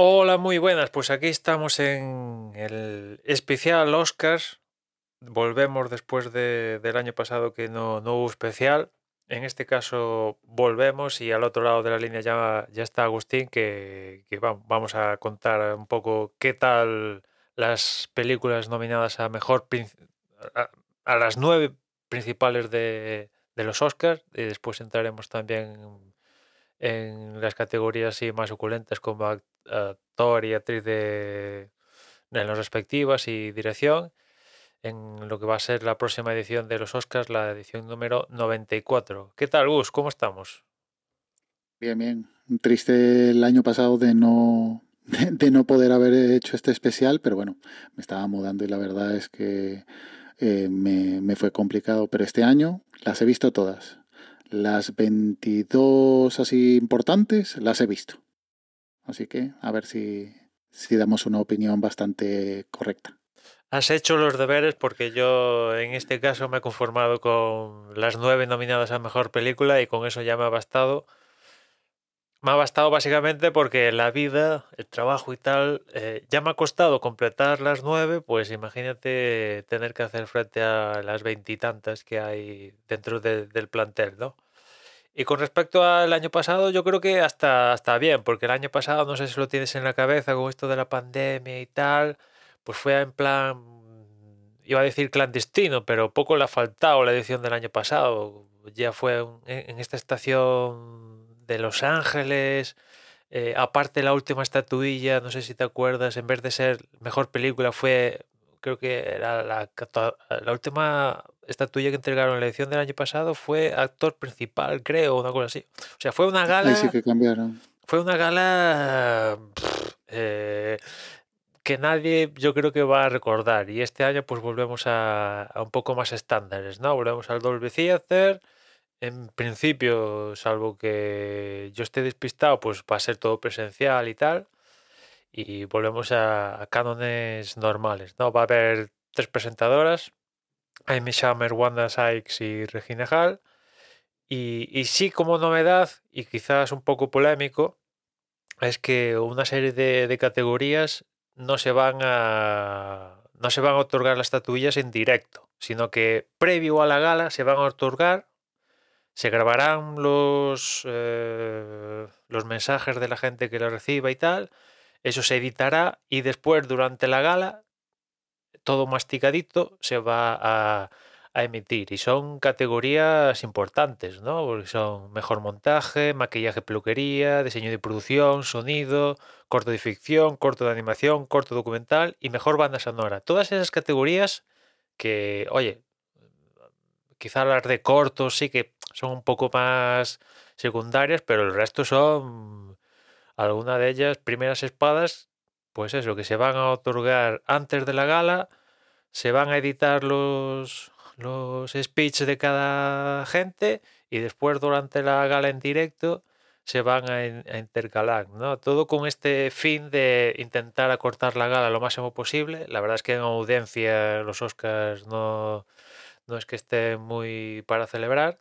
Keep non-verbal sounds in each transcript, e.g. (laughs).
Hola, muy buenas. Pues aquí estamos en el especial Oscars. Volvemos después de- del año pasado que no, hubo especial. En este caso volvemos y al otro lado de la línea ya, ya está Agustín que, que va- vamos a contar un poco qué tal las películas nominadas a mejor a, a las nueve principales de, de los Oscars y después entraremos también en las categorías así más oculentas como act- actor y actriz de, en las respectivas y dirección en lo que va a ser la próxima edición de los Oscars, la edición número 94. ¿Qué tal, Gus? ¿Cómo estamos? Bien, bien. Triste el año pasado de no, (laughs) de, de no poder haber hecho este especial, pero bueno, me estaba mudando y la verdad es que eh, me, me fue complicado. Pero este año las he visto todas. Las 22 así importantes las he visto. Así que a ver si, si damos una opinión bastante correcta. Has hecho los deberes porque yo en este caso me he conformado con las nueve nominadas a mejor película y con eso ya me ha bastado. Me ha bastado básicamente porque la vida, el trabajo y tal, eh, ya me ha costado completar las nueve, pues imagínate tener que hacer frente a las veintitantas que hay dentro de- del plantel, ¿no? Y con respecto al año pasado, yo creo que hasta, hasta bien, porque el año pasado, no sé si lo tienes en la cabeza con esto de la pandemia y tal, pues fue en plan, iba a decir clandestino, pero poco le ha faltado la edición del año pasado. Ya fue en esta estación de Los Ángeles, eh, aparte la última estatuilla, no sé si te acuerdas, en vez de ser mejor película fue, creo que era la, última estatuilla que entregaron en la edición del año pasado fue actor principal, creo, una cosa así. O sea, fue una gala Ahí sí que cambiaron. fue una gala pff, eh, que nadie yo creo que va a recordar y este año pues volvemos a, a un poco más estándares, ¿no? Volvemos al Dolby Theater. En principio, salvo que yo esté despistado, pues va a ser todo presencial y tal. Y volvemos a, a cánones normales, ¿no? Va a haber tres presentadoras, Amy Schumer, Wanda Sykes y Regina Hall. Y, y sí, como novedad, y quizás un poco polémico, es que una serie de, de categorías no se van a no se van a otorgar las estatuillas en directo, sino que previo a la gala se van a otorgar, se grabarán los eh, los mensajes de la gente que lo reciba y tal, eso se editará y después durante la gala todo masticadito se va a, emitir y son categorías importantes, ¿no? Porque son mejor montaje, maquillaje, peluquería, diseño de producción, sonido, corto de ficción, corto de animación, corto documental y mejor banda sonora. Todas esas categorías que, oye, quizá las de cortos sí que son un poco más secundarias, pero el resto son alguna de ellas primeras espadas, pues eso, que se van a otorgar antes de la gala, se van a editar los los speeches de cada gente y después durante la gala en directo se van a intercalar, ¿no? Todo con este fin de intentar acortar la gala lo máximo posible. La verdad es que en audiencia los Oscars no, no es que estén muy para celebrar,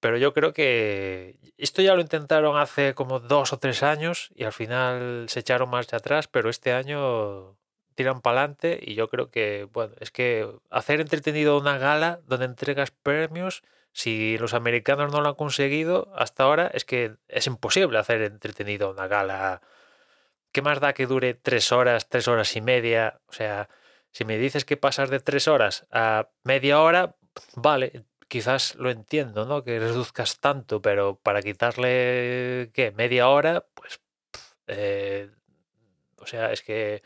pero yo creo que esto ya lo intentaron hace como dos o tres años y al final se echaron marcha atrás, pero este año tiran para adelante y yo creo que, bueno, es que hacer entretenido una gala donde entregas premios, si los americanos no lo han conseguido hasta ahora, es que es imposible hacer entretenido una gala. ¿Qué más da que dure tres horas, tres horas y media? O sea, si me dices que pasas de tres horas a media hora, vale, quizás lo entiendo, ¿no? Que reduzcas tanto, pero para quitarle, ¿qué? Media hora, pues, eh, o sea, es que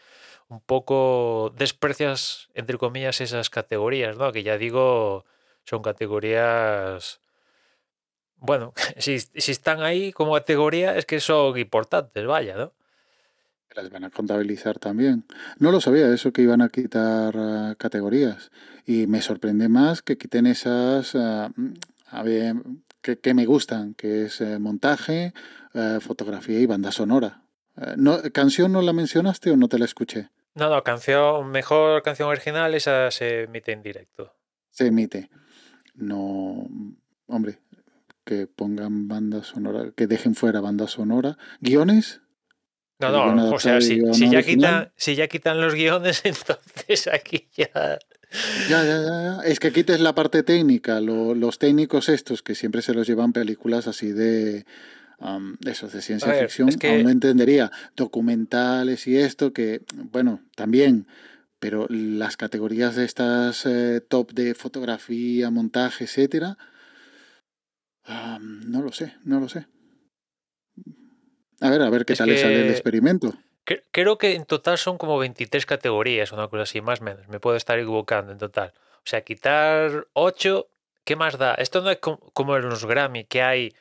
un poco desprecias, entre comillas, esas categorías, ¿no? Que ya digo, son categorías... Bueno, (laughs) si, si están ahí como categoría es que son importantes, vaya, ¿no? Las van a contabilizar también. No lo sabía eso que iban a quitar uh, categorías. Y me sorprende más que quiten esas uh, a ver, que, que, me gustan, que es uh, montaje, fotografía y banda sonora. No, ¿Canción no la mencionaste o no te la escuché? No, no, canción, mejor canción original, esa se emite en directo. Se emite. No, hombre, que pongan banda sonora, que dejen fuera banda sonora. ¿Guiones? No, no, o sea, si, si, ya quitan, si ya quitan los guiones, (laughs) entonces aquí ya... Ya, ya, ya. Es que quites la parte técnica, lo, los técnicos estos que siempre se los llevan películas así de, um, eso, de ciencia ver, ficción, es que- aún no entendería. Documentales y esto, que, bueno, también, pero las categorías de estas eh, top de fotografía, montaje, etcétera, um, no lo sé, no lo sé. A ver, a ver qué Es tal le sale el experimento. Cre- Creo que en total son como 23 categorías, una cosa así, más o menos. Me puedo estar equivocando en total. O sea, quitar 8, ¿qué más da? Esto no es com- como en los Grammy, que hay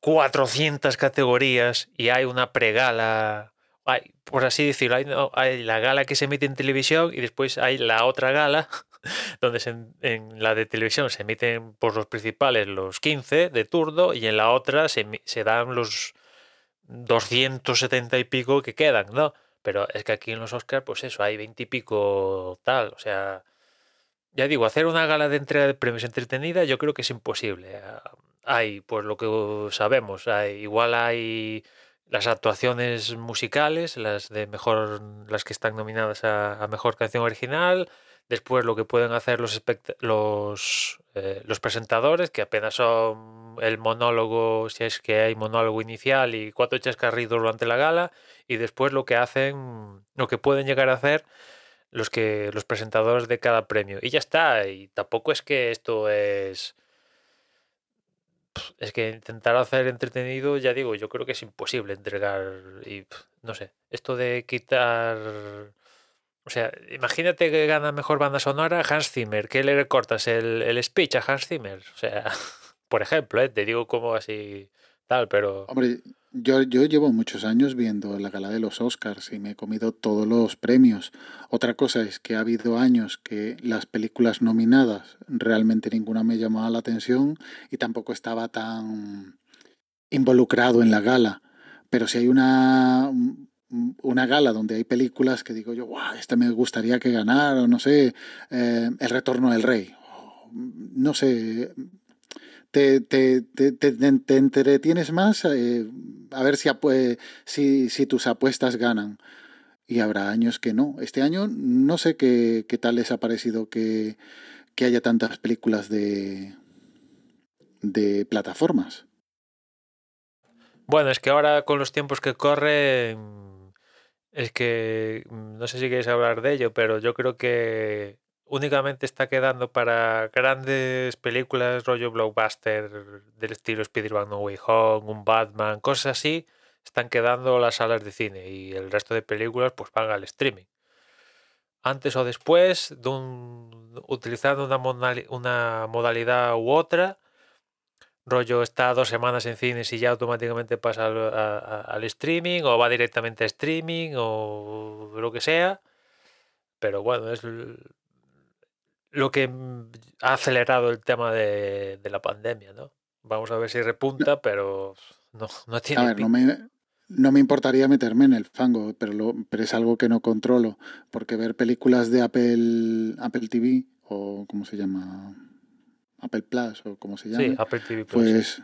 400 categorías y hay una pregala, hay, por así decirlo, hay, la gala que se emite en televisión y después hay la otra gala, (laughs) donde se- en la de televisión se emiten por los principales los 15 de turno y en la otra se dan los 270 y pico que quedan, ¿no? Pero es que aquí en los Oscars, pues eso, hay 20 y pico tal, o sea, ya digo, hacer una gala de entrega de premios entretenida yo creo que es imposible. Hay, pues lo que sabemos, hay, igual hay las actuaciones musicales, las de mejor, las que están nominadas a, a mejor canción original, después lo que pueden hacer los los, eh, los presentadores, que apenas son el monólogo, si es que hay monólogo inicial y cuatro chascarridos durante la gala, y después lo que hacen, lo que pueden llegar a hacer los que los presentadores de cada premio. Y ya está y tampoco es que esto es es que intentar hacer entretenido ya digo yo creo que es imposible entregar y no sé esto de quitar o sea imagínate que gana mejor banda sonora Hans Zimmer ¿qué le recortas el, el speech a Hans Zimmer? o sea (laughs) por ejemplo ¿eh? te digo como así tal pero Hombre, yo, yo llevo muchos años viendo la gala de los Oscars y me he comido todos los premios. Otra cosa es que ha habido años que las películas nominadas realmente ninguna me llamaba la atención y tampoco estaba tan involucrado en la gala. Pero si hay una, una gala donde hay películas que digo yo, wow, esta me gustaría que ganara, o no sé, eh, El Retorno del Rey. No sé, te, te, te, te, entretienes más eh, a ver si, si, si tus apuestas ganan. Y habrá años que no. Este año no sé qué, qué tal les ha parecido que, que haya tantas películas de, de plataformas. Bueno, es que ahora con los tiempos que corren, es que mm, no sé si queréis hablar de ello, pero yo creo que únicamente está quedando para grandes películas, rollo blockbuster del estilo Spider-Man No Way Home, un Batman, cosas así, están quedando las salas de cine y el resto de películas pues van al streaming. Antes o después, de un- utilizando una, una modalidad u otra, rollo está dos semanas en cines y ya automáticamente pasa al, a- a- al streaming o va directamente a streaming o lo que sea. Pero bueno, es lo que mm, ha acelerado el tema de, de la pandemia, ¿no? Vamos a ver si repunta, pero no, no A tiene ver, no me, no me importaría meterme en el fango, pero, lo, pero es algo que no controlo. Porque ver películas de Apple, Apple TV o ¿cómo se llama? Apple Plus o como se llama. Sí, Apple TV Plus. Pues,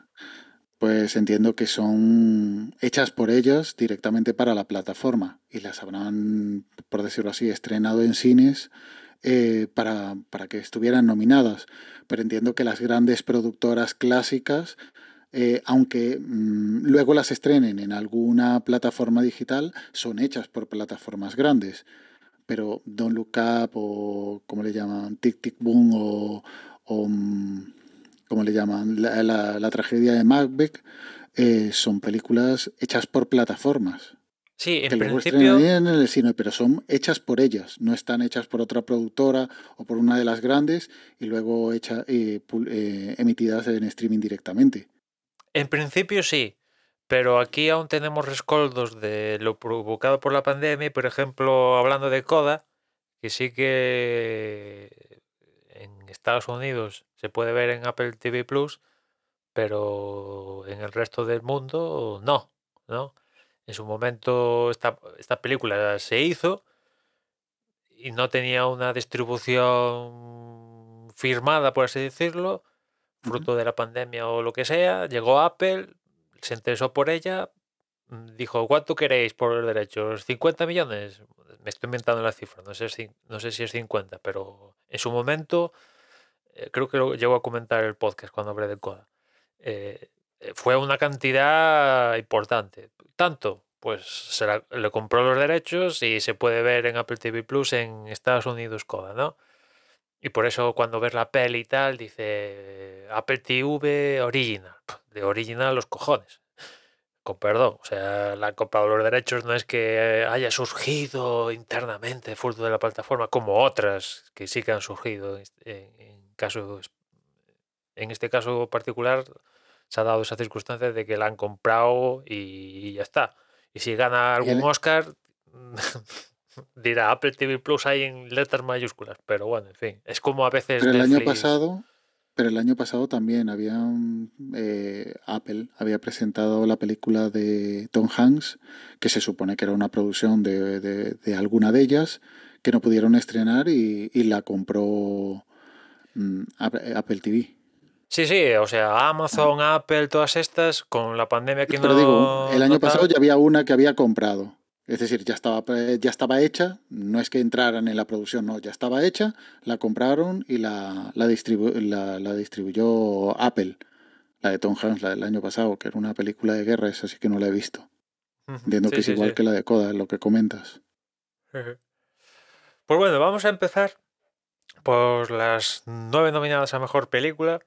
pues entiendo que son hechas por ellas directamente para la plataforma y las habrán, por decirlo así, estrenado en cines eh, para, para que estuvieran nominadas. Pero entiendo que las grandes productoras clásicas, eh, aunque mm, luego las estrenen en alguna plataforma digital, son hechas por plataformas grandes. Pero Don't Look Up o, como le llaman, Tic Tic Boom o, o mm, como le llaman, la, la- la tragedia de Macbeth, eh, son películas hechas por plataformas. Sí, en que principio. en el cine, pero son hechas por ellas, no están hechas por otra productora o por una de las grandes y luego hecha, eh, eh, emitidas en streaming directamente. En principio sí, pero aquí aún tenemos rescoldos de lo provocado por la pandemia. Por ejemplo, hablando de Coda, que sí que Estados Unidos se puede ver en Apple TV Plus, pero en el resto del mundo no, ¿no? En su momento esta, esta película se hizo y no tenía una distribución firmada, por así decirlo, fruto de la pandemia o lo que sea. Llegó Apple, se interesó por ella, mm, dijo, ¿cuánto queréis por los derechos? ¿50 millones? Me estoy inventando la cifra, no sé si, no sé si es 50, pero en su momento, creo que lo llegó a comentar el podcast cuando hablé de Coda. eh, eh, fue una cantidad importante. Tanto, pues se la- le compró los derechos y se puede ver en Apple TV Plus en Estados Unidos Coda, ¿no? Y por eso cuando ves la peli y tal, dice Apple TV Original. De original los cojones. Con perdón. O sea, la han comprado los derechos no es que haya surgido internamente fruto de la plataforma, como otras que sí que han surgido. En, en casos, en este caso particular se ha dado esa circunstancia de que la han comprado y ya está. Y si gana algún el- Oscar, (laughs) dirá Apple TV Plus hay en letras mayúsculas. Pero bueno, en fin. Es como a veces. Pero el año pasado, pero el año pasado también había eh, Apple había presentado la película de Tom Hanks, que se supone que era una producción de, de- de alguna de ellas, que no pudieron estrenar y, y la compró Apple Apple TV. Sí, sí, o sea, Amazon, Apple, todas estas, con la pandemia que Pero no. digo, el año no tal, pasado ya había una que había comprado. Es decir, ya estaba, ya estaba hecha, no es que entraran en la producción, no, ya estaba hecha, la compraron y la, la, distribu- la, la distribuyó Apple, la de Tom Hanks, la del año pasado, que era una película de guerra, esa sí que no la he visto. Entiendo sí, que es sí, igual sí. que la de Coda, lo que comentas. Pues bueno, vamos a empezar por las nueve nominadas a mejor película,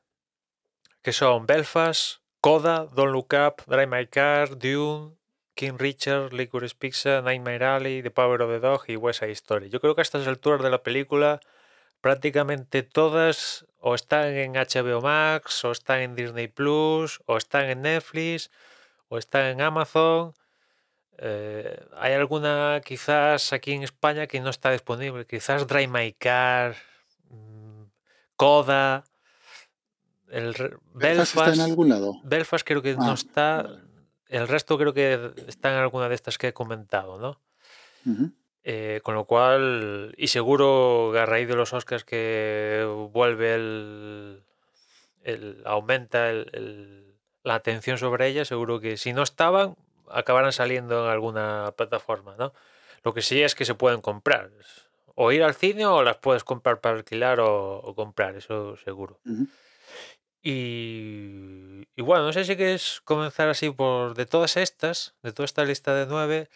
que son Belfast, Coda, Don't Look Up, Drive My Car, Dune, King Richard, Licorice Pizza, Nightmare Alley, The Power of the Dog y West Story. Yo creo que a estas alturas de la película prácticamente todas o están en HBO Max, o están en Disney Plus, o están en Netflix, o están en Amazon. Eh, hay alguna quizás aquí en España que no está disponible. Quizás Drive My Car, Coda, el ¿Belfast está en algún lado? Belfast creo que no Ah, está. vale. El resto creo que está en alguna de estas que he comentado, ¿no? Eh, con lo cual, y seguro a raíz de los Oscars que vuelve el, el- aumenta el- el- la atención sobre ellas, seguro que si no estaban, acabarán saliendo en alguna plataforma, ¿no? Lo que sí es que se pueden comprar. O ir al cine o las puedes comprar para alquilar o, o comprar, eso seguro. Ujú. Y, y bueno, no sé si quieres comenzar así por de todas estas, de toda esta lista de nueve.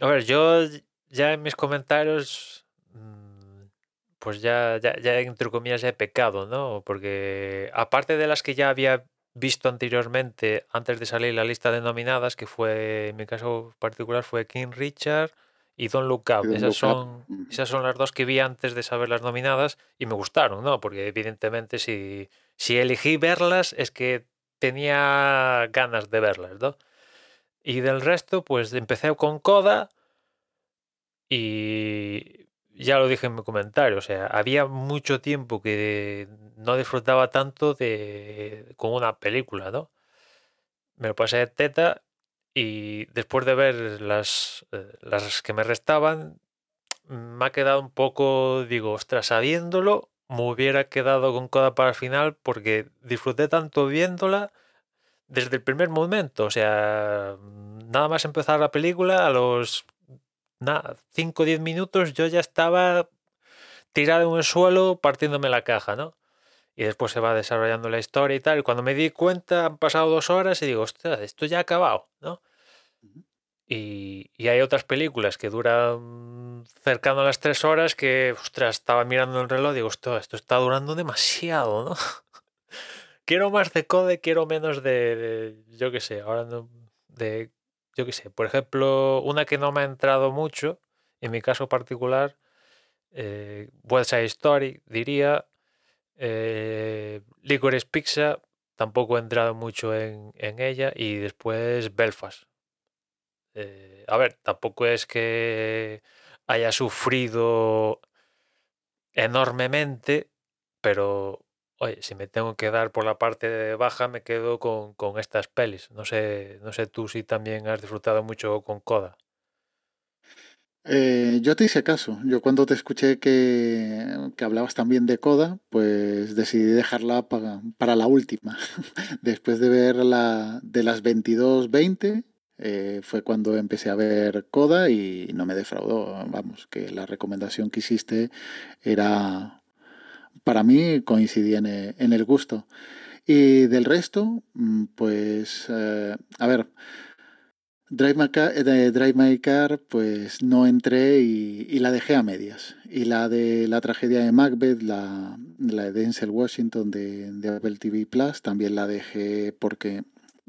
A ver, yo ya en mis comentarios, mm, pues ya, ya, ya entre comillas ya he pecado, ¿no? Porque aparte de las que ya había visto anteriormente, antes de salir la lista de nominadas, que fue, en mi caso particular, fue King Richard y Don't Look Up. Don't Esas Look son, esas son las dos que vi antes de saber las nominadas y me gustaron, ¿no? Porque evidentemente si, si elegí verlas es que tenía ganas de verlas, ¿no? Y del resto, pues empecé con Coda y ya lo dije en mi comentario, o sea, había mucho tiempo que no disfrutaba tanto de con una película, ¿no? Me lo pasé de teta y después de ver las, eh, las que me restaban, me ha quedado un poco, digo, ostras, sabiéndolo, me hubiera quedado con Coda para el final porque disfruté tanto viéndola desde el primer momento. O sea, nada más empezar la película, a los 5 o 10 minutos yo ya estaba tirado en el suelo partiéndome la caja, ¿no? Y después se va desarrollando la historia y tal. Y cuando me di cuenta han pasado dos horas y digo, ostras, esto ya ha acabado, ¿no? Y, y hay otras películas que duran cercano a las tres horas que, ostras, estaba mirando el reloj y digo, ostras, esto está durando demasiado, ¿no? (laughs) quiero más de Code, quiero menos de, de- yo qué sé, ahora no, de yo qué sé, por ejemplo, una que no me ha entrado mucho, en mi caso particular, eh, West Side Story, diría, eh, Licorice Pizza, tampoco he entrado mucho en, ella, y después Belfast. Eh, a ver, tampoco es que haya sufrido enormemente, pero oye, si me tengo que dar por la parte baja, me quedo con, con estas pelis. No sé, no sé tú si también has disfrutado mucho con Coda. Eh, yo te hice caso. Yo cuando te escuché que, que hablabas también de Coda, pues decidí dejarla para, para la última. (laughs) Después de ver la de las 22.20, eh, fue cuando empecé a ver Coda y no me defraudó. Vamos, que la recomendación que hiciste era, para mí, coincidía en el, gusto. Y del resto, mm, pues, eh, a ver, Drive My, Car, eh, de Drive My Car, pues no entré y, y la dejé a medias. Y la de la tragedia de Macbeth, la, la de Denzel Washington de, de Apple TV Plus, también la dejé porque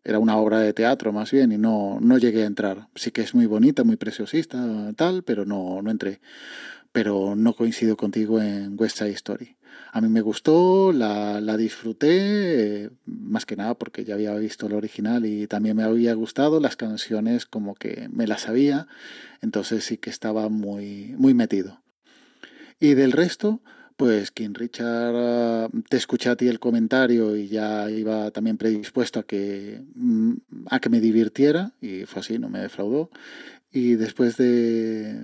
era una obra de teatro más bien y no, no llegué a entrar. Sí que es muy bonita, muy preciosista, tal, pero no, no entré. Pero no coincido contigo en West Side Story. A mí me gustó, la, la disfruté, eh, más que nada porque ya había visto el original y también me había gustado las canciones como que me las sabía, entonces sí que estaba muy, muy metido. Y del resto, pues King Richard, ah, te escuché a ti el comentario y ya iba también predispuesto a que, mm, a que me divirtiera y fue así, no me defraudó. Y después de,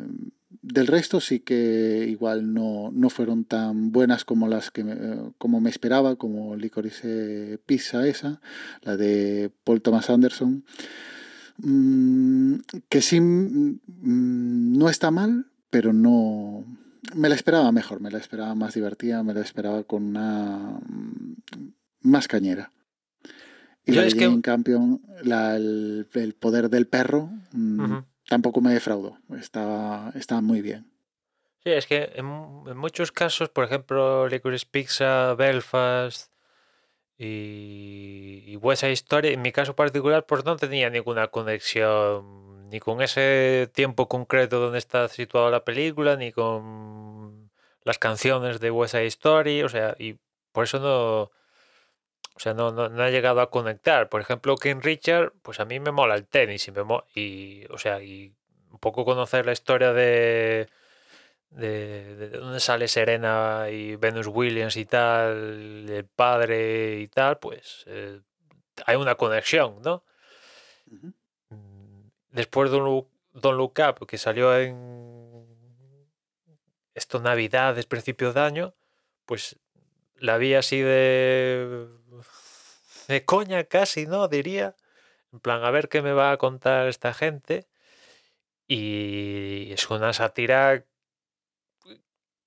del resto sí que igual no, no fueron tan buenas como las que me, como me esperaba, como Licorice Pizza esa, la de Paul Thomas Anderson, mm, que sí mm, no está mal, pero no, me la esperaba mejor, me la esperaba más divertida, me la esperaba con una mm, más cañera. Y Yo la de es que- Jane Campion, la- el, el poder del perro, mm. Tampoco me defraudó. Estaba, estaba muy bien. Sí, es que en, en muchos casos, por ejemplo, Licorice Pizza, Belfast y, y West Story, en mi caso particular, pues no tenía ninguna conexión ni con ese tiempo concreto donde está situada la película, ni con las canciones de West Side Story, o sea, y por eso no, o sea, no, no, no he llegado a conectar. Por ejemplo, King Richard, pues a mí me mola el tenis y me y, o sea, y un poco conocer la historia de de, de dónde sale Serena y Venus Williams y tal, el padre y tal, pues eh, hay una conexión, ¿no? Mm, Después de Don't Look Up, que salió en esto Navidades, principio de año, pues la vi así de de coña casi, ¿no? Diría. En plan, a ver qué me va a contar esta gente. Y es una sátira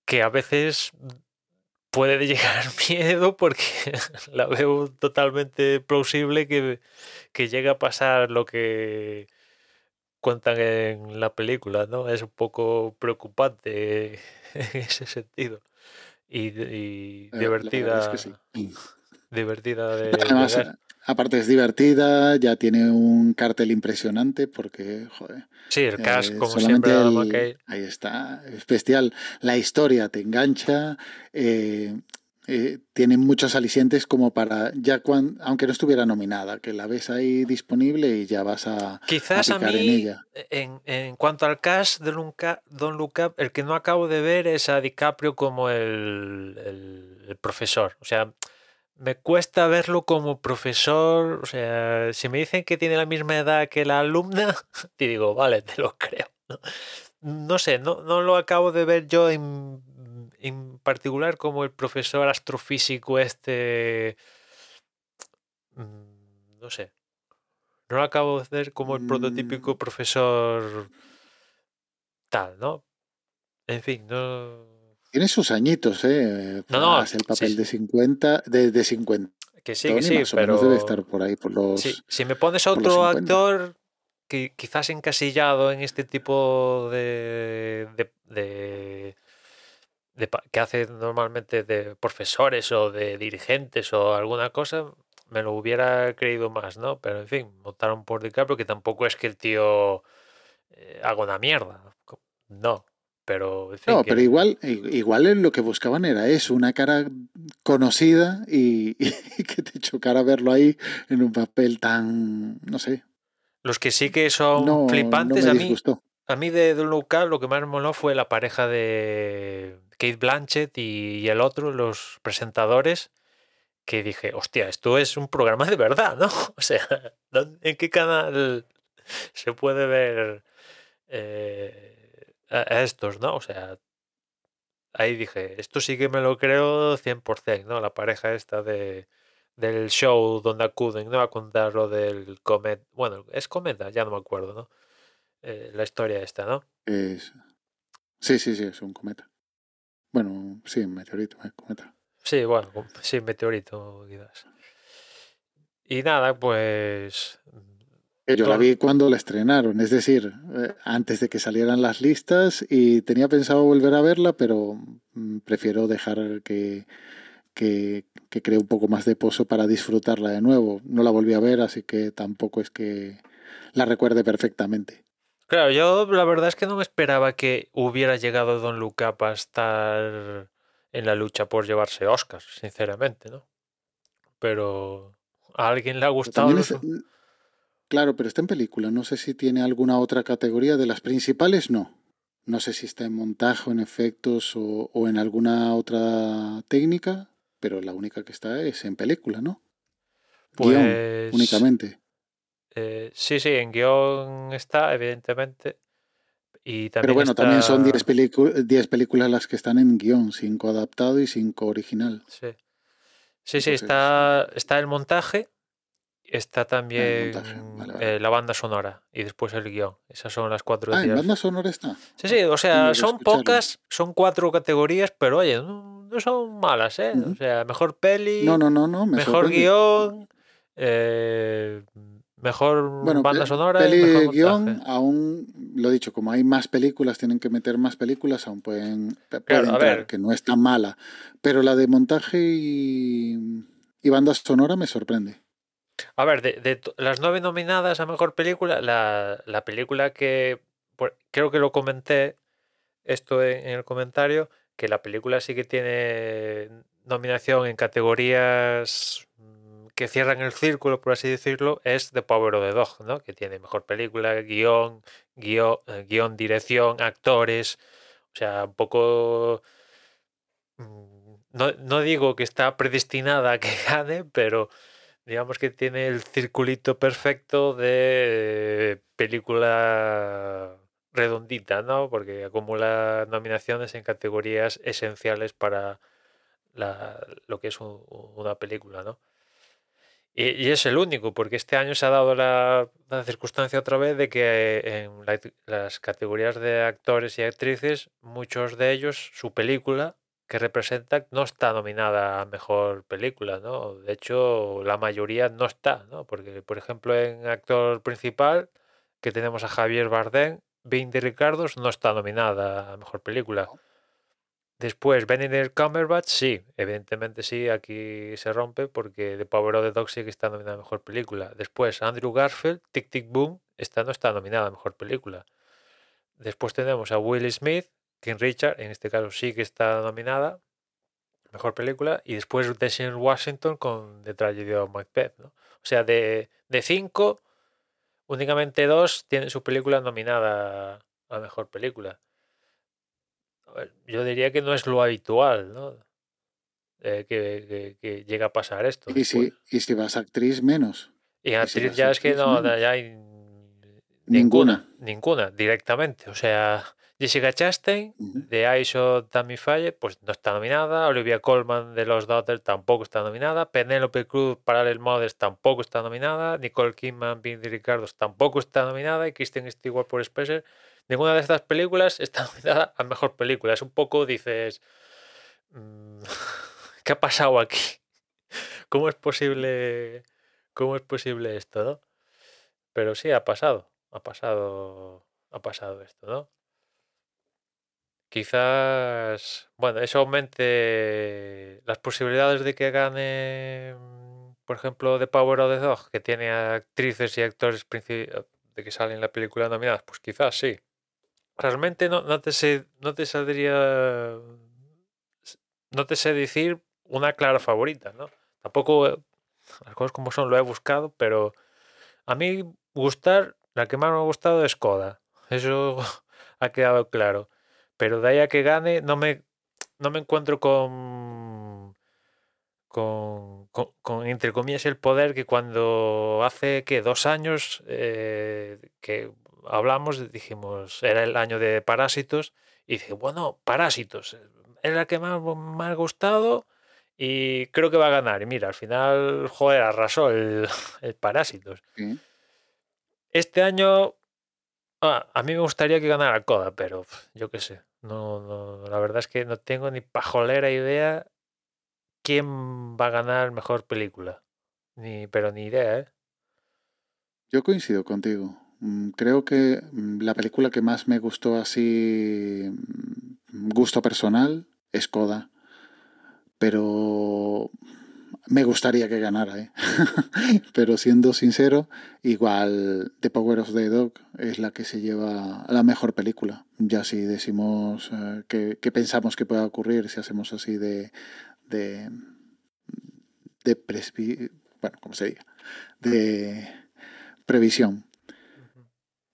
que a veces puede (laughs) llegar miedo porque (laughs) la veo totalmente plausible que, que llegue a pasar lo que cuentan en la película, ¿no? Es un poco preocupante (laughs) en ese sentido. Y, divertida. es que sí. (laughs) Divertida de, Además, de aparte es divertida, ya tiene un cartel impresionante porque, joder, Sí, el cast, eh, como siempre, el- ahí está, es bestial. La historia te engancha, eh, eh, tiene muchos alicientes como para, ya cuan, aunque no estuviera nominada, que la ves ahí disponible y ya vas a, Quizás a picar en mí, ella. en, en cuanto al cast de Don't Look Up, el que no acabo de ver es a DiCaprio como el, el- el profesor. O sea, me cuesta verlo como profesor. O sea, si me dicen que tiene la misma edad que la alumna, (laughs) te digo, vale, te lo creo. No, No sé, no, no lo acabo de ver yo en, en particular como el profesor astrofísico este... mm, No sé. No lo acabo de ver como el prototípico Mm. profesor tal, ¿no? En fin, no... Tiene sus añitos, ¿eh? No, no, Hace el papel sí. de 50, de, de 50. Que sí, que sí, pero... menos debe estar por ahí, por los... Sí, si me pones los otro 50. actor que quizás encasillado en este tipo de, de, de- de que hace normalmente de profesores o de dirigentes o alguna cosa, me lo hubiera creído más, ¿no? Pero en fin, votaron por DiCaprio, que tampoco es que el tío eh, haga una mierda. No, pero en fin, No, que- pero igual, igual lo que buscaban era eso, una cara conocida y, (laughs) y que te chocara verlo ahí en un papel tan, no sé, los que sí que son no, no flipantes me a mí. A mí de Look Up lo que más me moló fue la pareja de Kate Blanchett y, el otro, los presentadores, que dije, hostia, esto es un programa de verdad, ¿no? (laughs) O sea, ¿dónde- ¿en qué canal se puede ver eh, a estos, ¿no? O sea, ahí dije, esto sí que me lo creo 100%, ¿no? La pareja esta de del show donde acuden, ¿no? A contar lo del cometa. Bueno, es cometa, ya no me acuerdo, ¿no? Eh, la historia esta, ¿no? Es- Sí, sí, sí, es un cometa. Bueno, sí, un meteorito, eh, cometa. Sí, bueno, sí, meteorito, quizás. Y nada, pues. Yo la vi cuando la estrenaron, es decir, eh, antes de que salieran las listas y tenía pensado volver a verla, pero mm, prefiero dejar que, que, que cree un poco más de pozo para disfrutarla de nuevo. No la volví a ver, así que tampoco es que la recuerde perfectamente. Claro, yo la verdad es que no me esperaba que hubiera llegado Don Look Up a estar en la lucha por llevarse Oscars, sinceramente, ¿no? Pero a alguien le ha Pero gustado. también lo es- su- claro, pero está en película. No sé si tiene alguna otra categoría. De las principales, no. No sé si está en montaje, o en efectos o, o en alguna otra técnica, pero la única que está es en película, ¿no? Guión, Pues. únicamente. Eh, sí, sí, en guion está, evidentemente. Y también Pero bueno, también son está- 10 pelícu- 10 películas las que están en guion, 5 adaptado y 5 original. Sí, sí, sí, Entonces- está, está el montaje, está también montaje, vale, vale. eh, la banda sonora y después el guion. Esas son las cuatro Ah, en banda sonora está. Sí, sí, o sea, son escucharlo. pocas, son cuatro categorías, pero oye, no, no son malas, ¿eh? O Ujú. sea, mejor peli, No, no, no, no. Me mejor sorprende. guion, eh, mejor Bueno, banda sonora peli mejor y montaje. guion, aún, lo dicho, como hay más películas, tienen que meter más películas, aún pueden, pe- Claro, puede a entrar, ver. que no es tan mala. Pero la de montaje y, y banda sonora me sorprende. A ver, de, de las nueve nominadas a mejor película, la, la película que por- creo que lo comenté esto en, en el comentario, que la película sí que tiene nominación en categorías que cierran el círculo, por así decirlo, es The Power of the Dog, ¿no? Que tiene mejor película, guion, guion, eh, guion, dirección, actores, o sea, un poco... mm, No, no digo que está predestinada a que (laughs) gane, pero digamos que tiene el circulito perfecto de película redondita, ¿no? Porque acumula nominaciones en categorías esenciales para lo que es un- una película, ¿no? Y, y es el único, porque este año se ha dado la, circunstancia otra vez de que en la- las categorías de actores y actrices, muchos de ellos, su película que representan no está nominada a mejor película, ¿no? De hecho, la mayoría no está, ¿no? Porque, por ejemplo, en actor principal, que tenemos a Javier Bardem, Bindi Ricardos no está nominada a mejor película. Después, Benedict Cumberbatch, sí, evidentemente sí, aquí se rompe porque The Power of the Dog está nominada a Mejor Película. Después, Andrew Garfield, Tic Tic Boom, esta no está nominada a Mejor Película. Después tenemos a Will Smith, King Richard, en este caso sí que está nominada Mejor Película. Y después Denzel Washington con The Tragedy of Macbeth, ¿no? O sea, de, de cinco, únicamente dos tienen su película nominada a Mejor Película. A ver, yo diría que no es lo habitual, ¿no? Eh, que, que- que llega a pasar esto. Y si, y si vas a actriz, menos. Y actriz ya es que no, menos. ya hay Ninguna. ninguna, ninguna, directamente. O sea, Jessica Chastain Ujú. de ISO Tammy Faye, pues no está nominada. Olivia Colman de Los Daughters tampoco está nominada. Penélope Cruz, Parallel Mothers, tampoco está nominada. Nicole Kidman, Bindi Ricardos tampoco está nominada. Y Kristen Stewart por Spencer. Ninguna de estas películas está (laughs) nominada a mejor película. Es un poco, dices, mm, (laughs) ¿qué ha pasado aquí? (laughs) ¿Cómo es posible? ¿Cómo es posible esto, no? Pero sí ha pasado, ha pasado, ha pasado esto, ¿no? Quizás, bueno, eso aumente las posibilidades de que gane mm, por ejemplo, de Power of the Dog, que tiene actrices y actores de que salen en la película nominadas, pues quizás sí. Realmente no, no te sé, no te saldría, no te sé decir una clara favorita, ¿no? Tampoco, eh, las cosas como son, lo he buscado, pero a mí gustar, la que más me ha gustado es Coda. Eso (laughs) ha quedado claro. Pero de ahí que gane, no me, no me encuentro con, con, con, con, entre comillas, el poder que cuando hace que dos años eh, que hablamos, dijimos, era el año de Parásitos, y dije, bueno, Parásitos, es la que más me ha gustado y creo que va a ganar. Y mira, al final, joder, arrasó el, (laughs) el Parásitos. Sí. Este año, ah, a mí me gustaría que ganara Coda, pero yo qué sé. No, no, la verdad es que no tengo ni pajolera idea quién va a ganar mejor película. Ni, pero ni idea, ¿eh? Yo coincido contigo. Mm, Creo que mm, la película que más me gustó así, mm, gusto personal, es Coda. Pero me gustaría que ganara, ¿eh? (laughs) Pero siendo sincero, igual The Power of the Dog es la que se lleva la mejor película. Ya si decimos eh, que, pensamos que pueda ocurrir, si hacemos así de... de de bueno, como se diga, de previsión.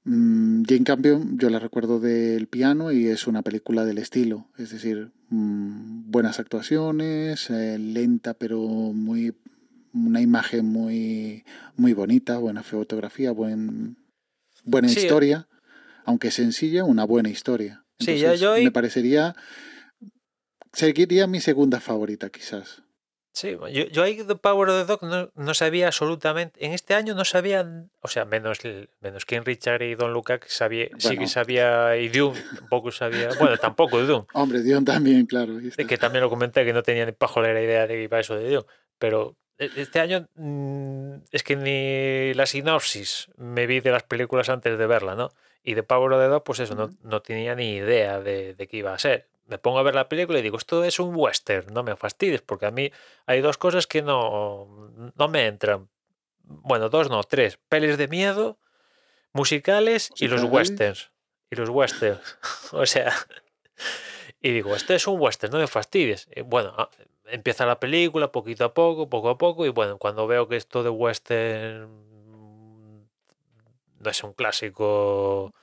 Mm, y en cambio, yo la recuerdo del piano y es una película del estilo, es decir, mm, buenas actuaciones, eh, lenta pero muy una imagen muy muy bonita, buena fotografía, buen buena Sí. historia, aunque sencilla, una buena historia. Sí, yo ahí- me parecería seguiría mi segunda favorita quizás. Sí, yo, yo ahí The Power of the Dog no, no sabía absolutamente. En este año no sabía, o sea, menos, menos King Richard y Don Luca, que sabía, sí que Bueno. sabía, y Doom, tampoco sabía, (laughs) bueno, tampoco de Doom, Hombre, Dion también, claro. de que también lo comenté, que no tenía ni pajolera idea de que iba eso de Doom, pero e- este año mm, es que ni la sinopsis me vi de las películas antes de verla, ¿no? Y de Power of the Dog, pues eso, no, no tenía ni idea de, de qué iba a ser. Me pongo a ver la película y digo, esto es un western, no me fastidies, porque a mí hay dos cosas que no, no me entran. Bueno, dos no, tres. Pelis de miedo, musicales, y los westerns. Y los westerns. (laughs) o sea, y digo, este es un western, no me fastidies. Y bueno, ah, empieza la película poquito a poco, poco a poco, y bueno, cuando veo que esto de western mm, no es un clásico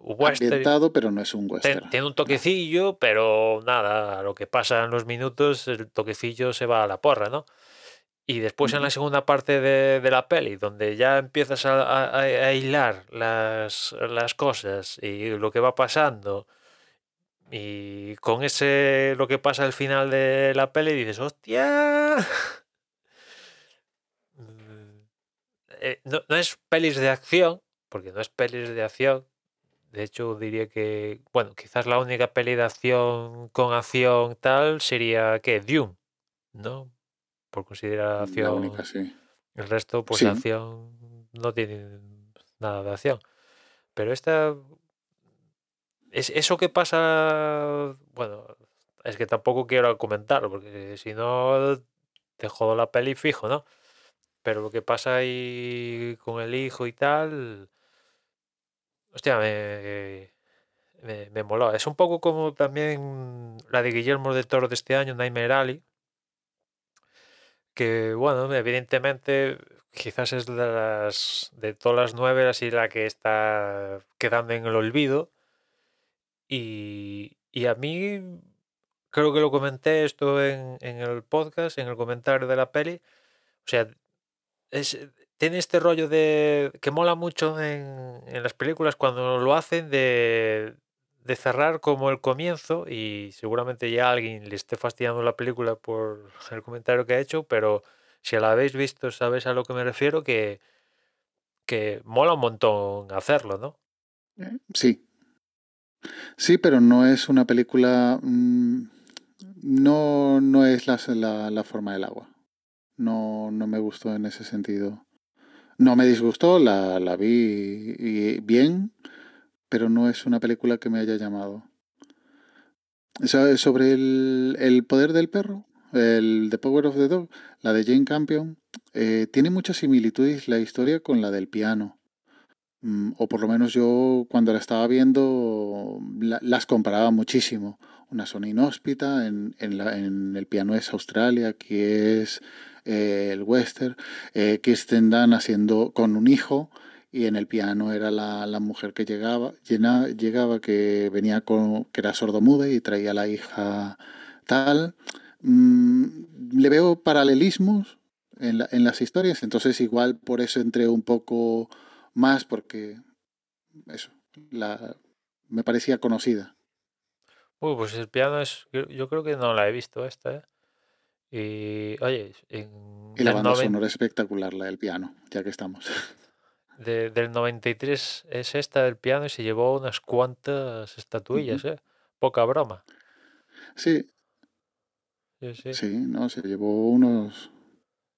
western. Ambientado, pero no es un western. Tiene un toquecillo, pero nada, a lo que pasa en los minutos, el toquecillo se va a la porra, ¿no? Y después en la segunda parte de, de la peli, donde ya empiezas a, a- a- a hilar las, las cosas y lo que va pasando, y con ese lo que pasa al final de la peli, dices, ¡hostia! (laughs) Mm, eh, no, no es pelis de acción, porque no es pelis de acción. De hecho, diría que, bueno, quizás la única peli de acción con acción tal sería que Dune, ¿no? Por La consideración. única, sí. El resto, pues Sí. acción no tiene nada de acción. Pero esta. Es eso que pasa. Bueno, es que tampoco quiero comentarlo, porque si no te jodo la peli fijo, ¿no? Pero lo que pasa ahí con el hijo y tal. Hostia, me, me, me moló. Es un poco como también la de Guillermo del Toro de este año, Nightmare Alley. Que bueno, evidentemente quizás es de las de todas las nueve así la que está quedando en el olvido. Y, y a mí creo que lo comenté esto en, en el podcast, en el comentario de la peli. O sea, es, tiene este rollo de que mola mucho en, en las películas cuando lo hacen de, cerrar como el comienzo y seguramente ya alguien le esté fastidiando la película por (laughs) el comentario que ha hecho, pero si la habéis visto sabéis a lo que me refiero, que, que mola un montón hacerlo, ¿no? Sí. Sí, pero no es una película. mm, no, no es la, la, la forma del agua. No, no me gustó en ese sentido. No me disgustó, la, la vi bien, pero no es una película que me haya llamado. So- Sobre el, el poder del perro, el The Power of the Dog, la de Jane Campion, eh, tiene muchas similitudes la historia con la del piano. Mm, o por lo menos yo cuando la estaba viendo la- las comparaba muchísimo. Una son inhóspita, en, en, la- en el piano es Australia, aquí es eh, el western, eh, Kirsten Dunst haciendo con un hijo y en el piano era la, la mujer que llegaba, llegaba que venía con, que era sordomuda y traía la hija tal. Mm, le veo paralelismos en, la- en las historias, entonces igual por eso entré un poco más porque eso, la, me parecía conocida. Uy, pues el piano es. Yo creo que no la he visto esta, ¿eh? Y. Oye, en, Y la banda sonora espectacular, la del piano, ya que estamos. (laughs) de- del 93 es esta del piano y se llevó unas cuantas estatuillas, ¿eh? Poca broma. Sí, Sí, sí. sí, no, se llevó unos...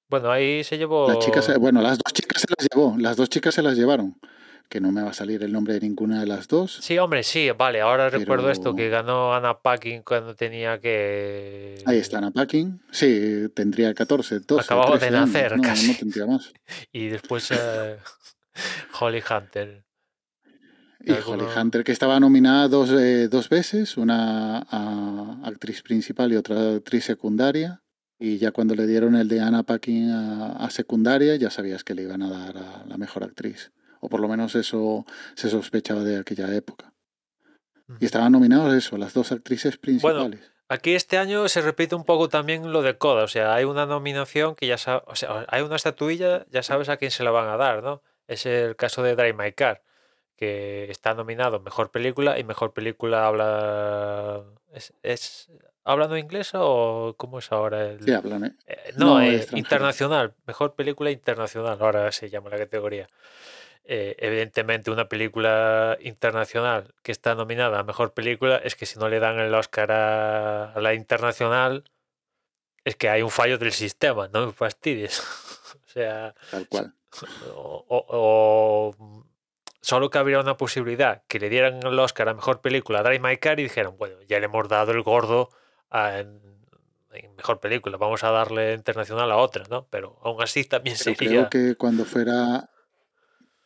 Bueno, ahí se llevó. Las chicas, se- bueno, las dos chicas se las llevó, las dos chicas se las llevaron, que no me va a salir el nombre de ninguna de las dos. Sí, hombre, sí, vale. Ahora recuerdo esto que ganó Anna Paquin cuando tenía que. Ahí está Anna Packing, sí, tendría 14, 12, Acababa de 13 años, nacer, no, casi. no tendría más. (laughs) Y después eh, (laughs) Holly Hunter. Y Holly Hunter, que estaba nominada dos, eh, dos veces, una a actriz principal y otra actriz secundaria. Y ya cuando le dieron el de Anna Paquin a, a secundaria, ya sabías que le iban a dar a la mejor actriz. O por lo menos eso se sospechaba de aquella época. Y estaban nominados eso, las dos actrices principales. Aquí este año se repite un poco también lo de Coda, o sea, hay una nominación que ya sabes, o sea, hay una estatuilla, ya sabes a quién se la van a dar, ¿no? Es el caso de Drive My Car, que está nominado Mejor Película y Mejor Película habla... ¿Es, es hablando inglés o cómo es ahora? El, Sí, hablan, ¿eh? Eh, no, No, eh, internacional, mejor película internacional, ahora se llama la categoría. Eh, evidentemente, una película internacional que está nominada a mejor película es que si no le dan el Oscar a, a la internacional, es que hay un fallo del sistema, no me fastidies. (laughs) o sea, Tal cual. o, o- o, mm, solo cabría una posibilidad que le dieran el Oscar a mejor película a Drive My Car y dijeran, bueno, ya le hemos dado el gordo a- en, en mejor película, vamos a darle internacional a otra, ¿no? Pero aún así también Pero sería. (laughs) creo que cuando fuera...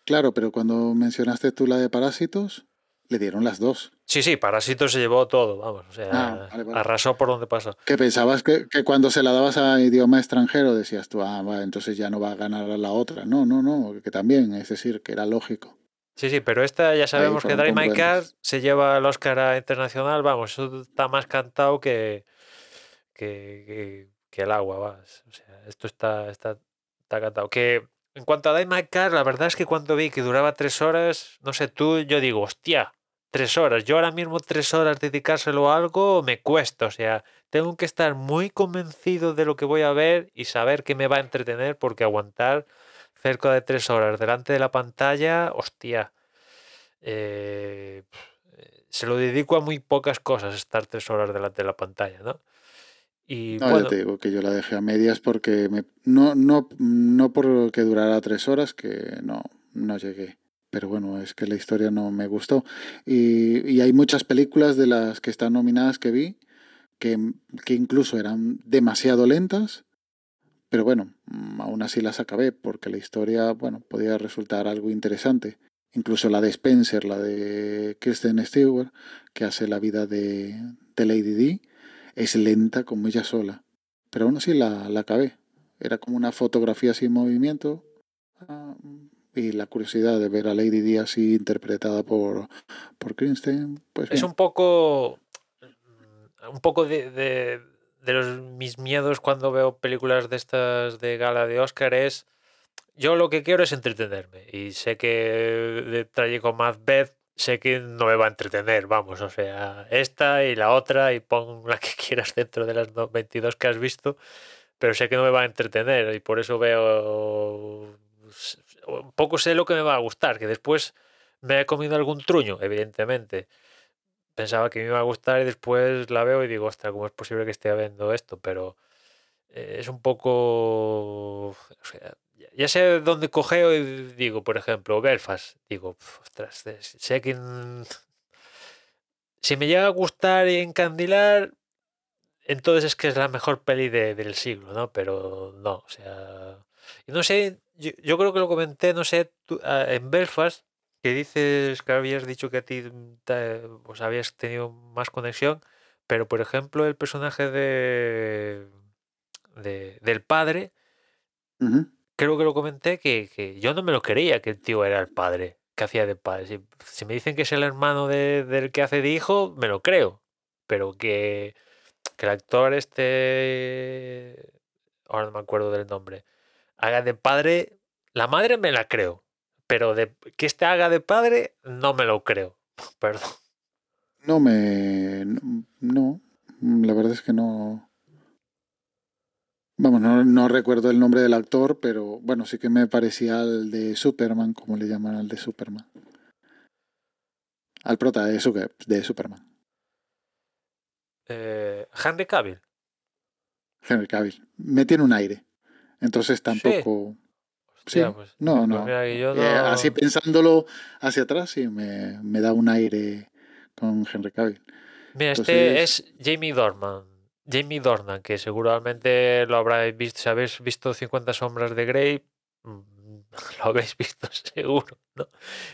Claro, pero cuando mencionaste tú la de Parásitos, le dieron las dos. Sí, sí, Parásito se llevó todo, vamos, o sea, Ah, vale, vale. arrasó por donde pasó. Que pensabas que, que cuando se la dabas a idioma extranjero decías tú, ah, va, entonces ya no va a ganar a la otra. No, no, no, que también, es decir, que era lógico. Sí, sí, pero esta ya sabemos que Drive My Car se lleva el Oscar a internacional, vamos, eso está más cantado que, que, que- que el agua, va. O sea, esto está, está, está cantado. Que en cuanto a Drive My Car, la verdad es que cuando vi que duraba tres horas, no sé tú, yo digo, hostia, tres horas. Yo ahora mismo tres horas dedicárselo a algo me cuesta, o sea, tengo que estar muy convencido de lo que voy a ver y saber que me va a entretener porque aguantar cerca de tres horas delante de la pantalla, hostia. eh, eh, se lo dedico a muy pocas cosas estar tres horas delante de la pantalla, ¿no? Y No, bueno, ya te digo que yo la dejé a medias porque me, no, no, no porque durara tres horas, que no, no llegué. Pero bueno, es que la historia no me gustó. Y, y hay muchas películas de las que están nominadas que vi que, que incluso eran demasiado lentas. Pero bueno, mm, aún así las acabé porque la historia, bueno, podía resultar algo interesante. Incluso la de Spencer, la de Kristen Stewart, que hace la vida de, de Lady D, es lenta como ella sola. Pero aún así la, la acabé. Era como una fotografía sin movimiento. ah, Y la curiosidad de ver a Lady Di así interpretada por, por Kristen, pues es bien. un poco. mm, Un poco de, de- de los, mis miedos cuando veo películas de estas de gala de Oscar es. Yo lo que quiero es entretenerme. Y sé que de trayecto Macbeth sé que no me va a entretener, vamos. O sea, esta y la otra, y pon (laughs) la que quieras dentro de las no- 22 que has visto. Pero sé que no me va a entretener y por eso veo. Un poco sé lo que me va a gustar, que después me he comido algún truño, evidentemente. Pensaba que me iba a gustar y después la veo y digo, ostras, ¿cómo es posible que esté viendo esto? Pero eh, es un poco. o sea, ya- sé dónde cogeo y digo, por ejemplo, Belfast. Digo, "Pf, ostras, eh, sé que. Si me llega a gustar y encandilar, entonces es que es la mejor peli de- del siglo, ¿no? Pero no, o sea, no sé, yo, creo que lo comenté, no sé, ah, en Belfast, que dices que habías dicho que a ti te- pues habías tenido más conexión, pero por ejemplo el personaje de, de- del padre. Creo que lo comenté, que, que yo no me lo creía que el tío era el padre, que hacía de padre. Si, me dicen que es el hermano de- del que hace de hijo, me lo creo. Pero que, que el actor este, ahora no me acuerdo del nombre, haga de padre, la madre me la creo. Pero de que este haga de padre, no me lo creo. (laughs) Perdón. No me. No, la verdad es que no. Vamos, no, no recuerdo el nombre del actor, pero bueno, sí que me parecía al de Superman, como le llaman al de Superman. Al prota de, Superman, Eh, Henry Cavill. Henry Cavill. Me tiene un aire. Entonces tampoco. Sí, Hostia, pues- no, pues no. Eh, no- así pensándolo hacia atrás, sí, me, me da un aire con Henry Cavill. Mira, este es Jamie Dornan. Jamie Dornan, que seguramente lo habréis visto. Si habéis visto 50 Sombras de Grey, mm, (laughs) lo habéis visto (laughs) seguro, ¿no?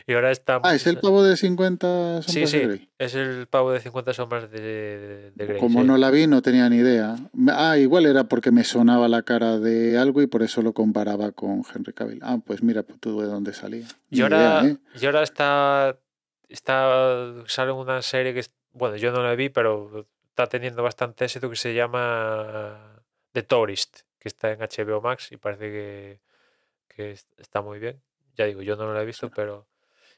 Y ahora está. Ah, es el pavo de 50 Sí, sombras sí, de Grey. es el pavo de 50 Sombras de, de Grey. Como sí. no la vi, no tenía ni idea. Ah, igual era porque me sonaba la cara de algo y por eso lo comparaba con Henry Cavill. Ah, pues mira, pues tú de dónde salía. Ni Y ahora, idea, ¿eh? y ahora está, está. Sale una serie que. Bueno, yo no la vi, pero está teniendo bastante éxito que se llama The Tourist, que está en HBO Max y parece que, que es- está muy bien. Ya digo, yo no la he visto, pero.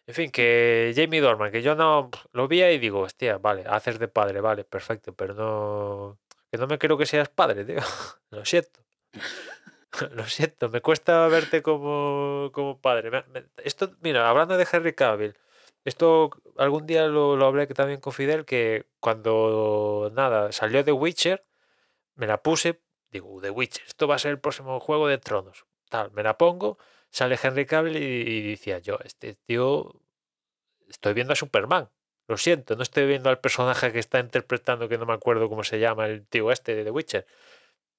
En fin, que Jamie Dorman, que yo no lo vi y digo, hostia, vale, haces de padre, vale, perfecto, pero no. Que no me creo que seas padre, tío. (laughs) Lo siento. (laughs) Lo siento, me cuesta verte como, como padre. Esto, mira, hablando de Henry Cavill, esto algún día lo, hablé también con Fidel, que cuando nada, salió The Witcher, me la puse, digo, The Witcher, esto va a ser el próximo juego de tronos. Tal, me la pongo, sale Henry Cavill y, y decía yo, este tío, estoy viendo a Superman. Lo siento, no estoy viendo al personaje que está interpretando, que no me acuerdo cómo se llama, el tío este de The Witcher.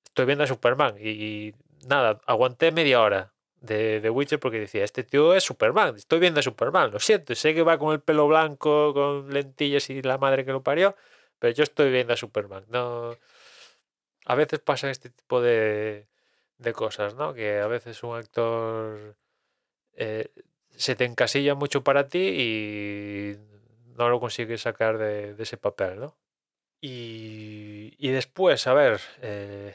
Estoy viendo a Superman y nada, aguanté media hora de The Witcher porque decía, este tío es Superman, estoy viendo a Superman, lo siento, sé que va con el pelo blanco, con lentillas y la madre que lo parió, pero yo estoy viendo a Superman. No, a veces pasa este tipo de, de cosas, ¿no? Que a veces un actor eh, se te encasilla mucho para ti y no lo consigues sacar de, de ese papel, ¿no? Y, y después, a ver, eh,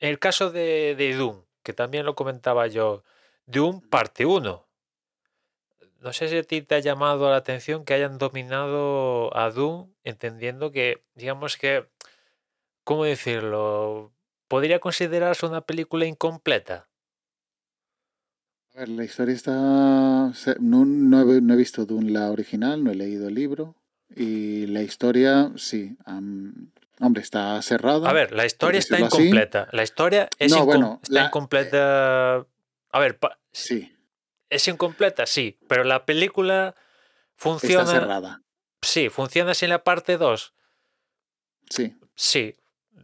el caso de, de Doom, que también lo comentaba yo, Doom parte 1. No sé si a ti te ha llamado la atención que hayan dominado a Doom, entendiendo que, digamos que, ¿cómo decirlo? Podría considerarse una película incompleta. A ver, la historia está... No, no he, no he visto Dune la original, no he leído el libro. Y la historia, sí. am, hombre, está cerrada. A ver, la historia está así. incompleta. La historia es No, incom- bueno, está la- incompleta. A ver, Sí, es incompleta, sí, pero la película está funciona. cerrada. Sí, funciona en la parte 2. Sí, Sí,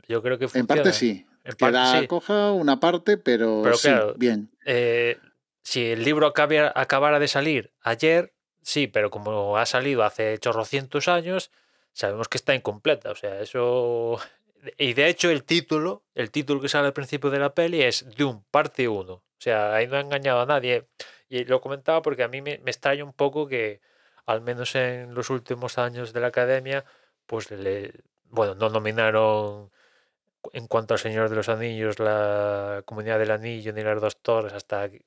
yo creo que en funciona. parte sí. En parte Queda sí. coja una parte, pero, Pero sí, claro, bien. Eh, si el libro acabara, acabara de salir ayer, sí, pero como ha salido hace chorrocientos años, sabemos que está incompleta. O sea, eso. (laughs) Y de hecho, el título, el título que sale al principio de la peli es Doom, parte 1. O sea, ahí no ha engañado a nadie. Y lo comentaba porque a mí me, me extraña un poco que, al menos en los últimos años de la academia, pues le. Bueno, no nominaron en cuanto al Señor de los Anillos, la Comunidad del Anillo ni las dos torres, hasta que-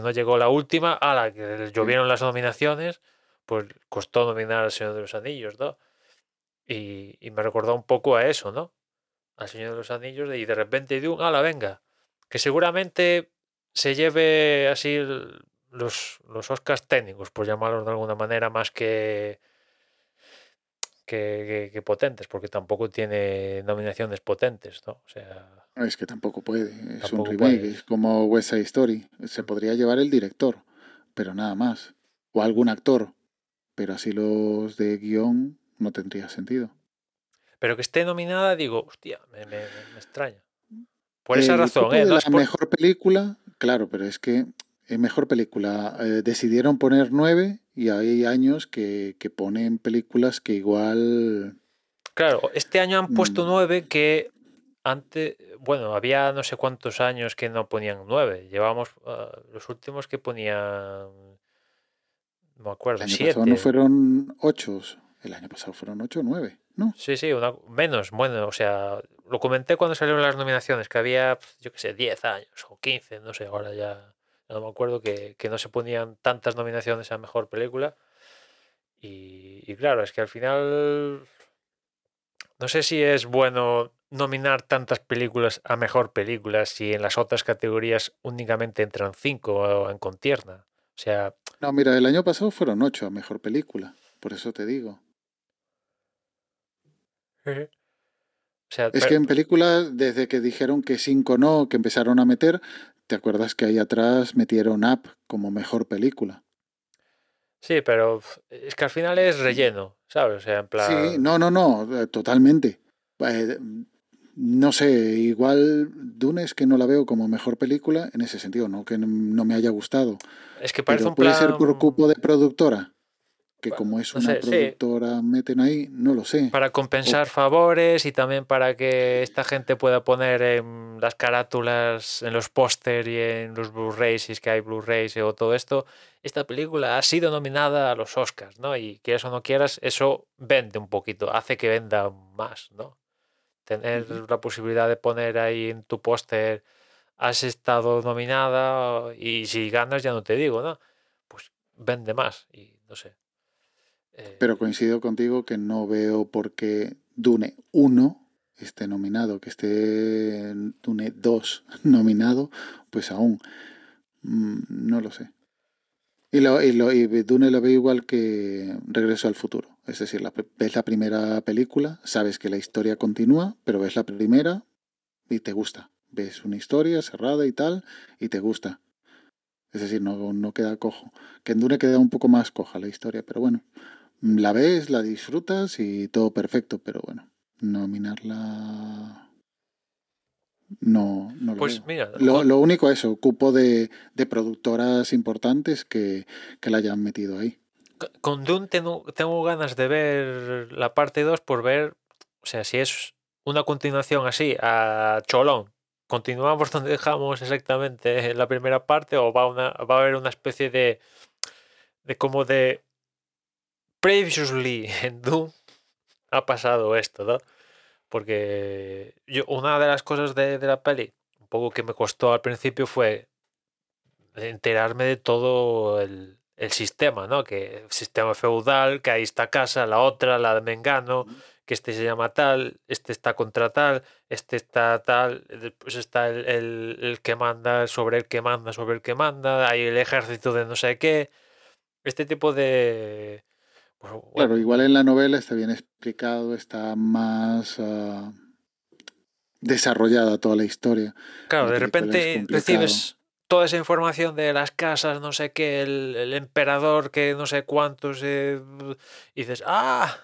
no llegó la última, a la que llovieron las nominaciones, pues costó nominar al Señor de los Anillos, ¿no? Y, y me recordó un poco a eso, ¿no? Al Señor de los Anillos, y de repente de un, ala, venga, que seguramente se lleve así los, los Oscars técnicos, por llamarlos de alguna manera, más que, que, que- que potentes, porque tampoco tiene nominaciones potentes, ¿no? O sea, Es que tampoco puede. Es Tampoco un remake. puede. Es como West Side Story. Se podría llevar el director, pero nada más. O algún actor. Pero así los de guion no tendría sentido. pero que esté nominada, digo, hostia, me, me- me extraña. Por esa razón, ¿eh? No la es por- mejor película, claro, pero es que en mejor película eh, decidieron poner nueve y hay años que, que ponen películas que igual. Claro, este año han puesto Mm. nueve que antes, bueno, había no sé cuántos años que no ponían nueve. Llevamos ah, los últimos que ponían, no me El acuerdo, año siete. pasado no fueron ocho, el año pasado fueron ocho o nueve, ¿no? Sí, sí, una- menos, bueno, o sea, lo comenté cuando salieron las nominaciones, que había, yo qué sé, 10 años o 15, no sé, ahora ya no me acuerdo que, que no se ponían tantas nominaciones a mejor película. Y, y claro, es que al final no sé si es bueno nominar tantas películas a mejor película si en las otras categorías únicamente entran 5 en contierna. O sea, No, mira, el año pasado fueron ocho a mejor película, por eso te digo. O sea, Es pero- que en películas, desde que dijeron que cinco no, que empezaron a meter, ¿te acuerdas que ahí atrás metieron Up como mejor película? sí, pero es que al final es relleno, ¿sabes? O sea, en plan... Sí, no, no, no, eh, totalmente. Eh, no sé, igual Dune es que no la veo como mejor película en ese sentido, no que no- me haya gustado. Es que parece Pero un puede plan... ser por cupo de productora, que Bueno, como es no una sé, sí. productora meten ahí, no lo sé. Para compensar favores y también para que esta gente pueda poner en las carátulas, en los póster y en los Blu-rays, si es que hay Blu-rays o todo esto, esta película ha sido nominada a los Oscars, ¿no? Y quieras o no quieras, eso vende un poquito, hace que venda más, ¿no? Tener la posibilidad de poner ahí en tu póster, has estado nominada y si ganas ya no te digo, ¿no? Pues vende más y no sé. Eh, Pero coincido contigo que no veo por qué Dune 1 esté nominado, que esté Dune 2 (laughs) nominado, pues aún mm, no lo sé. Y, lo, y, lo, y Dune lo veo igual que Regreso al Futuro. Es decir, ves la primera película, sabes que la historia continúa, pero ves la primera y te gusta. Ves una historia cerrada y tal, y te gusta. Es decir, no, no queda cojo. Que en Dune queda un poco más coja la historia, pero bueno. La ves, la disfrutas y todo perfecto, pero bueno, nominarla no, no lo pues veo. mira, Lo, lo único eso, cupo de, de productoras importantes que, que la hayan metido ahí. Con Dune tengo, tengo ganas de ver la parte 2 por ver, o sea, si es una continuación así a Cholón. ¿Continuamos donde dejamos exactamente en la primera parte o va, una, va a haber una especie de, de como de previously (laughs) en Dune ha pasado esto, ¿no? Porque yo, una de las cosas de, de la peli, un poco que me costó al principio fue enterarme de todo el, el sistema, ¿no? Que el sistema feudal, que hay esta casa, la otra, la de Mengano, que este se llama tal, este está contra tal, este está tal, después está el, el- el que manda sobre el que manda sobre el que manda, hay el ejército de no sé qué, este tipo de... Claro, igual en la novela está bien explicado, está más ah, desarrollada toda la historia. Claro, la de repente recibes toda esa información de las casas, no sé qué, el, el emperador que no sé cuántos, eh, y dices, ¡ah!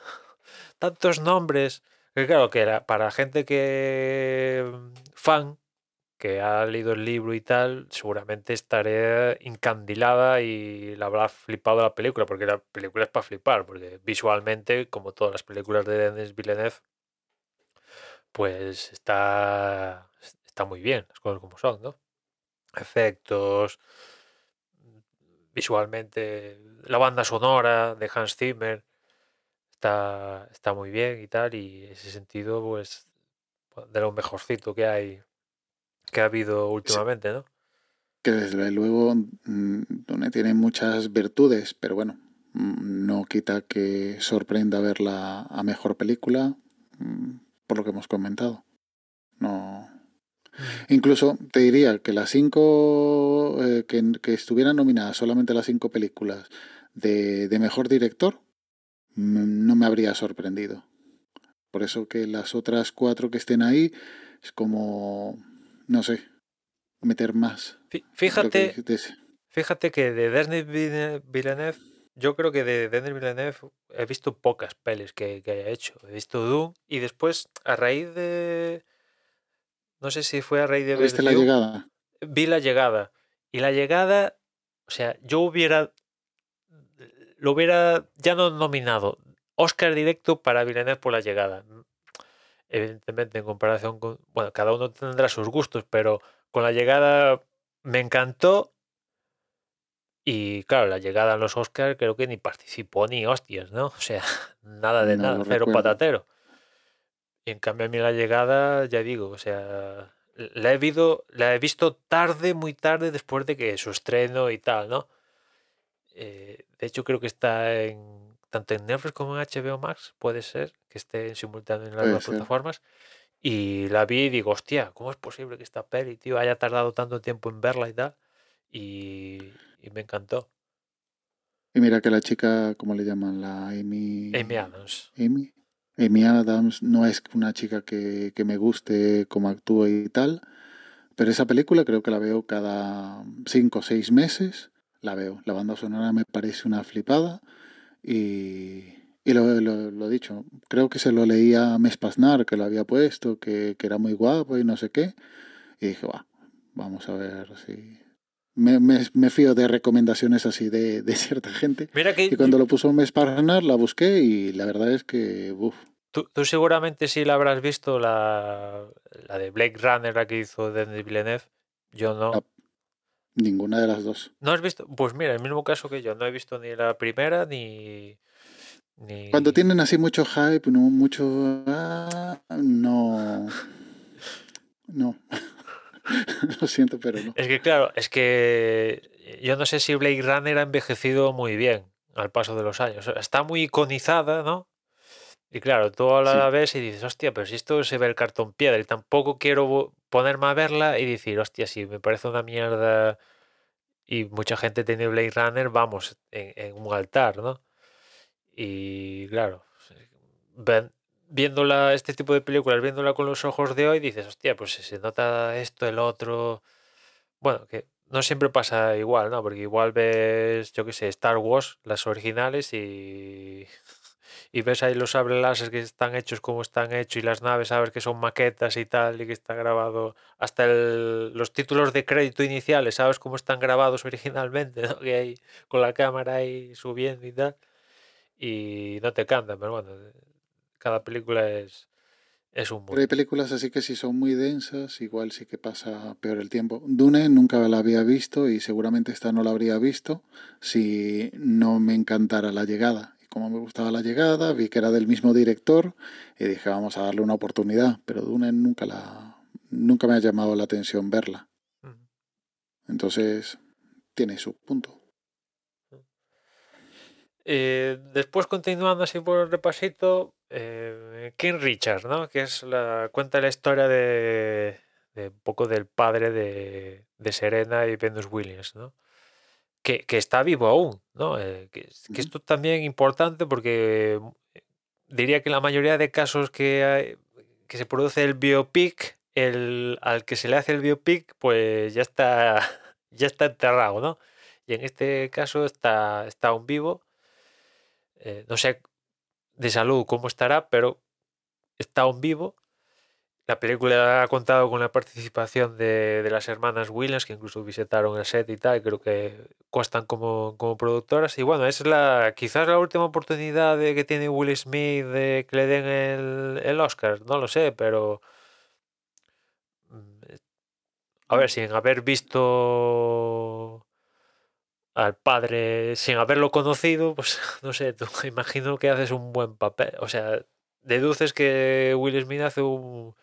Tantos nombres. Que claro, que la- para gente que mm, fan, que ha leído el libro y tal, seguramente estaré encandilada y la habrá flipado la película, porque la película es para flipar, porque visualmente, como todas las películas de Denis Villeneuve, pues está, está muy bien, las cosas como son, ¿no? Efectos, visualmente, la banda sonora de Hans Zimmer está, está muy bien y tal, y en ese sentido, pues, de lo mejorcito que hay, que ha habido últimamente, ¿no? Que desde luego mm, tiene muchas virtudes, pero bueno, mm, no quita que sorprenda verla a mejor película, mm, por lo que hemos comentado. No. Incluso te diría que las cinco eh, que, que estuvieran nominadas solamente las cinco películas de, de mejor director, no me habría sorprendido. Por eso que las otras cuatro que estén ahí es como, no sé, meter más. Fí- Lo que Fíjate, dices. fíjate que de Denis Villeneuve, yo creo que de Denis Villeneuve he visto pocas pelis que, que haya hecho. He visto Doom y después, a raíz de. No sé si fue a raíz de ¿Viste la llegada? vi la llegada. Y la llegada, o sea, yo hubiera. Lo hubiera ya no nominado. Oscar directo para Villeneuve por la llegada. Evidentemente, en comparación con. Bueno, cada uno tendrá sus gustos, pero con la llegada me encantó. Y claro, la llegada a los Oscars creo que ni participó ni hostias, ¿no? (laughs) O sea, nada de No nada, cero recuerdo. patatero. Y en cambio a mí la llegada, ya digo, o sea, la he, visto, la he visto tarde, muy tarde, después de que su estreno y tal, ¿no? Eh, de hecho, creo que está en tanto en Netflix como en HBO Max, puede ser, que esté en simultáneo en las Puede dos ser. plataformas. Y la vi y digo, hostia, ¿cómo es posible que esta peli, tío, haya tardado tanto tiempo en verla y tal? Y, y me encantó. Y mira que la chica, ¿cómo le llaman? La Amy. Amy Adams. Amy. Amy Adams no es una chica que, que me guste cómo actúa y tal, pero esa película creo que la veo cada cinco o seis meses. La veo. La banda sonora me parece una flipada y, y lo, lo, lo dicho, creo que se lo leía a Mespasnar, que lo había puesto, que, que era muy guapo y no sé qué. Y dije, va, vamos a ver si... Me, me, me fío de recomendaciones así de, de (laughs) cierta gente. Mira que Y cuando lo puso Mespasnar la busqué y la verdad es que, uff, tú, tú seguramente sí la habrás visto, la, la de Blake Runner, la que hizo Denis Villeneuve. Yo no. Ah. ninguna de las dos. ¿No has visto? Pues mira, el mismo caso que yo. No he visto ni la primera ni. Cuando tienen así mucho hype, no mucho... ah, no... No. (laughs) Lo siento, pero no. Es que claro, es que yo no sé si Blade Runner ha envejecido muy bien al paso de los años. Está muy iconizada, ¿no? Y claro, tú Sí. la ves y dices, hostia, pero si esto se ve el cartón piedra y tampoco quiero ponerme a verla y decir, hostia, si me parece una mierda y mucha gente tiene Blade Runner, vamos, en, en un altar, ¿no? Y claro, viéndola, este tipo de películas, viéndola con los ojos de hoy, dices, hostia, pues se nota esto, el otro. Bueno, que no siempre pasa igual, ¿no? Porque igual ves, yo qué sé, Star Wars, las originales, y, (laughs) y ves ahí los láser que están hechos como están hechos, y las naves sabes que son maquetas y tal, y que está grabado. Hasta el- los títulos de crédito iniciales, sabes cómo están grabados originalmente, (laughs) ¿no? Que hay con la cámara ahí subiendo y tal. Y no te cantan, pero bueno, cada película es, es un Pero hay mundo. películas así que si son muy densas, igual sí que pasa peor el tiempo. Dune nunca la había visto y seguramente esta no la habría visto si no me encantara la llegada. Y como me gustaba la llegada, vi que era del mismo director y dije, vamos a darle una oportunidad. Pero Dune nunca la nunca me ha llamado la atención verla. Entonces, tiene su punto. Eh, después, continuando así por el repasito, eh, King Richard, ¿no? Que es la, cuenta la historia de, de un poco del padre de, de Serena y Venus Williams, ¿no? Que, que está vivo aún, ¿no? Eh, que, es- que esto también es importante porque eh, diría que la mayoría de casos que, hay- que se produce el biopic, el, al que se le hace el biopic, pues ya está, (laughs) ya está enterrado, ¿no? Y en este caso está, está aún vivo. Eh, no sé de salud cómo estará, pero está aún vivo. La película ha contado con la participación de, de las hermanas Williams, que incluso visitaron el set y tal, y creo que cuestan como, como productoras. Y bueno, es la quizás la última oportunidad de que tiene Will Smith de que le den el, el Oscar, no lo sé, pero mm, a ver, sin haber visto al padre, sin haberlo conocido, pues (laughs) no sé, tú (laughs) imagino que haces un buen papel. O sea, deduces que Will Smith hace un,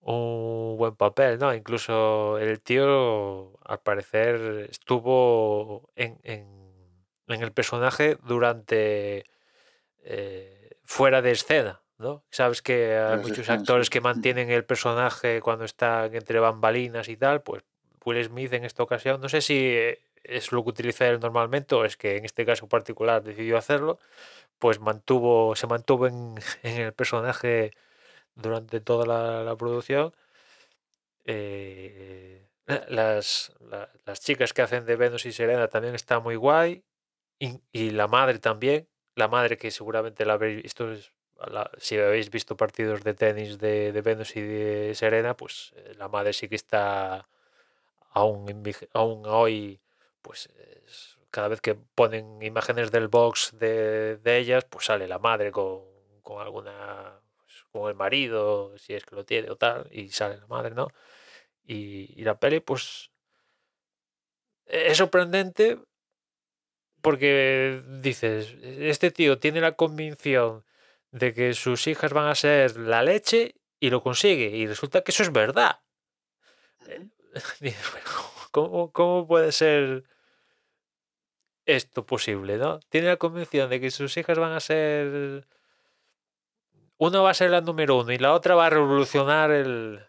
un buen papel, ¿no? Incluso el tío, al parecer, estuvo en, en, en el personaje durante eh, fuera de escena, ¿no? Sabes que hay muchos actores que Mm. mantienen el personaje cuando están entre bambalinas y tal, pues Will Smith en esta ocasión, no sé si eh, es lo que utiliza él normalmente o es que en este caso particular decidió hacerlo, pues mantuvo, se mantuvo en, (laughs) en el personaje durante toda la, producción. Eh, la- las, la- las chicas que hacen de Venus y Serena también está muy guay. y, y la madre también, la madre que seguramente la habréis visto, si habéis visto partidos de tenis de, de Venus y de Serena, pues eh, la madre sí que está aún, aún hoy, pues es- cada vez que ponen imágenes del box de, de ellas, pues sale la madre con, con alguna, pues, con el marido, si es que lo tiene o tal, y sale la madre, ¿no? Y, y la peli, pues es sorprendente porque dices, este tío tiene la convicción de que sus hijas van a ser la leche y lo consigue, y resulta que eso es verdad. Eh, (laughs) Dices, "Pero, ¿Cómo, cómo puede ser esto posible, no? Tiene la convicción de que sus hijas van a ser... Una va a ser la número uno y la otra va a revolucionar el,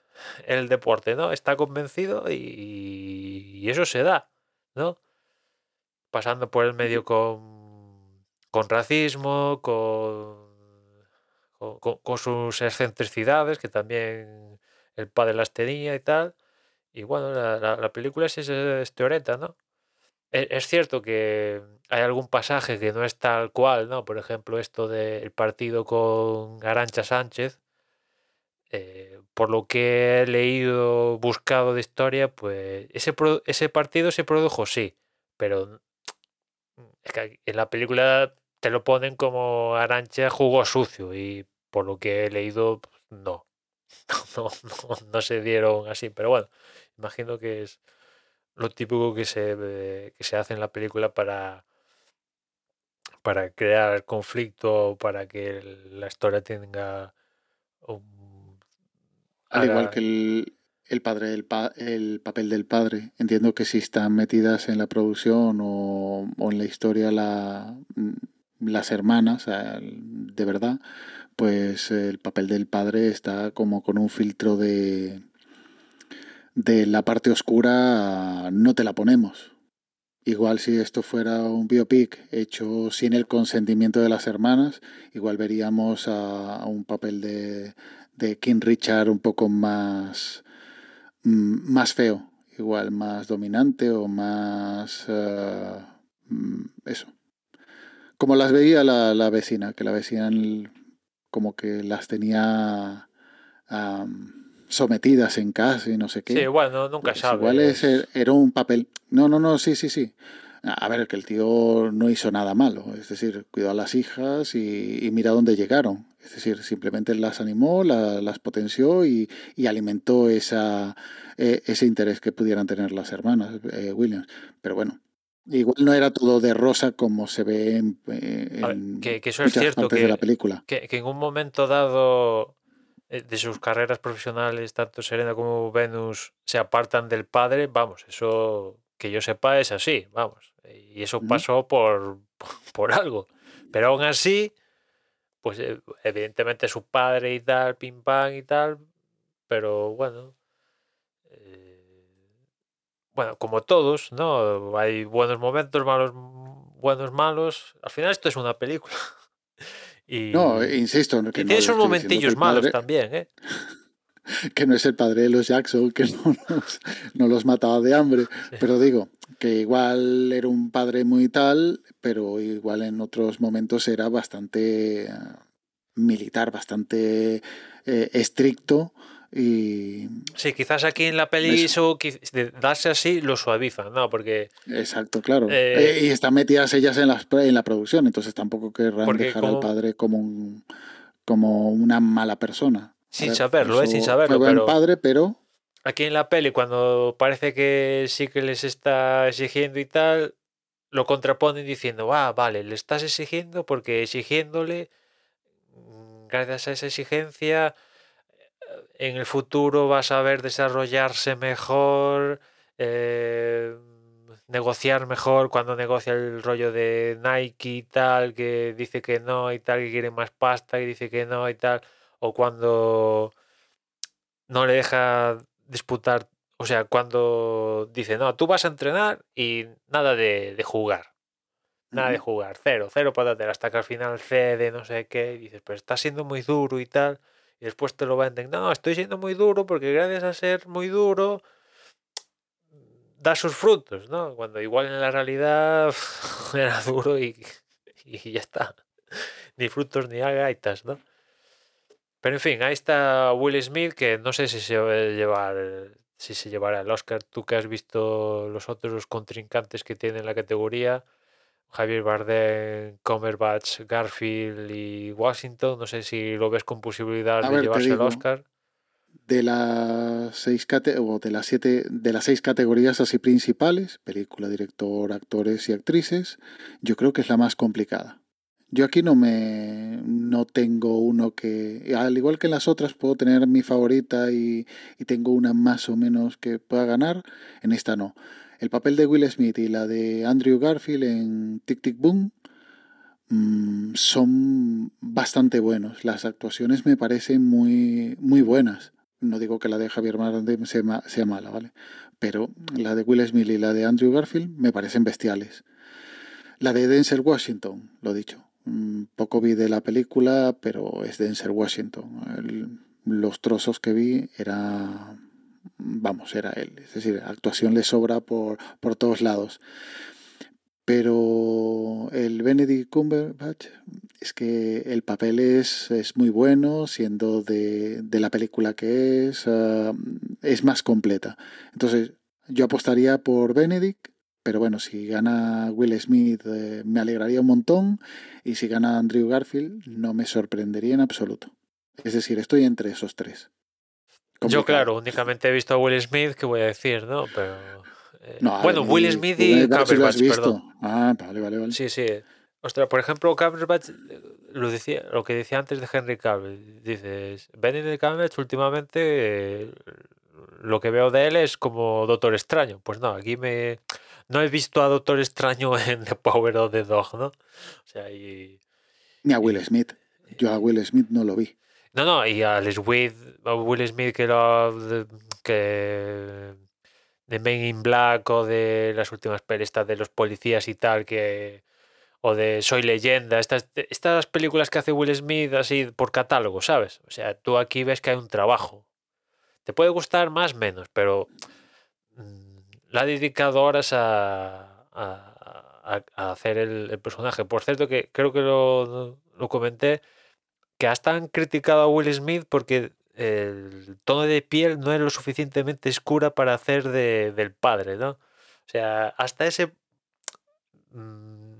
el deporte, ¿no? Está convencido y, y eso se da, ¿no? Pasando por el medio con, con racismo, con, con, sus excentricidades, que también el padre las tenía y tal. Y bueno, la, la- la película es, es teoreta, ¿no? E- Es cierto que hay algún pasaje que no es tal cual, ¿no? Por ejemplo, esto del partido con Arancha Sánchez. eh, por lo que he leído, buscado de historia, pues ese, pro- ese partido se produjo, sí, pero en la película te lo ponen como Arancha jugó sucio y por lo que he leído, pues, no. (laughs) No, no, no se dieron así, pero bueno, imagino que es lo típico que se, eh, que se hace en la película para, para crear conflicto, para que la historia tenga un... Al igual que el, el padre, el, pa- el papel del padre. Entiendo que si están metidas en la producción o, o en la historia la, mm, las hermanas, de verdad, pues el papel del padre está como con un filtro de, de la parte oscura, no te la ponemos. Igual si esto fuera un biopic hecho sin el consentimiento de las hermanas, igual veríamos a, un papel de, de King Richard un poco más, mm, más feo, igual más dominante o más... eh, eso. Como las veía la, la vecina, que la vecina como que las tenía sometidas en casa y no sé qué. Sí, bueno, nunca Pues sabes. Igual es, era un papel. No, no, no, sí, sí, sí. A ver, que el tío no hizo nada malo. Es decir, cuidó a las hijas y, y mira dónde llegaron. Es decir, simplemente las animó, la- las potenció y, y alimentó esa, eh, ese interés que pudieran tener las hermanas eh, Williams. Pero bueno, igual no era todo de rosa como se ve en, eh, A ver, en que- que eso es cierto, que- de la película. que, que en un momento dado eh, de sus carreras profesionales, tanto Serena como Venus se apartan del padre, vamos, eso que yo sepa es así, vamos. Y eso pasó por, (laughs) por algo. Pero aún así, pues eh, evidentemente su padre y tal, pim pam y tal, pero bueno. eh, bueno, como todos, ¿no? Hay buenos momentos, malos, buenos, malos. Al final esto es una película. Y, No, insisto, que y no tiene sus momentillos malos padre- también, ¿eh? (laughs) que no es el padre de los Jackson, que no los, no los mataba de hambre. Pero digo, que igual era un padre muy tal, pero igual en otros momentos era bastante eh, militar, bastante eh, estricto y Sí, quizás aquí en la peli eso, de darse así, lo suavizan, ¿no? Porque exacto, claro. Eh, Eh, y están metidas ellas en, las, en la producción, entonces tampoco querrán Porque dejar como- al padre como un como una mala persona. A Sin ver, saberlo, ¿eh? Sin saberlo, fue buen pero- padre, pero aquí en la peli, cuando parece que sí que les está exigiendo y tal, lo contraponen diciendo, ah, vale, le estás exigiendo porque exigiéndole, mm, gracias a esa exigencia, eh, en el futuro vas a ver desarrollarse mejor, eh, negociar mejor cuando negocia el rollo de Nike y tal, que dice que no y tal, que quiere más pasta y dice que no y tal, o cuando no le deja disputar, o sea, cuando dice, no, tú vas a entrenar y nada de, de jugar. Nada de jugar, cero, cero patatero, hasta que al final cede, no sé qué, y dices, pero está siendo muy duro y tal, y después te lo venden, no, estoy siendo muy duro porque gracias a ser muy duro, da sus frutos, ¿no? Cuando igual en la realidad (laughs) era duro y, y ya está. (laughs) Ni frutos ni agaitas, ¿no? Pero en fin, ahí está Will Smith, que no sé si se va a llevar si se llevará el Oscar. Tú que has visto los otros contrincantes que tiene en la categoría, Javier Bardem, Cumberbatch, Garfield y Washington, no sé si lo ves con posibilidad A de ver, llevarse el Oscar. De las seis cate- o de las siete, de las seis categorías así principales, película, director, actores y actrices, yo creo que es la más complicada. Yo aquí no me no tengo uno que, al igual que en las otras, puedo tener mi favorita y, y tengo una más o menos que pueda ganar. En esta no. El papel de Will Smith y la de Andrew Garfield en Tic Tic Boom mm, son bastante buenos. Las actuaciones me parecen muy, muy buenas. No digo que la de Javier Bardem sea, ma- sea mala, ¿vale? Pero la de Will Smith y la de Andrew Garfield me parecen bestiales. La de Denzel Washington, lo dicho. Mm, Poco vi de la película, pero es Denzel Washington. Los trozos que vi era, vamos, era él. Es decir, actuación le sobra por, por todos lados. Pero el Benedict Cumberbatch es que el papel es, es muy bueno, siendo de, de la película que es, ah, es más completa. Entonces, yo apostaría por Benedict, pero bueno, si gana Will Smith eh, me alegraría un montón, y si gana Andrew Garfield no me sorprendería en absoluto. Es decir, estoy entre esos tres. Yo, claro, únicamente he visto a Will Smith, que voy a decir, ¿no? Pero. eh, No, bueno, ver, Will Smith y Cumberbatch, perdón. Ah, vale, vale, vale. Sí, sí. Ostras, por ejemplo, Cumberbatch, lo, decía, lo que decía antes de Henry Cavill, dices, Benedict Cumberbatch últimamente eh, lo que veo de él es como Doctor Extraño. Pues no, aquí me no he visto a Doctor Extraño (laughs) en The Power of the Dog, ¿no? O sea, y Ni a Will Smith. Yo a Will Smith no lo vi. No, no, y Smith, a Will Smith que lo de- que de Men in Black o de las últimas pelis estas de los policías y tal que o de Soy leyenda, estas estas películas que hace Will Smith así por catálogo, ¿sabes? O sea, tú aquí ves que hay un trabajo. Te puede gustar más menos, pero mm, le ha dedicado horas a- a hacer el, el personaje. Por cierto, que creo que lo, lo comenté, que hasta han criticado a Will Smith porque el tono de piel no es lo suficientemente oscura para hacer de, del padre, ¿no? O sea, hasta ese... mm,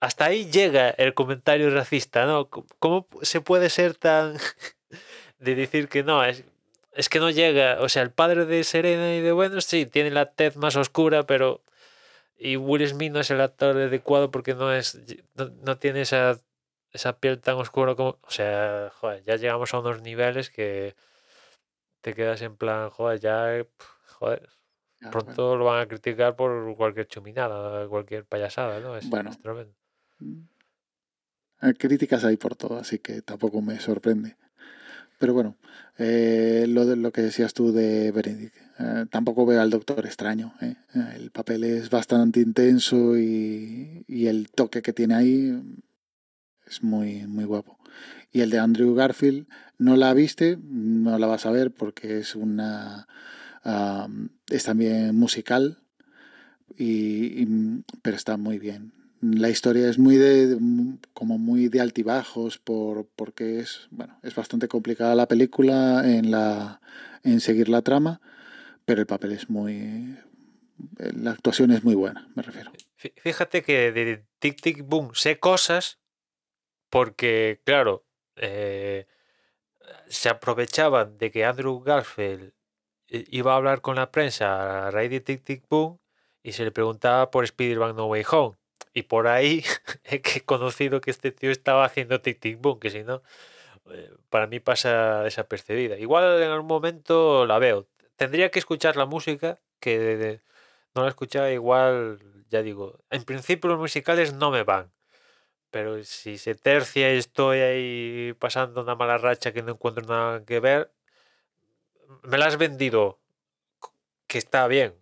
hasta ahí llega el comentario racista, ¿no? ¿Cómo se puede ser tan (laughs) de decir que no? Es, es que no llega. O sea, el padre de Serena y de Bueno, sí, tiene la tez más oscura, pero. Y Will Smith no es el actor adecuado porque no es. No, no tiene esa, esa piel tan oscura como. O sea, joder, ya llegamos a unos niveles que te quedas en plan, joder, ya. Joder, bueno. pronto lo van a criticar por cualquier chuminada, cualquier payasada, ¿no? Es, Bueno. es tremendo. Eh, Críticas hay por todo, así que tampoco me sorprende. Pero bueno, eh, lo, de, lo que decías tú de Benedict, eh, tampoco veo al Doctor Extraño. Eh, El papel es bastante intenso y, y el toque que tiene ahí es muy, muy guapo. Y el de Andrew Garfield, no la viste, no la vas a ver porque es una es también musical, y, pero está muy bien. La historia es muy de como muy de altibajos por, porque es bueno es bastante complicada la película en la en seguir la trama, pero el papel es muy la actuación es muy buena, me refiero. Fí- Fíjate que de Tic Tic Boom sé cosas porque, claro, eh, se aprovechaban de que Andrew Garfield iba a hablar con la prensa a raíz de Tic Tic Boom y se le preguntaba por Spider-Man No Way Home. Y por ahí (laughs) he conocido que este tío estaba haciendo Tic Tic Boom, que si no, eh, para mí pasa desapercibida. Igual en algún momento la veo. Tendría que escuchar la música, que no la escuchaba igual, ya digo, en principio los musicales no me van. Pero si se tercia y estoy ahí pasando una mala racha que no encuentro nada que ver, me la has vendido que está bien,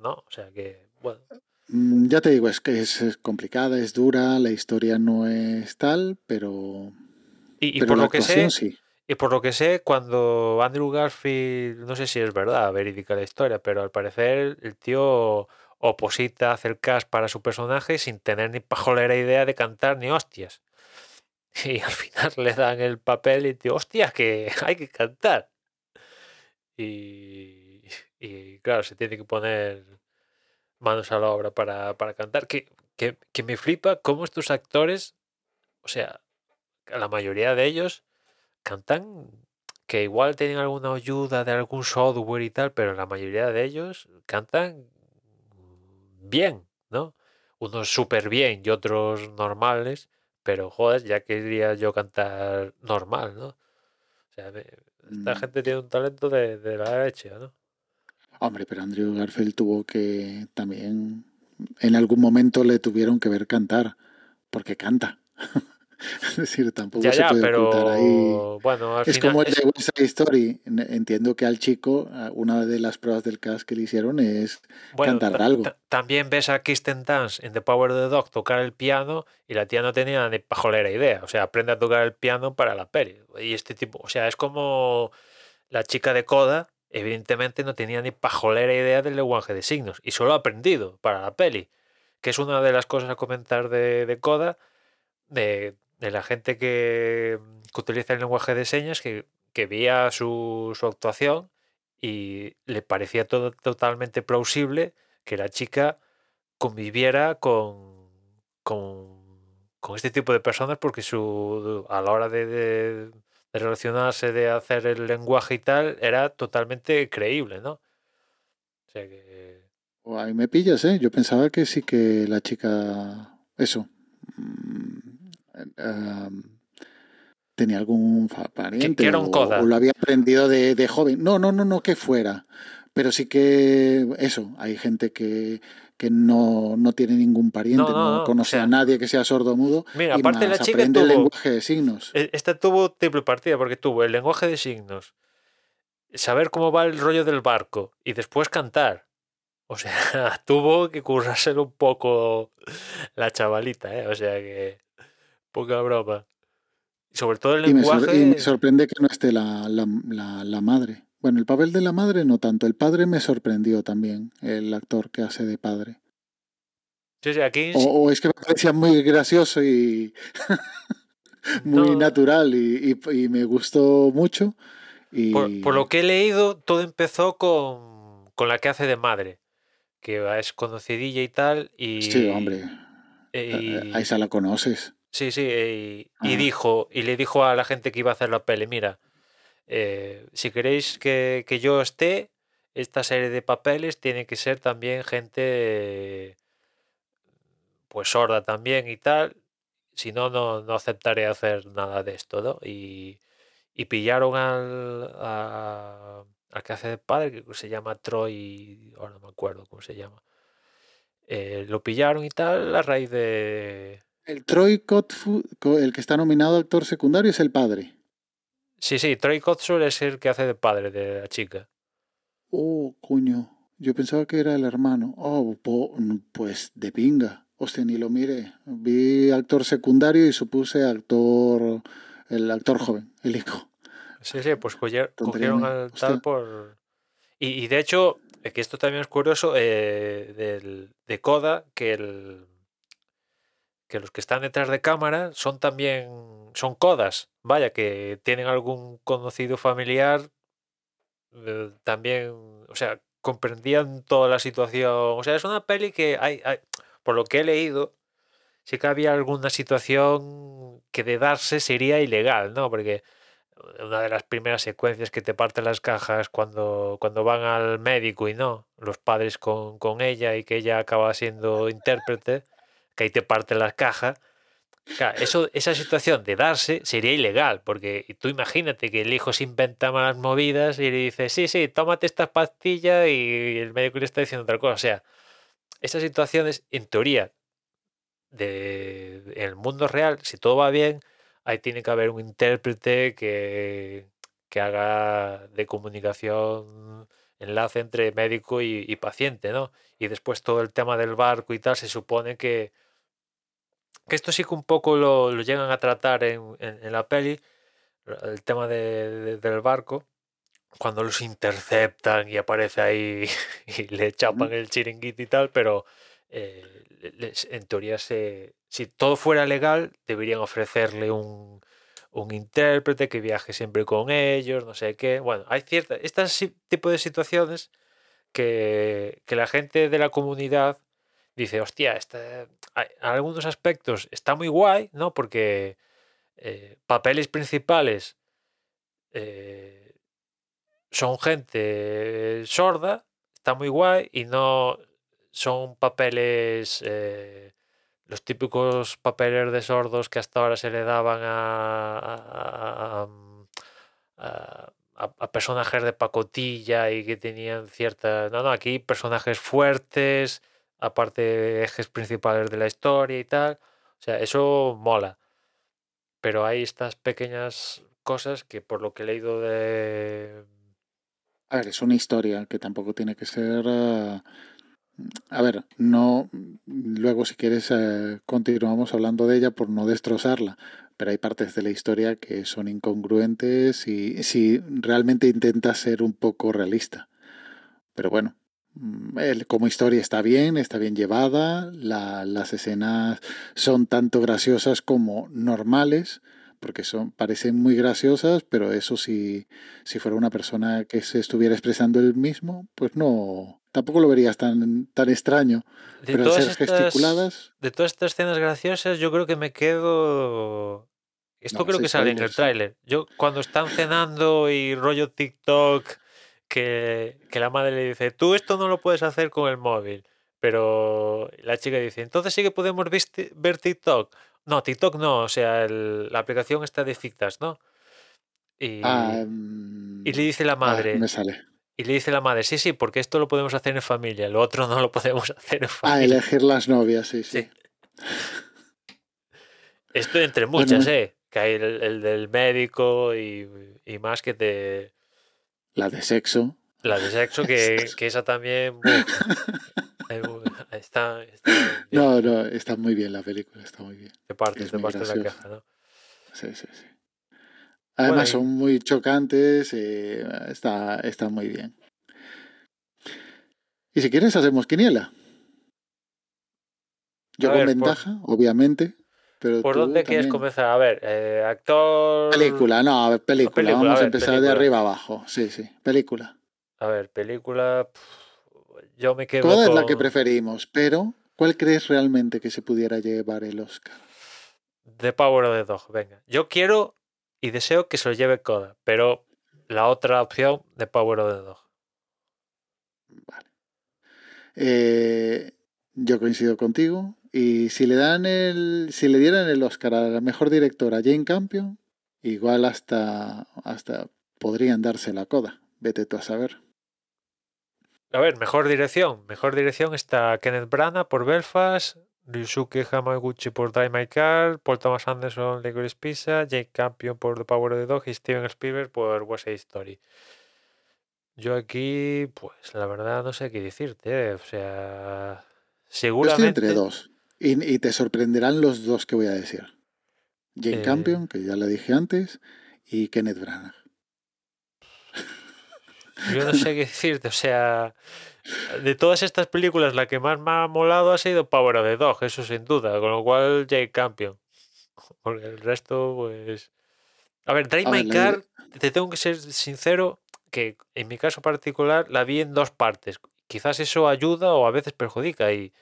¿no? O sea que, bueno, Mm, Ya te digo, es que es, complicada, es dura, la historia no es tal, pero, y, y pero por lo que sé, sí. Y por lo que sé, cuando Andrew Garfield, no sé si es verdad, verídica la historia, pero al parecer el tío oposita hacer cast para su personaje sin tener ni pajolera idea de cantar ni hostias. (laughs) Y al final le dan el papel y tío, hostias, que (laughs) hay que cantar. Y, y claro, se tiene que poner manos a la obra para, para cantar. Que, que, que me flipa cómo estos actores, o sea, la mayoría de ellos cantan que igual tienen alguna ayuda de algún software y tal, pero la mayoría de ellos cantan bien, ¿no? Unos súper bien y otros normales, pero joder, ya quería yo cantar normal, ¿no? O sea, me- esta Mm. gente tiene un talento de, de la leche, ¿no? Hombre, pero Andrew Garfield tuvo que también, en algún momento le tuvieron que ver cantar, porque canta. (laughs) (laughs) es decir, tampoco Ya, se ya, puede ocultar ahí. pero bueno, al Es final como el es- de West Side Story. En- Entiendo que al chico, una de las pruebas del cast que le hicieron es Bueno, cantar ta- algo. ta- también ves a Kirsten Dance en The Power of the Dog tocar el piano y la tía no tenía ni pajolera idea. O sea, aprende a tocar el piano para la peli. Y este tipo, o sea, es como la chica de Coda, evidentemente no tenía ni pajolera idea del lenguaje de signos y solo ha aprendido para la peli. Que es una de las cosas a comentar de, de Coda, de, de la gente que, que utiliza el lenguaje de señas, que, que veía su, su actuación y le parecía todo totalmente plausible que la chica conviviera con, con, con este tipo de personas porque su a la hora de, relacionarse, de hacer el lenguaje y tal, era totalmente creíble, ¿no? O sea que... O ahí me pillas, ¿eh? Yo pensaba que sí que la chica, eso, em, tenía algún pariente era un o, lo había aprendido de, de joven. No, no, no, no que fuera. Pero sí que eso, hay gente que, que no, no tiene ningún pariente, No, no, no, no, o conoce sea, a nadie que sea sordomudo Mira, y aparte la más chica aprende el tuvo- lenguaje de signos. E- Esta tuvo triple partida porque tuvo el lenguaje de signos, saber cómo va el rollo del barco y después cantar. O sea, (laughs) tuvo que currárselo un poco la chavalita, ¿eh? O sea que poca broma. Y sobre todo el Y me, lenguaje. y me sorprende que no esté la, la, la- la madre. Bueno, el papel de la madre no tanto. El padre me sorprendió también, el actor que hace de padre. Sí, sí, aquí O, o es que me parecía muy gracioso y (laughs) muy no, natural y, y- y me gustó mucho. Y por, por lo que he leído, todo empezó con, con la que hace de madre, que es conocidilla y tal. Y, Sí, hombre, y- a esa la conoces. Sí, sí, y, y Ah. dijo, y le dijo a la gente que iba a hacer la peli, mira, eh, si queréis que, que yo esté, esta serie de papeles tiene que ser también gente eh, pues sorda también y tal, si no, no, no aceptaré hacer nada de esto, ¿no? Y, y pillaron al, a- al que hace de padre, que se llama Troy, ahora no me acuerdo cómo se llama. Eh, lo pillaron y tal a raíz de, El Troy Kotfu, co- el que está nominado actor secundario, es el padre. Sí, sí, Troy Kotsur es el que hace de padre de la chica. Oh, coño. Yo pensaba que era el hermano. Oh, po- pues de pinga. Hostia, ni lo mire. Vi actor secundario y supuse actor. El actor joven, el hijo. Sí, sí, pues coger- cogieron al hostia. tal por... Y, y de hecho, que esto también es curioso, eh, del, de Coda, que el que los que están detrás de cámara son también son codas, vaya, que tienen algún conocido familiar eh, también, o sea, comprendían toda la situación. O sea, es una peli que hay, hay- por lo que he leído, sí que había alguna situación que de darse sería ilegal, ¿no? Porque una de las primeras secuencias que te parten las cajas cuando, cuando van al médico y no, los padres con, con ella y que ella acaba siendo intérprete, que ahí te cajas. Claro, eso, esa situación de darse sería ilegal, porque tú imagínate que el hijo se inventa malas movidas y le dice, sí, sí, tómate esta pastilla y el médico le está diciendo otra cosa. O sea, esas situaciones, en teoría, de, en el mundo real, si todo va bien, ahí tiene que haber un intérprete que, que haga de comunicación enlace entre médico y, y paciente, ¿no? Y después todo el tema del barco y tal, se supone que, que esto sí que un poco lo, lo llegan a tratar en, en- en la peli. el tema de- de- del barco, cuando los interceptan y aparece ahí (laughs) y le chapan el chiringuito y tal, pero eh, les- en teoría se, si todo fuera legal, deberían ofrecerle un, un intérprete que viaje siempre con ellos, no sé qué. Bueno, hay ciertas, este tipo de situaciones que, que la gente de la comunidad dice, hostia, este, hay- algunos aspectos está muy guay, ¿no? Porque eh, papeles principales eh, son gente sorda, está muy guay, y no son papeles, eh, los típicos papeles de sordos que hasta ahora se le daban a- a personajes de pacotilla y que tenían cierta... No, no, aquí personajes fuertes, aparte ejes principales de la historia y tal. O sea, eso mola. Pero hay estas pequeñas cosas que por lo que he leído de... A ver, es una historia que tampoco tiene que ser. ah, a ver, no. Luego, si quieres, eh, continuamos hablando de ella por no destrozarla. Pero hay partes de la historia que son incongruentes y si realmente intenta ser un poco realista. Pero bueno, como historia está bien, está bien llevada. la- las escenas son tanto graciosas como normales. Porque son, parecen muy graciosas, pero eso si, si fuera una persona que se estuviera expresando él mismo, pues no, tampoco lo verías tan, tan extraño. De Pero todas ser estas- gesticuladas, de todas estas escenas graciosas, yo creo que me quedo. Esto No, creo que sale en el tráiler. Yo, cuando están cenando y rollo TikTok, que, que la madre le dice, tú esto no lo puedes hacer con el móvil. Pero la chica dice, entonces sí que podemos ver TikTok. No, TikTok no, o sea, el- la aplicación está de citas, ¿no? Y, ah, mm, y le dice la ah, madre, me sale. y le dice la madre, sí, sí, porque esto lo podemos hacer en familia, lo otro no lo podemos (laughs) hacer en Ah, familia. elegir las novias, sí, sí. Sí. Esto entre Bueno, muchas, ¿eh? Que hay el, el del médico y, y más que te... La de sexo. La de sexo, que, (laughs) que esa también... está. No, no, está muy bien la película, está muy bien. Te partes, es te partes la caja, ¿no? Sí, sí, sí. Además y- son muy chocantes, eh, está, está muy bien. Y si quieres hacemos quiniela. Yo A con ver, por- ventaja, obviamente. Pero ¿Por dónde quieres comenzar? A ver, eh, actor... Película, no, a ver, película. película, Vamos a empezar de arriba abajo. Sí, sí, película. A ver, película... Yo me quedo Toda es la que preferimos, pero ¿cuál crees realmente que se pudiera llevar el Oscar? The Power of the Dog. Venga, yo quiero y deseo que se lo lleve Coda, pero la otra opción, The Power of the Dog. Vale. Eh, yo coincido contigo. Y si le dan el, si le dieran el Oscar a la mejor directora Jane Campion, igual hasta, hasta podrían darse la coda. Vete tú a saber. A ver, mejor dirección. Mejor dirección está Kenneth Branagh por Belfast, Ryusuke Hamaguchi por Drive My Car, Paul Thomas Anderson Licorice Pizza, Jake Campion por The Power of the Dog y Steven Spielberg por West Side Story. Yo aquí, pues la verdad no sé qué decirte. eh, O sea, Yo estoy seguramente... entre dos. Y, y te sorprenderán los dos que voy a decir. Jane Eh. Campion, que ya la dije antes, y Kenneth Branagh. Yo no sé (laughs) qué decirte, o sea, de todas estas películas la que más me ha molado ha sido Power of the Dog, eso sin duda, con lo cual Jake Campion. (laughs) Porque el resto, pues... A ver, Drive A My ver, la Car, te tengo que ser sincero, que en mi caso particular la vi en dos partes. Quizás eso ayuda o a veces perjudica y,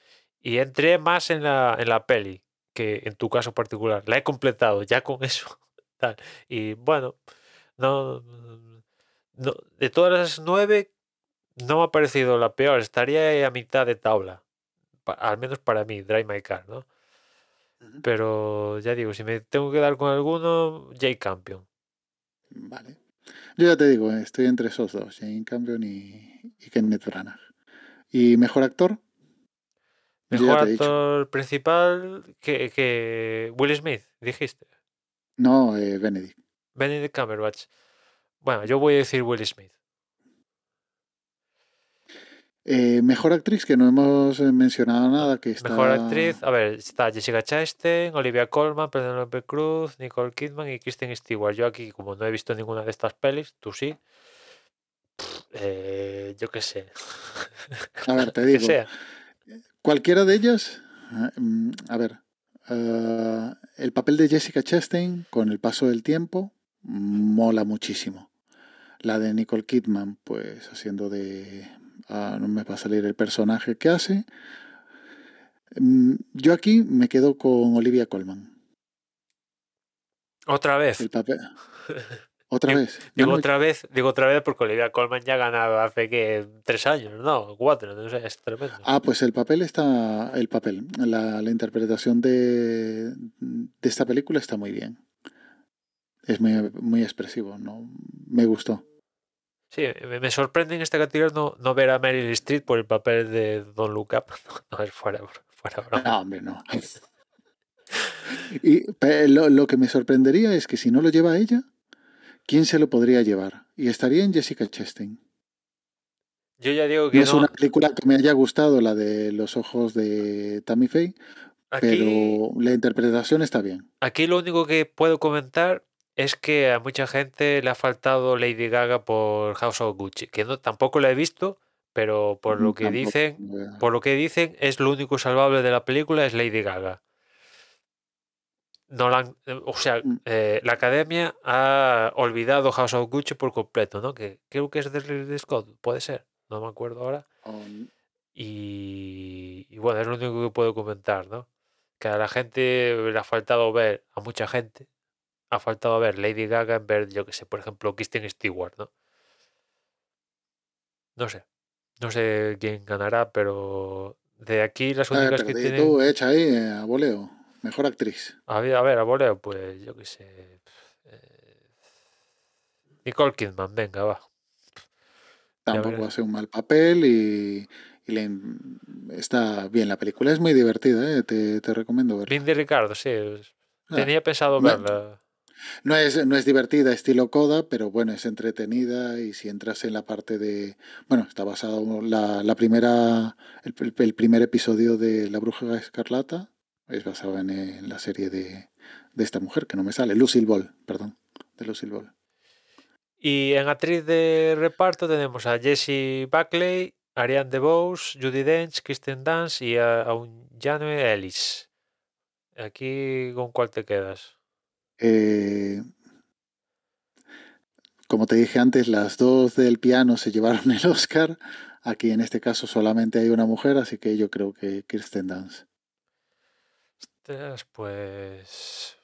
y entré más en la, en la peli que en tu caso particular. La he completado ya con (laughs) eso. tal. Y bueno, no, no, de todas las nueve, no me ha parecido la peor. Estaría a mitad de tabla. Pa- al menos para mí, Drive My Car, ¿no? Pero ya digo, si me tengo que dar con alguno, Jake Campion. Vale. Yo ya te digo, eh, estoy entre esos dos, Jane Campion y, y Kenneth Branagh. ¿Y mejor actor? Mejor actor principal que, que Will Smith, dijiste. No, eh, Benedict. Benedict Cumberbatch. Bueno, yo voy a decir Will Smith. Eh, mejor actriz, que no hemos eh, mencionado nada, que está... Mejor actriz, a ver, está Jessica Chastain, Olivia Colman, Penelope Cruz, Nicole Kidman y Kristen Stewart. Yo aquí, como no he visto ninguna de estas pelis, tú sí. eh, yo qué sé. A ver, te (laughs) Que digo, sea. Cualquiera de ellas, ah, mm, a ver, ah, el papel de Jessica Chastain con el paso del tiempo mola muchísimo. La de Nicole Kidman, pues haciendo de... ah, no me va a salir el personaje que hace. Mm, Yo aquí me quedo con Olivia Colman. Otra vez. El papel. (laughs) Otra Digo- vez. Digo no, otra vez, digo otra vez porque Olivia Colman ya ganaba hace que tres años, no, cuatro, no sé, es tremendo. Ah, pues el papel está. El papel. La, la interpretación de, de esta película está muy bien. Es muy, muy expresivo, ¿no? Me gustó. Sí, me, sorprende en esta categoría no, no ver a Meryl Streep por el papel de Don Look (laughs) Up. No, es fuera, fuera broma. No, hombre, no. (laughs) Y lo, lo que me sorprendería es que si no lo lleva ella, ¿quién se lo podría llevar? Y estaría en Jessica Chastain. Yo ya digo que No es no, una película que me haya gustado, la de los ojos de Tammy Faye, aquí, pero la interpretación está bien. aquí lo único que puedo comentar es que a mucha gente le ha faltado Lady Gaga por House of Gucci, que no tampoco la he visto, pero por lo que Tampoco, dicen, eh, por lo que dicen es lo único salvable de la película es Lady Gaga. No la han- eh, o sea, Mm. eh, la academia ha olvidado House of Gucci por completo, ¿no? Que creo que es de Ridley Scott, puede ser, no me acuerdo ahora. on- Y, y bueno, es lo único que puedo comentar, ¿no? Que a la gente le ha faltado ver, a mucha gente, ha faltado ver Lady Gaga en ver, yo que sé, por ejemplo, Kristen Stewart, ¿no? No sé, no sé quién ganará, pero de aquí las únicas que tienen... tú, echa ahí, eh, a voleo. Mejor actriz. A ver, a ver, a voleo, pues yo que sé. eh, Nicole Kidman, venga, va. Tampoco hace un mal papel y, y le- está bien la película. Es muy divertida, eh, te, te recomiendo verla. Lindy Ricardo, sí. Ah, Tenía pensado no- verla. No es, no es divertida estilo Coda, pero bueno, es entretenida y si entras en la parte de... Bueno, está basado la, la primera, el primer episodio de La Bruja Escarlata, es basado en, eh, en la serie de, de esta mujer, que no me sale, Lucille Ball, perdón, de Lucille Ball. Y en actriz de reparto tenemos a Jessie Buckley, Ariane DeBose, Judy Dench, Kristen Dance y a, a un Janue Ellis. Aquí, ¿con cuál te quedas? Eh, como te dije antes, las dos del piano se llevaron (laughs) el Oscar. Aquí en este caso solamente hay una mujer, así que yo creo que Kirsten Dunst. Pues.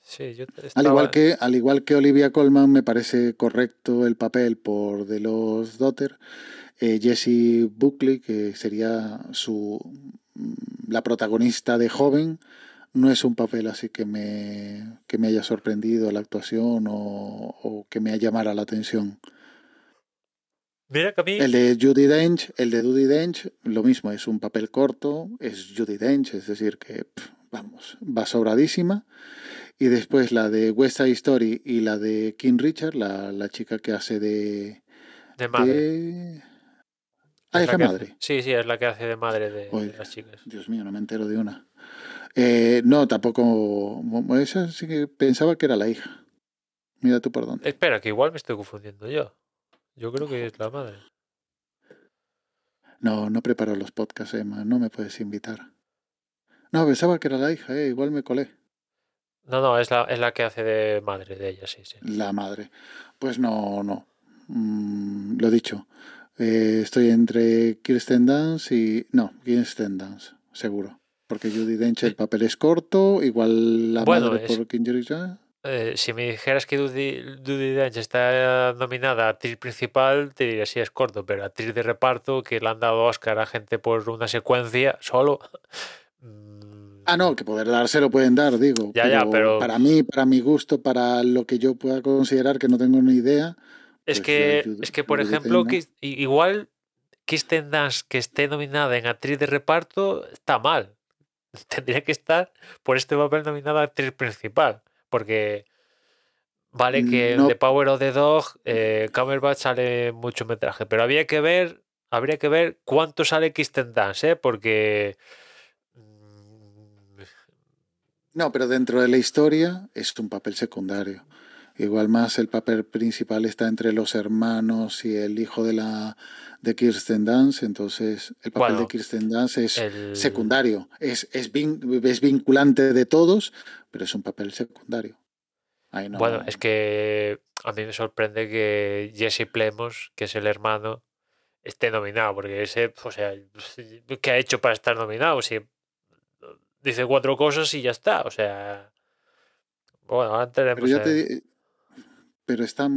Sí, yo te- Al igual estaba- que, al igual que Olivia Colman, me parece correcto el papel por The Lost Daughter. Eh, Jessie Buckley, que sería su mm, la protagonista de joven, no es un papel así que me, que me haya sorprendido la actuación o, o que me llamara la atención. Mira que a mí. El de Judy Dench, el de Judy Dench, lo mismo, es un papel corto, es Judy Dench, es decir, que vamos, va sobradísima. Y después la de West Side Story y la de King Richard, la, la chica que hace de. de madre. de... Ah, Es es la la que hace- madre. Sí, sí, es la que hace de madre de, las chicas. Dios mío, no me entero de una. Eh, no, tampoco. Esa sí que pensaba que era la hija. Mira tú por dónde. Espera, que igual me estoy confundiendo yo. Yo creo que es la madre. No, no preparo los podcasts, Emma, no me puedes invitar. No, pensaba que era la hija, eh, igual me colé. No, no, es la, es la que hace de madre de ella, sí, sí. La madre. Pues no, no. Mm, lo dicho. Eh, estoy entre Kirsten Dunst y. No, Kirsten Dunst, seguro. Porque Judy Dench el papel es corto, igual la Bueno, madre es- por. Eh, si me dijeras que Judy, Judy Dench está nominada a actriz principal, te diría si es corto, pero actriz de reparto, que le han dado Oscar a gente por una secuencia solo. Mm, Ah, no, que poder dar se lo pueden dar, digo. Ya, ya, pero- Para mí, para mi gusto, para lo que yo pueda considerar que no tengo ni idea. Es Pues que, es que, por ejemplo, que, igual Kirsten Dunst que esté nominada en actriz de reparto está mal. (laughs) Tendría que estar por este papel nominada actriz principal. Porque vale que No. en The Power of the Dog eh, Cumberbatch sale mucho metraje, pero había que ver habría que ver cuánto sale Kirsten Dance, ¿eh? Porque... No, pero dentro de la historia es un papel secundario. Igual más el papel principal está entre los hermanos y el hijo de la de Kirsten Dunst, entonces el papel Bueno, de Kirsten Dunst es el- secundario, es, es, vin- es vinculante de todos, pero es un papel secundario. Ahí no- Bueno, es que a mí me sorprende que Jesse Plemons, que es el hermano, esté nominado, porque ese, o sea, (laughs) ¿qué ha hecho para estar nominado? Si dice cuatro cosas y ya está, o sea... Bueno, ahora pero entraremos ya te di- pero está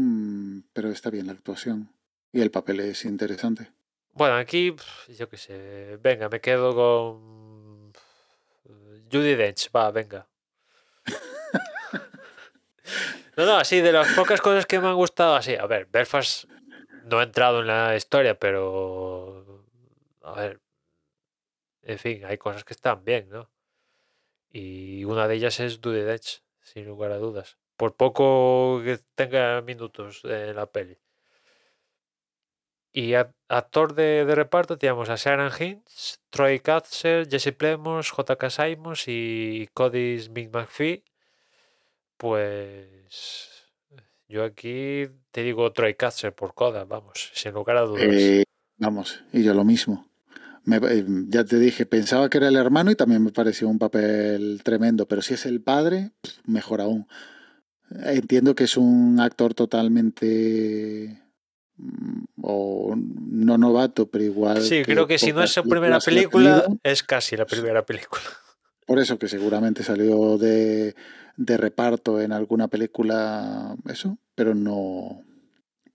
pero está bien la actuación y el papel es interesante. Bueno, aquí, yo qué sé, venga, me quedo con eh, Judy Dench, va, venga. No, no, así de las pocas cosas que me han gustado, así, a ver, Belfast no ha entrado en la historia, pero a ver, en fin, hay cosas que están bien, ¿no? Y una de ellas es Judy Dench, sin lugar a dudas. Por poco que tenga minutos en la peli. Y a- actor de, de reparto teníamos a Sharon Hinch, Troy Katzer, Jesse Plemons, J.K. Simons y Cody Smith McPhee. Pues yo aquí te digo Troy Katzer por coda, vamos, sin lugar a dudas. Eh, vamos, y yo lo mismo. Me- eh, ya te dije, pensaba que era el hermano y también me pareció un papel tremendo, pero si es el padre, pf, mejor aún. Entiendo que es un actor totalmente mm, o no novato, pero igual. sí, creo que si no es su primera película, es casi la primera película. Por eso que seguramente salió de, de reparto en alguna película, eso, pero no.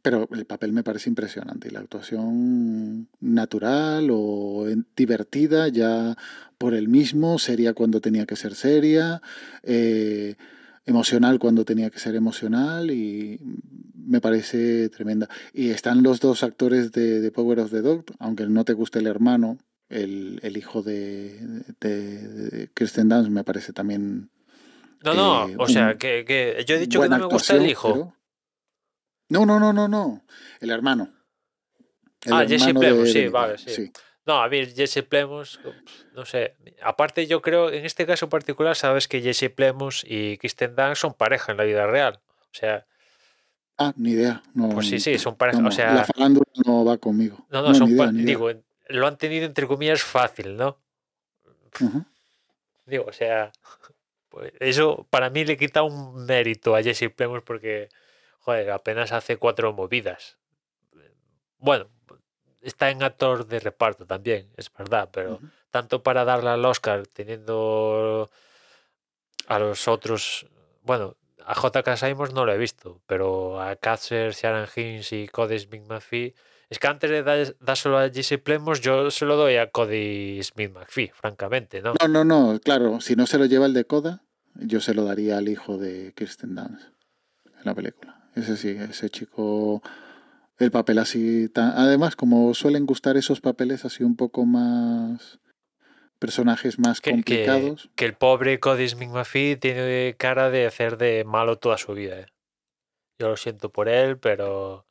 Pero el papel me parece impresionante y la actuación natural o divertida ya por el mismo, seria cuando tenía que ser seria, eh, emocional cuando tenía que ser emocional y me parece tremenda. Y están los dos actores de, de Power of the Dog, aunque no te guste el hermano, el, el hijo de, de, de Kirsten Dunst me parece también No, no, Eh, o sea, que, que yo he dicho que no me gusta el hijo. pero- No, no, no, no, no. El hermano. El Ah, Jesse de- Plemons, sí, vale, sí. No, a ver, Jesse Plemons, no sé. Aparte, yo creo, en este caso particular, sabes que Jesse Plemons y Kristen Dunst son pareja en la vida real. O sea, Ah, ni idea. No, Pues sí, sí, son pareja, no, o no, sea- La farándula no va conmigo. no, no, ni son idea, ni digo, lo han tenido entre comillas fácil, ¿no? Digo, o sea, pues eso para mí le quita un mérito a Jesse Plemons porque, joder, apenas hace cuatro movidas. Bueno, está en actor de reparto también, es verdad, pero tanto para darle al Oscar teniendo a los otros, bueno, a J.K. Simons no lo he visto, pero a Katzer, Sharon Hinch y Cody Smith McPhee, es que antes de dárselo a Jesse Plemons, yo se lo doy a Cody Smith McPhee, francamente, ¿no? No, no, no, claro, si no se lo lleva el de Coda, yo se lo daría al hijo de Kirsten Dunst en la película. Ese sí, ese chico, el papel así, tan- además como suelen gustar esos papeles así un poco más, personajes más que, complicados. que el pobre Cody Smith McPhee tiene cara de hacer de malo toda su vida. ¿eh? Yo lo siento por él, pero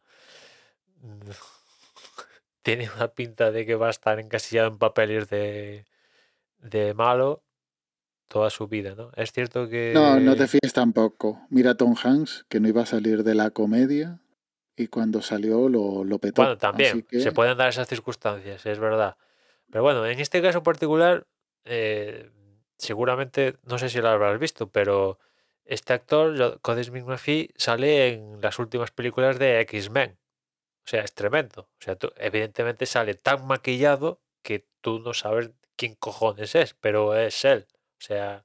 (laughs) tiene una pinta de que va a estar encasillado en papeles de, de malo toda su vida, ¿no? Es cierto que... No, no te fíes tampoco. Mira a Tom Hanks, que no iba a salir de la comedia y cuando salió lo, lo petó. Bueno, también, que, se pueden dar esas circunstancias, es verdad. Pero bueno, en este caso particular, eh, seguramente, no sé si lo habrás visto, pero este actor, Smith McPhee, sale en las últimas películas de X-Men. O sea, es tremendo. O sea, tú- evidentemente sale tan maquillado que tú no sabes quién cojones es, pero es él. O sea,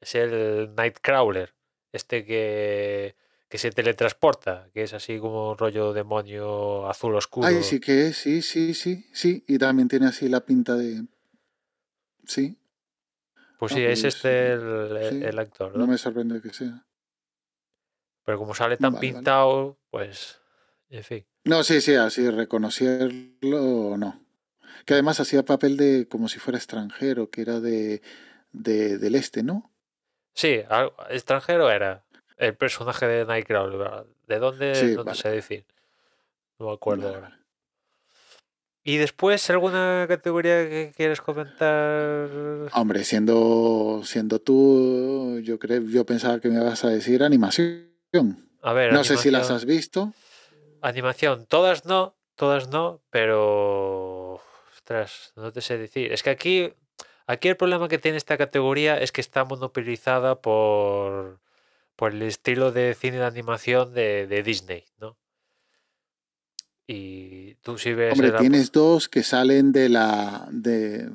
es el Nightcrawler, este que, que se teletransporta, que es así como un rollo demonio azul oscuro. Ay, sí que es, sí, sí, sí, sí. Y también tiene así la pinta de... Sí, Pues Ah, sí, es pues, este el, el- sí, el actor, ¿no? no me sorprende que sea. Pero como sale tan Vale, vale. pintado, pues, en fin. No, sí, sí, así reconocerlo, no. Que además hacía papel de como si fuera extranjero, que era de, de del este, ¿no? Sí, extranjero era el personaje de Nightcrawler. ¿verdad? ¿De dónde? Sí, no te vale, sé decir. No me acuerdo Vale, ahora. vale. Y después, ¿alguna categoría que quieres comentar? Hombre, siendo, siendo tú, yo creo, yo pensaba que me vas a decir animación. A ver, No sé si las has visto. Animación, todas no, todas no, pero. Ostras, no te sé decir. Es que aquí, aquí el problema que tiene esta categoría es que está monopolizada por, por el estilo de cine de animación de, de Disney, ¿no? Y tú si ves. Hombre, tienes dos que salen de la. de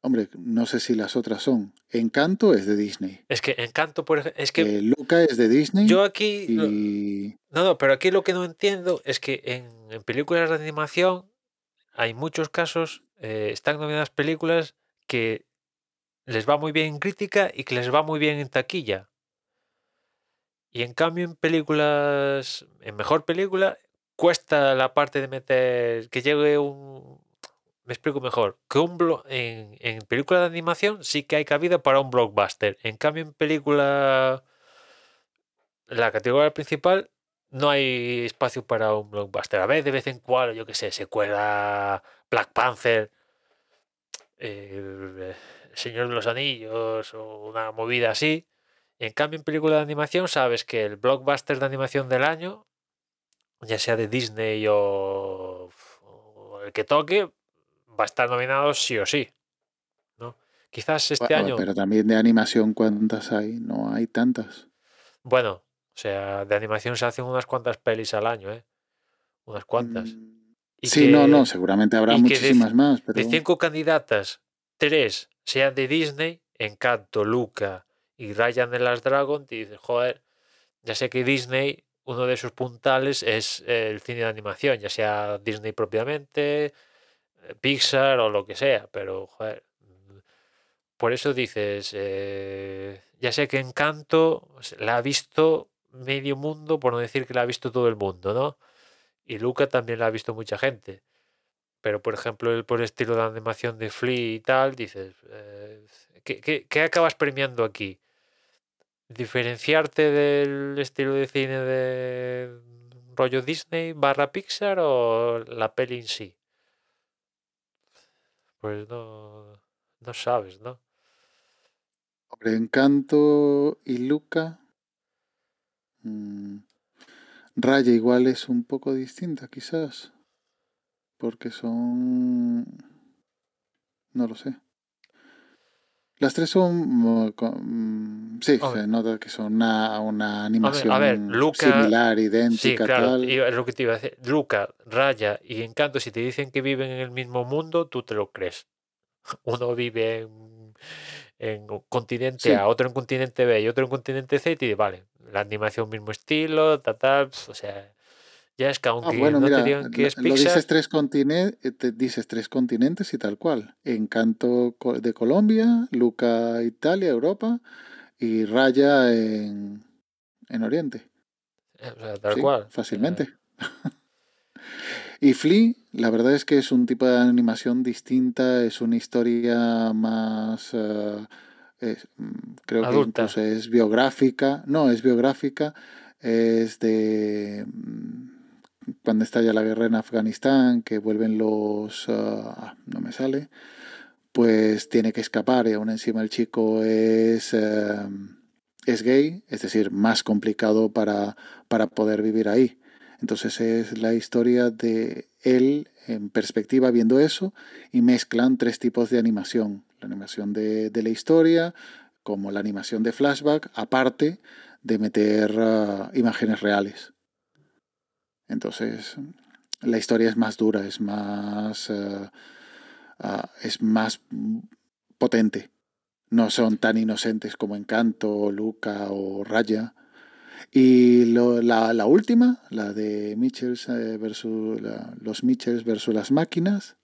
Hombre, no sé si las otras son. Encanto es de Disney. Es que Encanto, por ejemplo. Es que Eh, Luca es de Disney. yo aquí. y. No, no, pero aquí lo que no entiendo es que en, en películas de animación hay muchos casos, eh, están nominadas películas que les va muy bien en crítica y que les va muy bien en taquilla. Y en cambio en películas, en mejor película, cuesta la parte de meter, que llegue un... Me explico mejor, que un blo- en, en película de animación sí que hay cabida para un blockbuster. En cambio en película, la categoría principal, no hay espacio para un blockbuster. A ver, de vez en cuando, yo qué sé, se cuela Black Panther, el Señor de los Anillos o una movida así. En cambio, en película de animación, sabes que el blockbuster de animación del año, ya sea de Disney o, o el que toque, va a estar nominado sí o sí. ¿no? Quizás este Bueno, año. Pero también de animación, ¿cuántas hay? No hay tantas. Bueno, o sea, de animación se hacen unas cuantas pelis al año, ¿eh? Unas cuantas. Mm, Y Sí, no, que- no, seguramente habrá de muchísimas más, pero De cinco candidatas, tres sean de Disney, Encanto, Luca y Ryan de las Dragon, y dices, joder, ya sé que Disney, uno de sus puntales es el cine de animación, ya sea Disney propiamente, eh, Pixar o lo que sea, pero joder, por eso dices, eh, ya sé que Encanto la ha visto medio mundo, por no decir que la ha visto todo el mundo, ¿no? Y Luca también la ha visto mucha gente. Pero, por ejemplo, el, por estilo de animación de Flea y tal, dices, eh, ¿qué, qué- qué acabas premiando aquí? ¿Diferenciarte del estilo de cine de rollo Disney barra Pixar o la peli en sí? Pues no, no sabes, ¿no? Hombre, Encanto y Luca. mm, Raya igual es un poco distinta, quizás. Porque son. No lo sé. Las tres son. mm, Sí, se nota que son una, una animación a ver, Luca- similar, Sí, idéntica, claro, tal. y es lo que te iba a decir. Luca, Raya y Encanto, si te dicen que viven en el mismo mundo, tú te lo crees. (laughs) Uno vive en, en un continente Sí. A, otro en continente B y otro en continente C, y te vale, la animación mismo estilo, tal, tal, pf, o sea, ya es que Ah, aunque bueno, no mira, te digan que es lo Pixar, dices tres, continentes, te dices tres continentes y tal cual. Encanto de Colombia, Luca Italia, Europa y Raya en, en Oriente. eh, o sea, tal Sí, cual. fácilmente. (laughs) y Flea, la verdad es que es un tipo de animación distinta, es una historia más, eh, es- mm, creo que Adulta. incluso es biográfica, no, es biográfica, es de mm, cuando estalla la guerra en Afganistán, que vuelven los, ah, no me sale, pues tiene que escapar y aún encima el chico es, eh, es gay, es decir, más complicado para, para poder vivir ahí. Entonces es la historia de él en perspectiva viendo eso y mezclan tres tipos de animación. La animación de, de la historia, como la animación de flashback, aparte de meter ah, imágenes reales. Entonces la historia es más dura, es más, ah, ah, es más potente. No son tan inocentes como Encanto, Luca o Raya. Y lo- la, la última, la de Mitchells eh, versus la- los Mitchells versus las máquinas,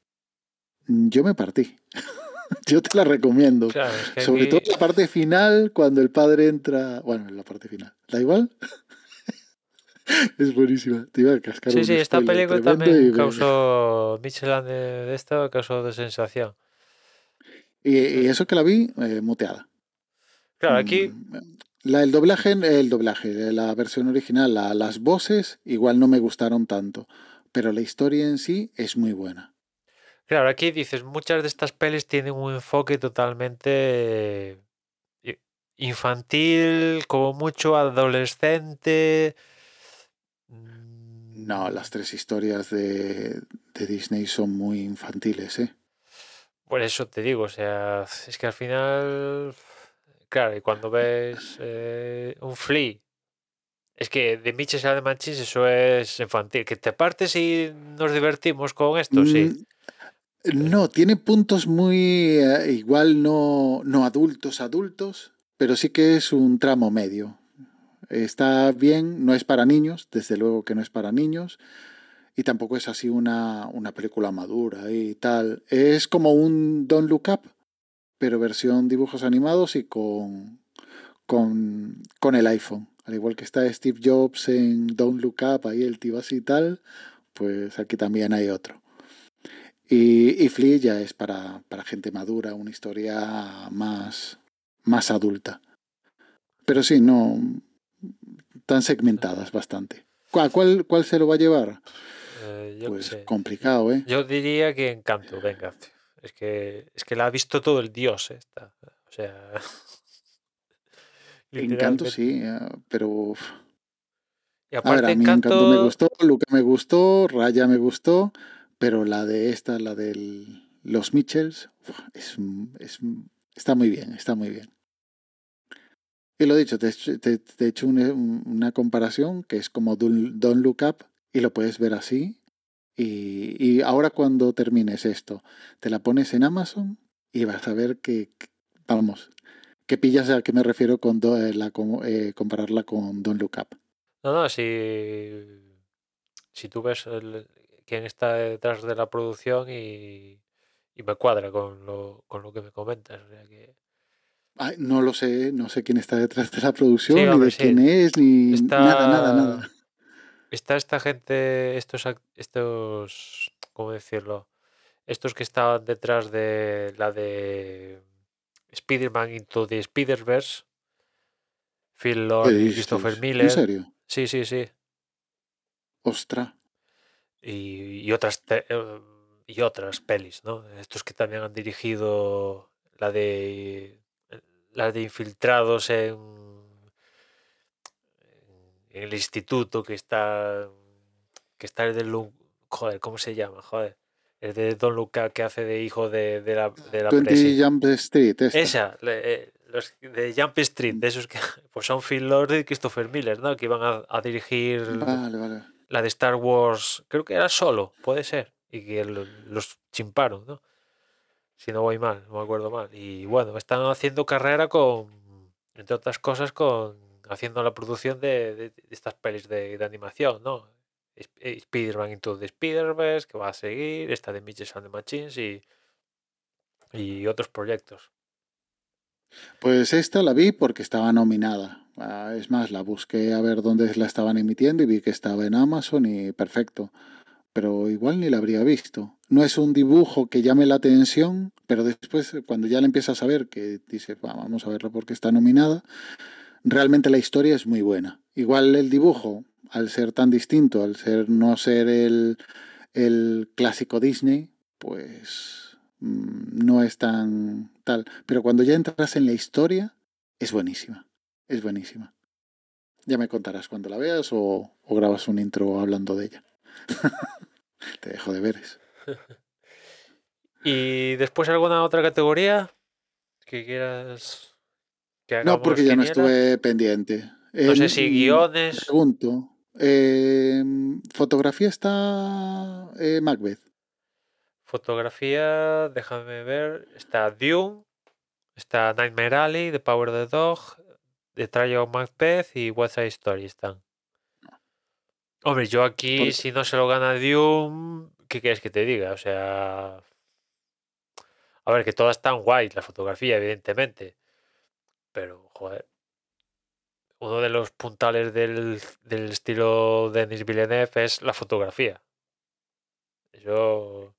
mm, yo me partí. (laughs) yo te la recomiendo. claro, es que Sobre aquí- todo la parte final, cuando el padre entra. Bueno, en la parte final. ¿Da igual? (laughs) es buenísima. Te iba a cascar Sí, un sí, esta película también y me- causó, Michelin de, de esto causó de sensación. Y, y eso que la vi, eh, muteada. Claro, aquí, Mm, La, el doblaje, el doblaje, la versión original, la- las voces igual no me gustaron tanto, pero la historia en sí es muy buena. Claro, aquí dices, muchas de estas pelis tienen un enfoque totalmente eh, infantil, como mucho adolescente. No, Mm, las tres historias de, de Disney son muy infantiles, ¿eh? Por eso te digo, o sea, es que al final, claro, y cuando ves eh, un Flea, es que de Mitches a de Machines eso es infantil. Que te partes y nos divertimos con esto, sí. Mm, No, tiene puntos muy eh, igual no, no adultos, adultos, pero sí que es un tramo medio. Está bien, no es para niños, desde luego que no es para niños, y tampoco es así una, una película madura y tal. Es como un Don't Look Up, pero versión dibujos animados y con, con, con el iPhone. Al igual que está Steve Jobs en Don't Look Up, ahí el tío así y tal, pues aquí también hay otro. Y, y Flea ya es para, para gente madura, una historia más, más adulta. Pero sí, no. Están segmentadas bastante. ¿Cuál, cuál, cuál se lo va a llevar? Eh, yo Pues complicado, ¿eh? Yo diría que Encanto, venga. Es que, es que la ha visto todo el dios esta. O sea. (laughs) Encanto sí, eh, pero. Y A ver, aparte, a mí Encanto me Encanto. gustó, Luca me gustó, Raya me gustó, pero la de esta, la de los Mitchells, es, es- está muy bien, está muy bien. Y lo dicho, te, te- te he hecho una, una comparación que es como Don't Look Up y lo puedes ver así. Y, y ahora cuando termines esto, te la pones en Amazon y vas a ver que, vamos, que pillas a qué me refiero con do- eh, la, eh, compararla con Don't Look Up. No, no, si, si tú ves el- quién está detrás de la producción y, y me cuadra con lo, con lo que me comentas. O sea que Ay, no lo sé, no sé quién está detrás de la producción, Sí, ni de sí. quién es, ni Está, nada, nada, nada. Está esta gente, estos, estos, ¿cómo decirlo? Estos que estaban detrás de la de Spider-Man Into the Spider-Verse, Phil ¿Qué Lord y? Christopher ¿En Miller. serio? Sí, sí, sí. Ostra. y, y otras eh, y otras pelis, ¿no? Estos que también han dirigido la de la de infiltrados en, en el instituto que está que está el de Lu- joder, ¿cómo se llama? Joder. El de Don Luca que hace de hijo de, de la, de la 20 presi. Jump Street, esta. Esa, le- eh, los de Jump Street, de esos que (laughs) pues son Phil Lord y Christopher Miller, ¿no? Que iban a, a dirigir Vale, vale. la de Star Wars, creo que era solo, puede ser, y que lo- los chimparon, ¿no? Si no voy mal, no me acuerdo mal. Y bueno, están haciendo carrera con, entre otras cosas, con haciendo la producción de, estas pelis de, animación, ¿no? Eh, Spider-Man Into the Spider-Verse, que va a seguir, esta de Mitches and the Machines y, y otros proyectos. Pues esta la vi porque estaba nominada. Ah, es más, la busqué a ver dónde la estaban emitiendo y vi que estaba en Amazon y perfecto. Pero igual ni la habría visto. No es un dibujo que llame la atención, pero después, cuando ya le empiezas a ver que dices, "Va, vamos a verla porque está nominada, realmente la historia es muy buena. Igual el dibujo, al ser tan distinto, al ser no ser el, el clásico Disney, pues mm, no es tan tal. Pero cuando ya entras en la historia, es buenísima. Es buenísima. Ya me contarás cuando la veas o, o grabas un intro hablando de ella. (laughs) Te dejo de veres. (laughs) ¿Y después alguna otra categoría que quieras No, porque ya no estuve pendiente. No sé Eh, si guiones. Pregunto. eh, ¿Fotografía está eh, Macbeth? Fotografía, déjame ver. Está Dune, está Nightmare Alley, The Power of the Dog, The Trial of Macbeth y West Side Story están. Hombre, yo aquí, si no se lo gana Dune, ¿qué quieres que te diga? O sea. A ver, que todas están guay, la fotografía, evidentemente. Pero, joder. Uno de los puntales del, del estilo Denis Villeneuve es la fotografía. Yo.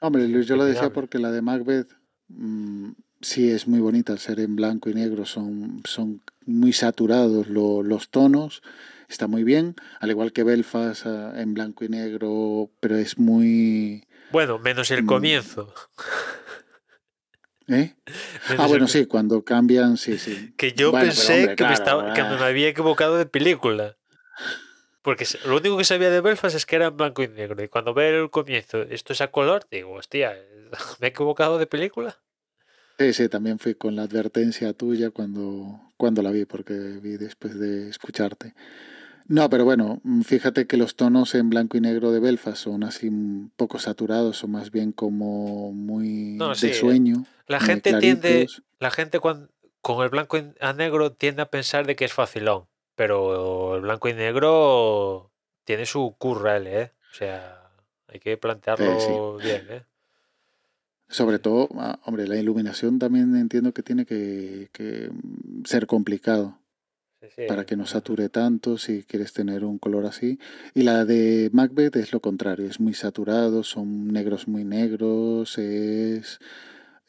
Hombre, Luis, yo lo decía porque la de Macbeth mm, sí es muy bonita al ser en blanco y negro, son, son muy saturados lo- los tonos, está muy bien, al igual que Belfast ah, en blanco y negro, pero es muy, Bueno, menos el Mm. comienzo. ¿Eh? (laughs) Ah, bueno, sí, cuando cambian, sí, sí. Que yo Bueno, pensé hombre, que, me estaba, que me ah. había equivocado de película. Porque lo único que sabía de Belfast es que era en blanco y negro. Y cuando veo el comienzo, esto es a color, digo, hostia, (laughs) ¿me he equivocado de película? Sí, sí, también fui con la advertencia tuya cuando, cuando la vi, porque vi después de escucharte. No, pero bueno, mm, fíjate que los tonos en blanco y negro de Belfast son así un poco saturados, son más bien como muy No, sí, de eh, sueño. La muy gente tiende, la gente cuan- con el blanco y- a negro tiende a pensar de que es facilón. Pero el blanco y negro tiene su curra, él, ¿eh? O sea, hay que plantearlo bien, ¿eh? Sobre todo, ah, hombre, la iluminación también entiendo que tiene que, que, mm, ser complicado. Sí, para que no sature tanto si quieres tener un color así. Y la de Macbeth es lo contrario, es muy saturado, son negros muy negros, es,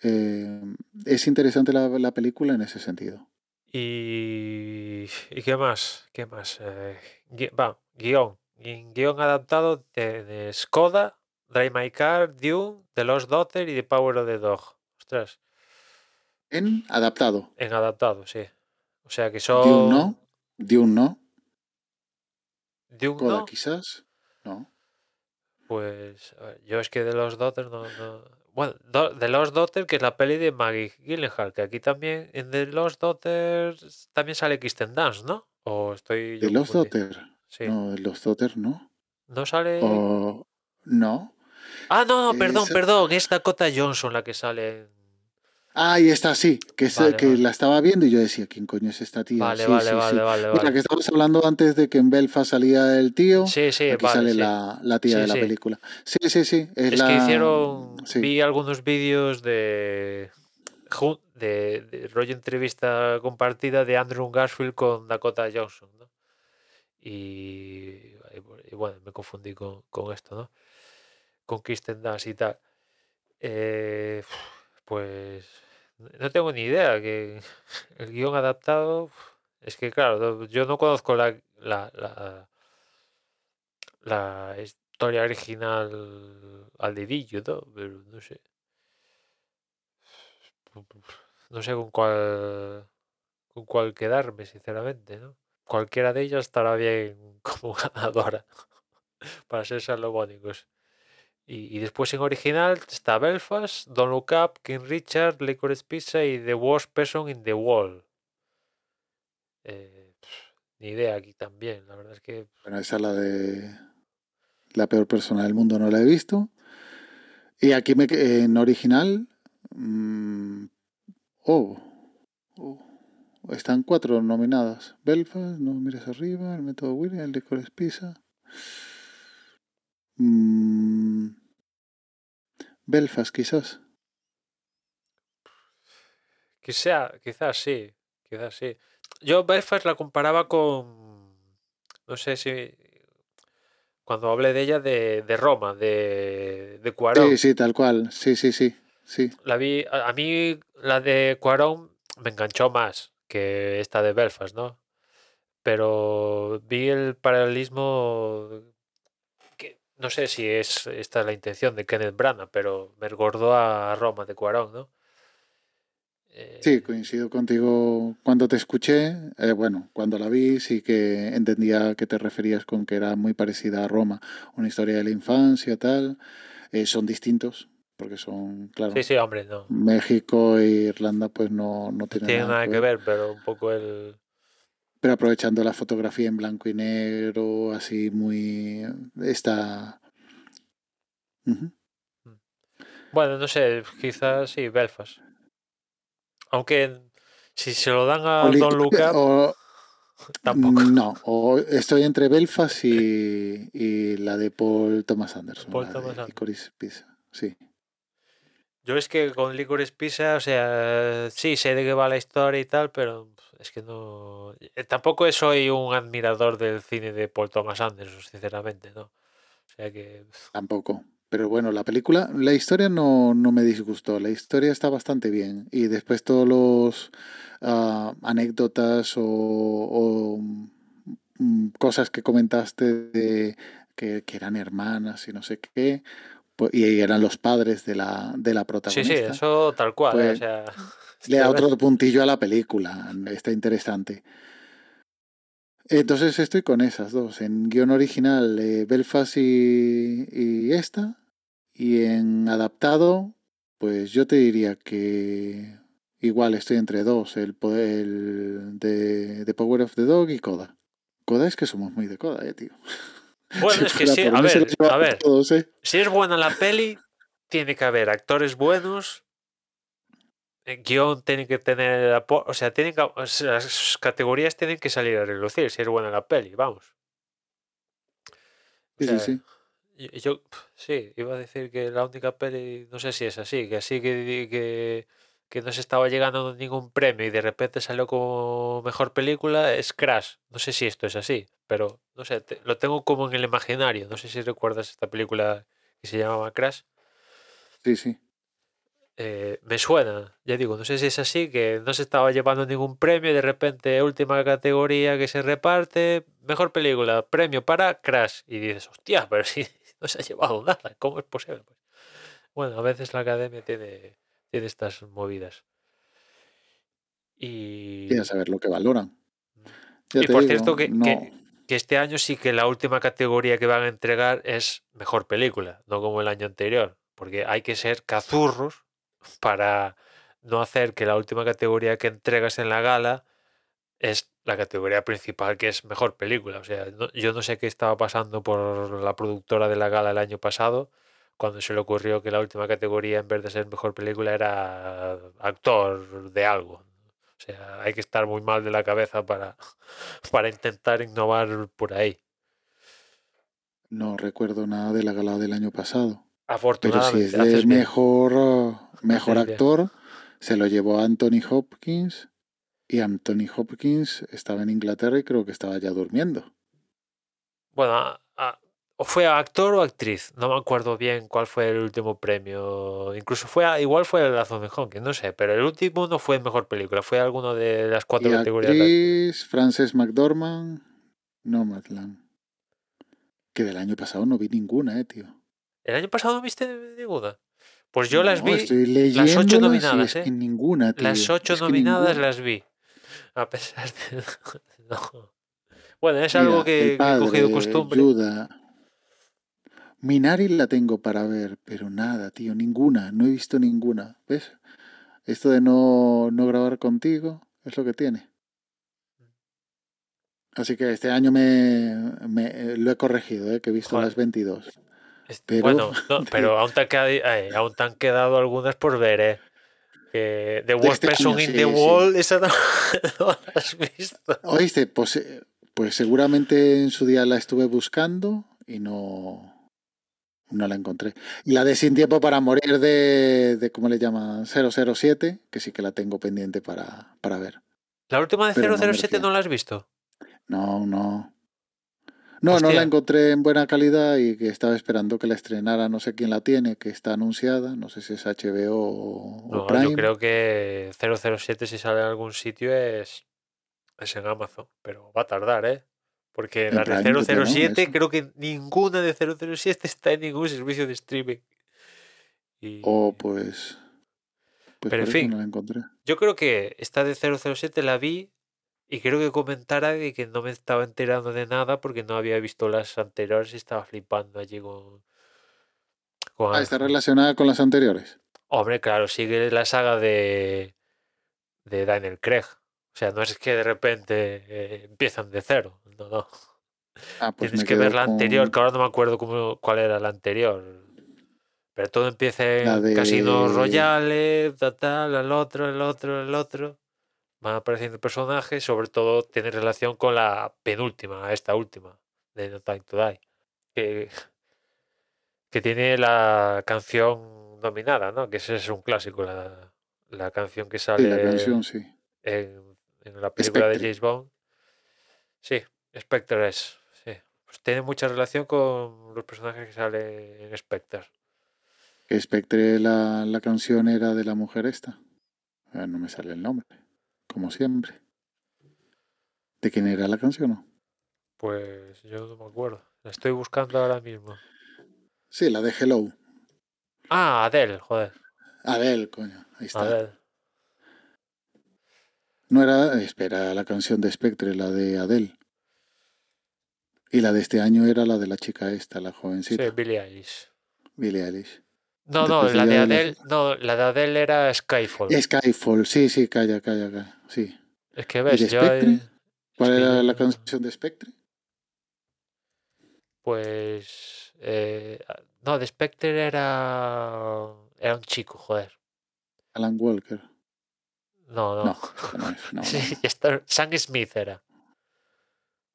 eh, es interesante la, la película en ese sentido. Y, ¿y qué más? ¿Qué más? Eh, gui- va, guion. Gui- Guión adaptado de Skoda, Drive My Car, Dune, The Lost Daughter y The Power of the Dog. Ostras, En adaptado, en adaptado, sí. O sea que son... Dune no, Dune no, Dune Coda no, quizás, no. Pues a ver, yo es que de los Daughter no, no- Bueno, de los Daughter, que es la peli de Maggie Gyllenhaal, que aquí también en The Lost Daughter también sale Kristen Dance, ¿no? O estoy yo De los confundido? Daughter, Sí. no, de los Daughter no. ¿No sale? O, no. Ah, no, no, perdón, Esa- perdón, es Dakota Johnson la que sale. Ah, ahí está, sí, que, es- Vale, que vale. la estaba viendo y yo decía, ¿quién coño es esta tía? Vale, Sí, vale, sí, vale, sí. vale, Mira, que estábamos hablando antes de que en Belfast salía el tío. Sí, sí, Aquí sale la, la tía de la película. Sí, sí, sí. Es, Es la... que hicieron... Vi algunos vídeos de... De, de rollo entrevista compartida de Andrew Garfield con Dakota Johnson, ¿no? Y, y bueno, me confundí con, con esto, ¿no? Con Kristen Dunst y tal. Eh, pues no tengo ni idea que (laughs) el guion adaptado es que claro, yo no conozco la, la, la, la historia original al dedillo, ¿no? Pero no sé. No sé con cuál con cuál quedarme, sinceramente, ¿no? Cualquiera de ellas estará bien (laughs) como ganadora para ser salomónicos. Y, después en original está Belfast, Don't Look Up, King Richard, Licorice Pizza y The Worst Person in the World. Eh, ni idea aquí también, la verdad es que Bueno, esa es la de la peor persona del mundo, no la he visto. Y aquí me, en original. mm, oh, oh, Están cuatro nominadas. Belfast, No mires arriba, El método William, El licor Pisa. Mm, Belfast, quizás. quizá, quizás sí, quizás sí. Yo Belfast la comparaba con, no sé si, cuando hablé de ella, de, de Roma, de, de Cuarón. Sí, sí, tal cual. Sí, sí, sí. sí. La vi, a, a mí la de Cuarón me enganchó más que esta de Belfast, ¿no? Pero vi el paralelismo no sé si es esta la intención de Kenneth Branagh, pero me recordó a Roma de Cuarón, ¿no? Eh, Sí, coincido contigo. Cuando te escuché, eh, bueno, cuando la vi, sí que entendía que te referías con que era muy parecida a Roma, una historia de la infancia, tal. Eh, son distintos, porque son, claro, sí, sí, hombre, no. México e Irlanda, pues no, no No tienen tiene nada que ver, pero un poco el... Pero aprovechando la fotografía en blanco y negro, así muy. Está. Bueno, no sé, quizás sí, Belfast. Aunque si se lo dan a Don o- tampoco. No, o estoy entre Belfast y, (laughs) y la de Paul Thomas Anderson. Paul Thomas de Anderson. Pizza. Sí. Yo es que con Licorice Pizza, o sea, sí, sé de qué va la historia y tal, pero es que no... eh, Tampoco soy un admirador del cine de Paul Thomas Anderson, sinceramente, ¿no? O sea que... Tampoco. Pero bueno, la película, la historia no, no me disgustó. La historia está bastante bien. Y después todos los ah, anécdotas o, o, mm, cosas que comentaste de que, que eran hermanas y no sé qué, Pues- y eran los padres de la, de la Sí, protagonista. sí, eso tal cual. ¿eh? Pues, o sea, (laughs) Le da otro puntillo a la película. Está interesante. Entonces estoy con esas dos. En guion original, eh, Belfast y, y esta. Y en adaptado, pues yo te diría que igual estoy entre dos. El, el de, Power of the Dog y Coda. Coda es que somos muy de Coda, eh, tío. Bueno, Si (laughs) es que sí, a ver, a ver, todos, eh. si es buena la peli, tiene que haber actores buenos, guion tiene que tener, o sea, tienen que, o sea, las categorías tienen que salir a relucir si es buena la peli, vamos. O Sí, sí. Yo, yo- sí, iba a decir que la única peli, no sé si es así, que así que, que, que no se estaba llegando a ningún premio y de repente salió como mejor película, es Crash. No sé si esto es así, pero no sé, te- lo tengo como en el imaginario. No sé si recuerdas esta película que se llamaba Crash. Sí, sí. Eh, me suena, ya digo, no sé si es así, que no se estaba llevando ningún premio y de repente última categoría que se reparte, mejor película, premio para Crash. Y dices, hostia, pero si (laughs) no se ha llevado nada, ¿cómo es posible? Pues, bueno, a veces la academia tiene, tiene estas movidas. Y, a saber lo que valoran. Ya y por digo, cierto que, no- que, que este año sí que la última categoría que van a entregar es mejor película, no como el año anterior, porque hay que ser cazurros para no hacer que la última categoría que entregas en la gala es la categoría principal que es mejor película. O sea, no- yo no sé qué estaba pasando por la productora de la gala el año pasado cuando se le ocurrió que la última categoría en vez de ser mejor película era actor de algo. O sea, hay que estar muy mal de la cabeza para, (laughs) para intentar innovar por ahí. no recuerdo nada de la gala del año pasado. Pero si es de mejor, uh, mejor actor, se lo llevó Anthony Hopkins. Y Anthony Hopkins estaba en Inglaterra y creo que estaba ya durmiendo. Bueno, a- a- o fue actor o actriz, no me acuerdo bien cuál fue el último premio. Incluso fue a- igual fue el Anthony Hopkins, no sé, pero el último no fue mejor película, fue alguno de las cuatro Y categorías. actriz, Frances McDormand, Nomadland. Que del año pasado no vi ninguna, eh, tío. ¿El año pasado viste ninguna? Pues yo las vi, Estoy las ocho nominadas, es ¿eh? que ninguna, tío. las ocho Es que nominadas ninguna. las vi. A pesar de... (laughs) no. Bueno, es Mira, algo que, he cogido costumbre. Judah. Minari la tengo para ver, pero nada, tío, ninguna, no he visto ninguna. ¿Ves? Esto de no, no grabar contigo es lo que tiene. Así que este año me, me- lo he corregido, ¿eh? que he visto Joder. las 22. Es- Pero- Bueno, (laughs) no, pero aún te, han quedado, eh, aún te han quedado algunas por ver, ¿eh? The Worst este Person año, in sí, the sí. World, esa no, (laughs) no la has visto. Oíste, pues, eh, pues seguramente en su día la estuve buscando y no, no la encontré. Y la de Sin Tiempo para Morir de, de ¿cómo le llaman? 007, que sí que la tengo pendiente para, para ver. La última de Pero no 007 merecía. no la has visto. No, no. No, no la encontré en buena calidad y que estaba esperando que la estrenara. No sé quién la tiene, que está anunciada. No sé si es HBO o, No, Prime. yo creo que 007 si sale en algún sitio es, es en Amazon, pero va a tardar, ¿eh? Porque En la Prime, de yo creo, ¿no? 007 Eso. creo que ninguna de 007 está en ningún servicio de streaming. Y O pues. Pues Pero en fin. no la encontré. yo creo que esta de 007 la vi y creo que comentara de que no me estaba enterando de nada porque no había visto las anteriores y estaba flipando allí con... con Ah, está relacionada con las anteriores. Hombre, claro, sigue la saga de, de Daniel Craig. O sea, no es que de repente eh, empiezan de cero. No, no. Ah, pues Tienes que ver la con anterior, que ahora no me acuerdo cómo, cuál era la anterior. Pero todo empieza en Casino de- Royale, tal, tal, el otro, el otro, el otro. Van apareciendo personajes, sobre todo tiene relación con la penúltima, esta última, de No Time to Die. Que, que tiene la canción nominada, ¿no? Que ese es un clásico, la, la canción que Sí, sale la canción, sí. en, en la película de. James Bond. Sí, Spectre es. Sí. Pues tiene mucha relación con los personajes que salen en Spectre. Spectre, la, la canción era de la mujer esta. Ah, no me sale el nombre. Como siempre. ¿De quién era la canción? no? Pues yo no me acuerdo. La estoy buscando ahora mismo. Sí, la de Hello. Ah, Adele, joder. Adele, coño. Ahí está. Adele. No era, espera, la canción de Spectre, la de Adele. Y la de este año era la de la chica esta, la Sí, jovencita, Billie Eilish. Billie Eilish. No, no, la de Adele, no, la de Adele era Skyfall. Skyfall, sí, sí, calla, calla, calla. Sí. Es que ves, yo ahí- ¿Cuál Es que era la canción de Spectre? pues eh, no, de Spectre era era un chico, joder. Alan Walker. No, no. No, (laughs) no es, no, no, Sí, no. ya está. Sam Smith era.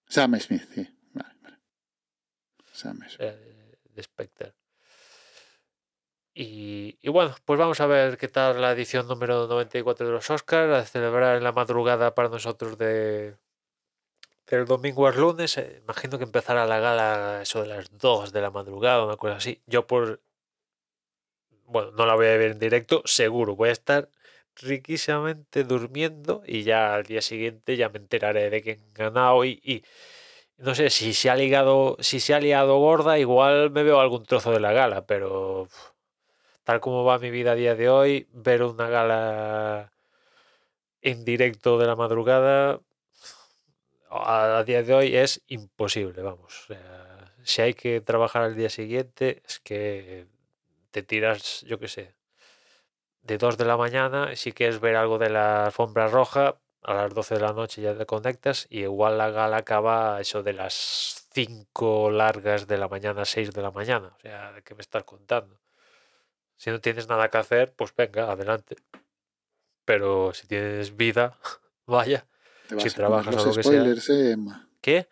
Sam Smith, sí. Vale, vale. Sam Smith. era de, de Spectre. Y, y bueno, pues vamos a ver qué tal la edición número 94 de los Oscars, a celebrar en la madrugada para nosotros de del domingo al lunes. eh, imagino que empezará la gala eso de las 2 de la madrugada, una cosa así. Yo por... Bueno, no la voy a ver en directo, seguro. Voy a estar riquísimamente durmiendo y ya al día siguiente ya me enteraré de quién ha ganado y, no sé si se ha ligado, si se ha liado gorda, igual me veo algún trozo de la gala, pero tal como va mi vida a día de hoy, ver una gala en directo de la madrugada a, día de hoy es imposible, vamos. O sea, si hay que trabajar al día siguiente, es que te tiras, yo qué sé, de 2 de la mañana, si quieres ver algo de la alfombra roja, a las 12 de la noche ya te conectas y igual la gala acaba eso de las 5 largas de la mañana, 6 de la mañana. O sea, ¿de qué me estás contando? Si no tienes nada que hacer, pues venga, adelante. Pero si tienes vida, (laughs) vaya. Te vas si a comer trabajas o lo que sea. eh. ¿Qué?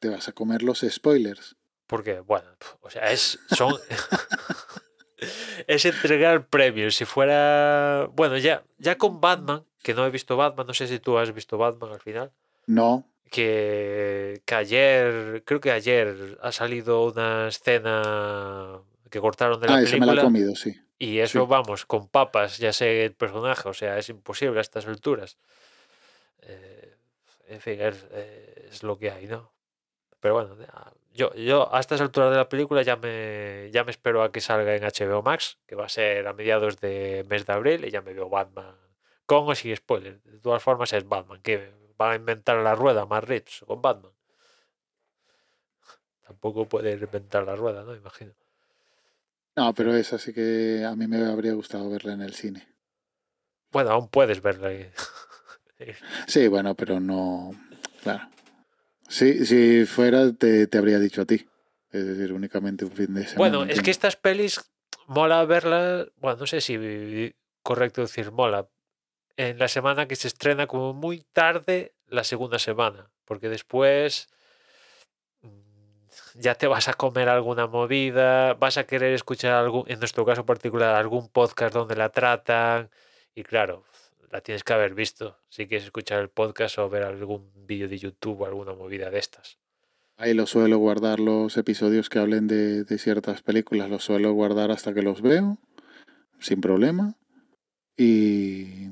Te vas a comer los spoilers. Porque, bueno, o sea, es. Son. (laughs) es entregar premios. Si fuera. Bueno, ya, ya con Batman, que no he visto Batman, no sé si tú has visto Batman al final. No, Que, que ayer, creo que ayer ha salido una escena que cortaron de la ah, esa me la he película. comido, sí. Y eso, Sí. vamos, con papas, ya sé el personaje, o sea, es imposible a estas alturas. Eh, en fin, es, es lo que hay, ¿no? Pero bueno, yo, yo a estas alturas de la película ya me, ya me espero a que salga en HBO Max, que va a ser a mediados de mes de abril, y ya me veo Batman, con o sin spoiler. De todas formas, es Batman, que van a inventar la rueda más rich con Batman. Tampoco puede inventar la rueda, ¿no? Imagino. No, pero esa sí que a mí me habría gustado verla en el cine. Bueno, aún puedes verla ahí. (laughs) Sí, bueno, pero no. Claro. Sí, si fuera, te, te habría dicho a ti. Es decir, únicamente un fin de semana. Bueno, es que estas pelis mola verlas, bueno, no sé si correcto decir mola, en la semana que se estrena como muy tarde la segunda semana, porque después ya te vas a comer alguna movida, vas a querer escuchar algún, en nuestro caso particular, algún podcast donde la tratan y claro, la tienes que haber visto si quieres escuchar el podcast o ver algún vídeo de YouTube o alguna movida de estas. Ahí lo suelo guardar los episodios que hablen de, ciertas películas, los suelo guardar hasta que los veo, sin problema. Y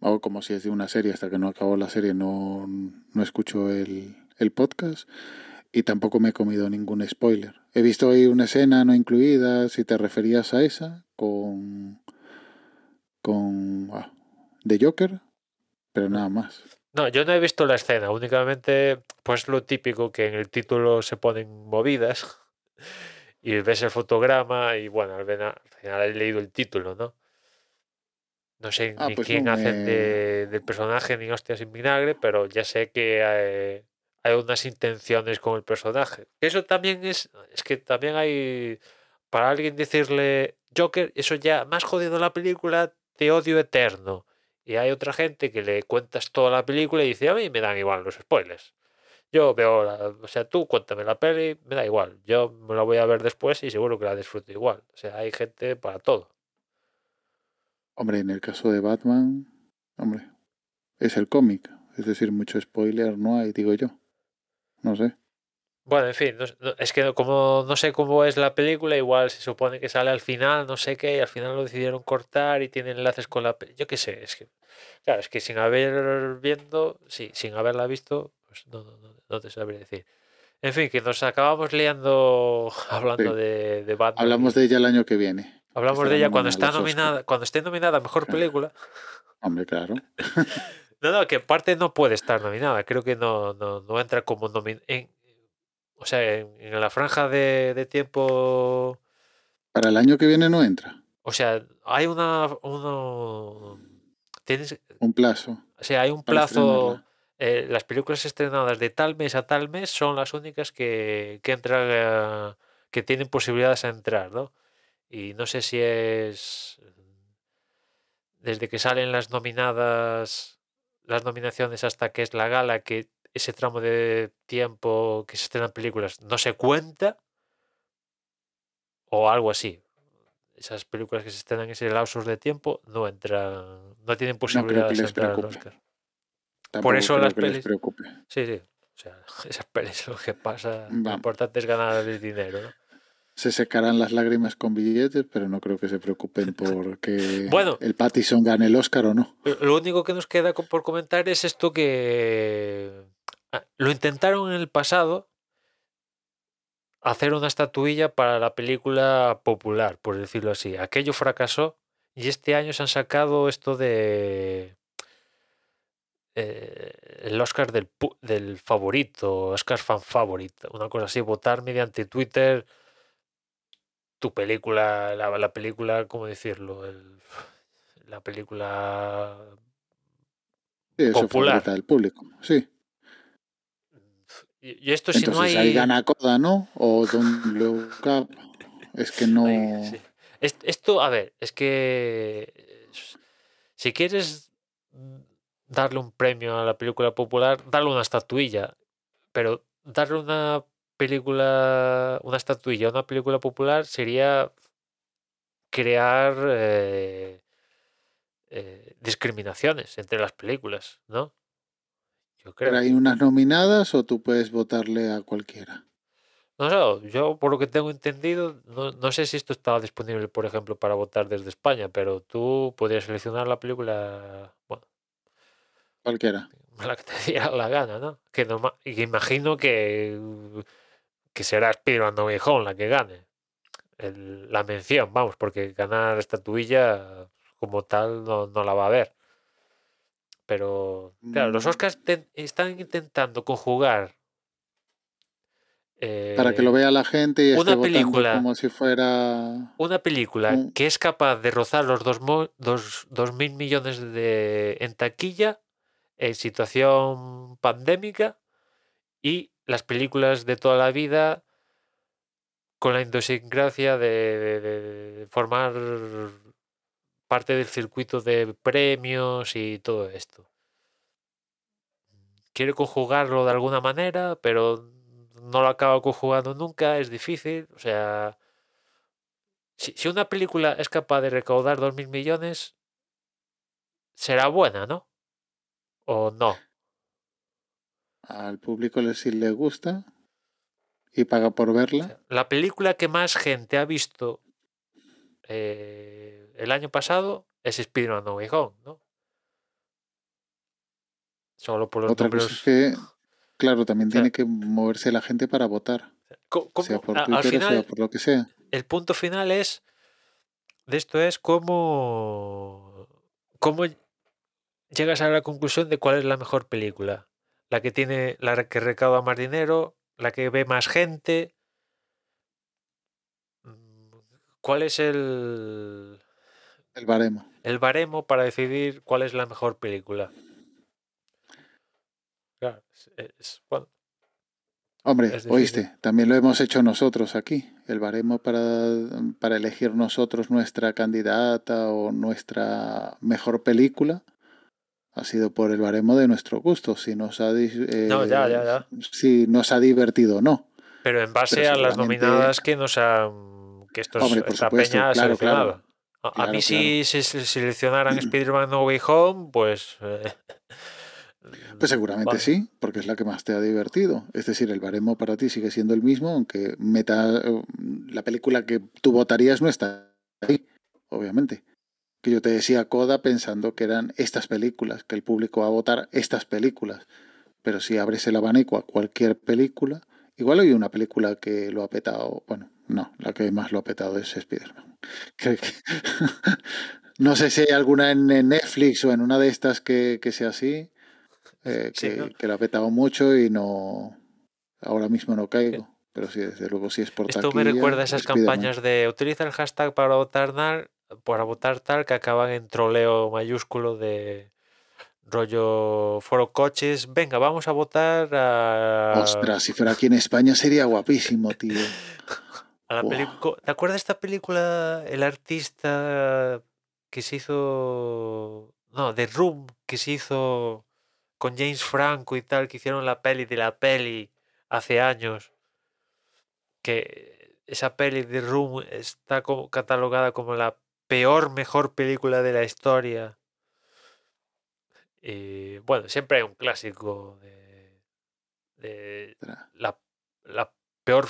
hago como si es de una serie, hasta que no acabo la serie no, no escucho el, el podcast. Y tampoco me he comido ningún spoiler. He visto ahí una escena no incluida, si te referías a esa, con. con. ah, de Joker, pero nada más. No, yo no he visto la escena, únicamente pues lo típico que en el título se ponen movidas (laughs) y ves el fotograma y bueno, al final, al final he leído el título, ¿no? No sé Ah, ni pues quién no me- de, del personaje ni hostias sin vinagre, pero ya sé que hay, hay unas intenciones con el personaje. Eso también es, es que también hay, para alguien decirle Joker, eso ya, más jodido la película, te odio eterno. Y hay otra gente que le cuentas toda la película y dice, a mí me dan igual los spoilers. Yo veo, la- o sea, tú cuéntame la peli, me da igual. Yo me la voy a ver después y seguro que la disfruto igual. O sea, hay gente para todo. Hombre, en el caso de Batman, hombre, es el cómic. Es decir, mucho spoiler no hay, digo yo. No sé. Bueno, en fin, no s- no- es que como no sé cómo es la película, igual se supone que sale al final, no sé qué, y al final lo decidieron cortar y tiene enlaces con la... Yo qué sé, es que... Claro, es que sin haber viendo, sí, sin haberla visto, pues no, no, no, te sabría decir. En fin, que nos acabamos liando (laughs) hablando Sí. de, de Batman. Hablamos de ella el año que viene. Hablamos de ella cuando está nominada, cuando esté nominada a mejor película. Hombre, claro. (laughs) No, no, que parte no puede estar nominada. Creo que no, no, no entra como nominada. O sea, en, en la franja de, de tiempo. Para el año que viene no entra. O sea, hay una. Uno, tienes, Un plazo. o sea, hay un plazo. eh, las películas estrenadas de tal mes a tal mes son las únicas que, que entran. que tienen posibilidades a entrar, ¿no? Y no sé si es. Desde que salen las nominadas. Las nominaciones hasta que es la gala, que ese tramo de tiempo que se estrenan películas no se cuenta. O algo así. Esas películas que se estrenan en ese lapsos de tiempo no entran. No tienen creo que posibilidades de entrar al. Oscar. Tampoco eso creo las pelis-. Sí, sí. O sea, (laughs) esas pelis lo que pasa. Lo importante es ganar el dinero, ¿no? Se secarán las lágrimas con billetes, pero no creo que se preocupen (laughs) por que Bueno. el Pattison gane el Oscar o no. Lo único que nos queda por comentar es esto que ah, lo intentaron en el pasado hacer una estatuilla para la película popular, por decirlo así. Aquello fracasó y este año se han sacado esto de eh, el Oscar del, del favorito, Oscar fan favorito, una cosa así, votar mediante Twitter tu película, la, la película, ¿cómo decirlo? El- la película Sí, Popular. del público. Sí. Y y esto si no Entonces hay... ahí gana Coda, ¿no? O Don Up. Es que no. Ay, sí. Est- Esto, a ver, es que eh, si quieres darle un premio a la película popular, darle una estatuilla, pero darle una película, una estatuilla una película popular sería crear eh, eh, discriminaciones entre las películas, ¿no? Yo creo. Pero hay unas nominadas o tú puedes votarle a cualquiera. No sé, yo por lo que tengo entendido, no, no sé si esto estaba disponible, por ejemplo, para votar desde España, pero tú podrías seleccionar la película, bueno, Cualquiera. (laughs) la que te diera la gana, ¿no? Que, que imagino que, que será Spider-Man No Way Home la que gane. El- la mención, vamos, porque ganar estatuilla como tal no, no la va a haber. Pero, claro, los Mm. Oscars te- están intentando conjugar. Para que lo eh, vea la gente y esté una votando película. como si fuera. Una película Un- que es capaz de rozar los dos, dos, dos mil millones de, en taquilla en situación pandémica y las películas de toda la vida con la idiosincrasia de, de- formar parte del circuito de premios y todo esto. Quiere conjugarlo de alguna manera, pero no lo acaba conjugando nunca, es difícil. O sea, si, si una película es capaz de recaudar 2.000 millones, será buena, ¿no? ¿O no? Al público le, si le gusta y paga por verla. la película que más gente ha visto eh, el año pasado es Spider-Man No Way Home, ¿no? Solo por los Otra cosa es que, claro, también O sea, tiene que moverse la gente para votar. cómo- Sea por al Twitter o sea final, por lo que sea. el punto final es de esto es cómo cómo llegas a la conclusión de cuál es la mejor película la que tiene la que recauda más dinero la que ve más gente. Cuál es el El baremo. el baremo para decidir cuál es la mejor película Claro, es- es- bueno, Hombre, oíste, también lo hemos hecho nosotros aquí. El baremo para, para elegir nosotros nuestra candidata o nuestra mejor película ha sido por el baremo de nuestro gusto. Si nos ha, di- No, ya, eh, ya, ya. si nos ha divertido o no. pero en base Pero a las nominadas que nos han que estos, Hombre, esta supuesto, peña ha claro, seleccionado. A- A Claro, mí si se se seleccionaran (clears throat) Spider-Man No Way Home, pues... eh, Pues seguramente vale. sí, porque es la que más te ha divertido. Es decir, el baremo para ti sigue siendo el mismo, aunque meta eh, la película que tú votarías no está ahí, obviamente. Que yo te decía Coda pensando que eran estas películas, que el público va a votar estas películas. Pero si abres el abanico a cualquier película, igual hay una película que lo ha petado, bueno, no, la que más lo ha petado es Spider-Man. (laughs) que- (laughs) no sé si hay alguna en, Netflix o en una de estas que, que sea así, eh, Sí, que, ¿no? que la ha petado mucho y no. Ahora mismo no caigo. Pero sí, desde luego, si es por Esto me recuerda a esas campañas de utiliza el hashtag para votar tal, para votar tal que acaban en troleo mayúsculo de rollo foro coches. Venga, vamos a votar a, Ostras, si fuera aquí en España sería guapísimo, tío. (laughs) a la. ¿Te acuerdas de esta película? El artista que se hizo. No, The Room, que se hizo con James Franco y tal, que hicieron la peli de la peli hace años. Que esa peli de Room está como catalogada como la peor, mejor película de la historia. Y bueno, siempre hay un clásico de, la, la peor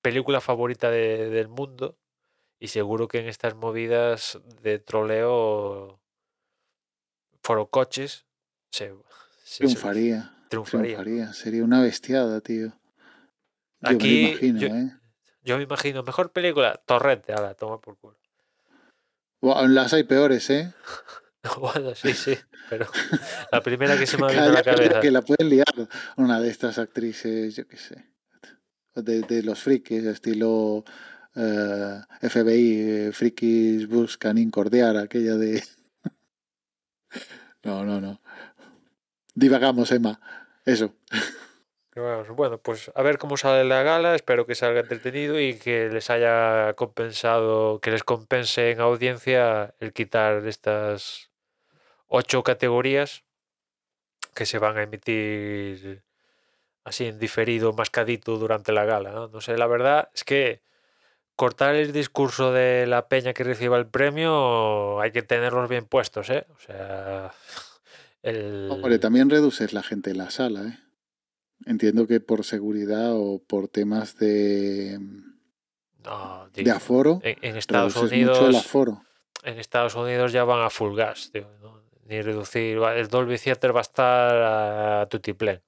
película favorita de- del mundo. Y seguro que en estas movidas de troleo foro coches se, se- se- Triunfaría, triunfaría. Sería una bestiada, tío. Yo Aquí, imagino, yo- ¿eh? Yo me imagino, mejor película, Torrente, ahora, toma por culo. Las hay peores, ¿eh? (laughs) Bueno, sí, sí, pero la primera que se (laughs) me ha venido a la cabeza. que la pueden liar. Una de estas actrices, yo qué sé. De, de los frikis, estilo eh, FBI, eh, frikis buscan incordiar, aquella de. (laughs) No, no, no. Divagamos, Emma. Eso. Bueno, pues a ver cómo sale la gala, espero que salga entretenido y que les haya compensado, que les compense en audiencia el quitar estas ocho categorías que se van a emitir así en diferido, mascadito durante la gala. ¿no? No sé, la verdad es que cortar el discurso de la peña que reciba el premio hay que tenerlos bien puestos, ¿eh? O sea, (laughs) el... Hombre, también reduces la gente en la sala, ¿eh? Entiendo que por seguridad o por temas de, No, de aforo, en, en Estados reduces mucho el Unidos... aforo. en Estados Unidos ya van a full gas, tío, ¿no? Ni reducir. El Dolby Theater va a estar a tutiplén,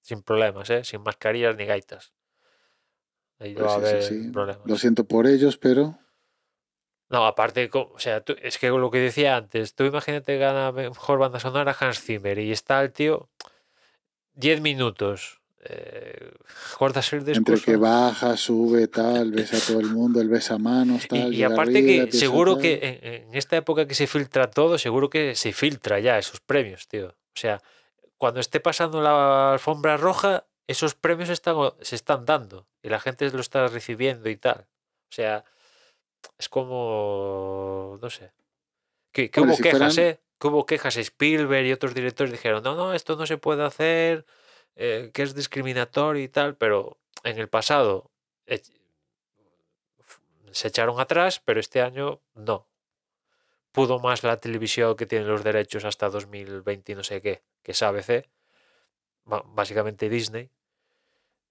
sin problemas, ¿eh? Sin mascarillas ni gaitas. Ahí Pues va a sí, haber sí, sí. problemas. Lo siento por ellos, pero No, aparte, o sea, tú- es que lo que decía antes, tú imagínate que gana mejor banda sonora Hans Zimmer y está el tío 10 minutos. Eh, cortas el entre que baja, sube, (laughs) tal, besa a todo el mundo, el besa manos, Y, tal. y aparte arriba, que seguro tal. que en, en esta época que se filtra todo, seguro que se filtra ya esos premios, tío. O sea, cuando esté pasando la alfombra roja, esos premios están, se están dando y la gente lo está recibiendo y tal. O sea, es como, no sé. Que, que Hombre, hubo si quejas, fueran- ¿eh? Hubo quejas. Spielberg y otros directores dijeron, no, no, esto no se puede hacer, eh, que es discriminatorio y tal, pero en el pasado eh, se echaron atrás, pero este año no. Pudo más la televisión que tiene los derechos hasta 2020 y no sé qué, que es ABC, básicamente Disney.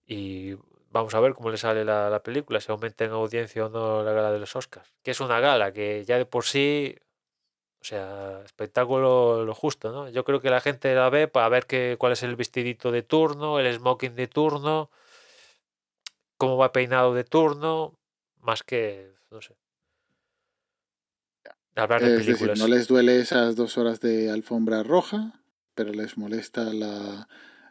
Y vamos a ver cómo le sale la, la película, si aumenta en audiencia o no la gala de los Oscars. Que es una gala que ya de por sí, o sea, espectáculo lo justo, ¿no? Yo creo que la gente la ve para ver qué, cuál es el vestidito de turno, el smoking de turno, cómo va peinado de turno, más que, no sé. Hablar de Es decir, películas. no les duele esas dos horas de alfombra roja, pero les molesta la,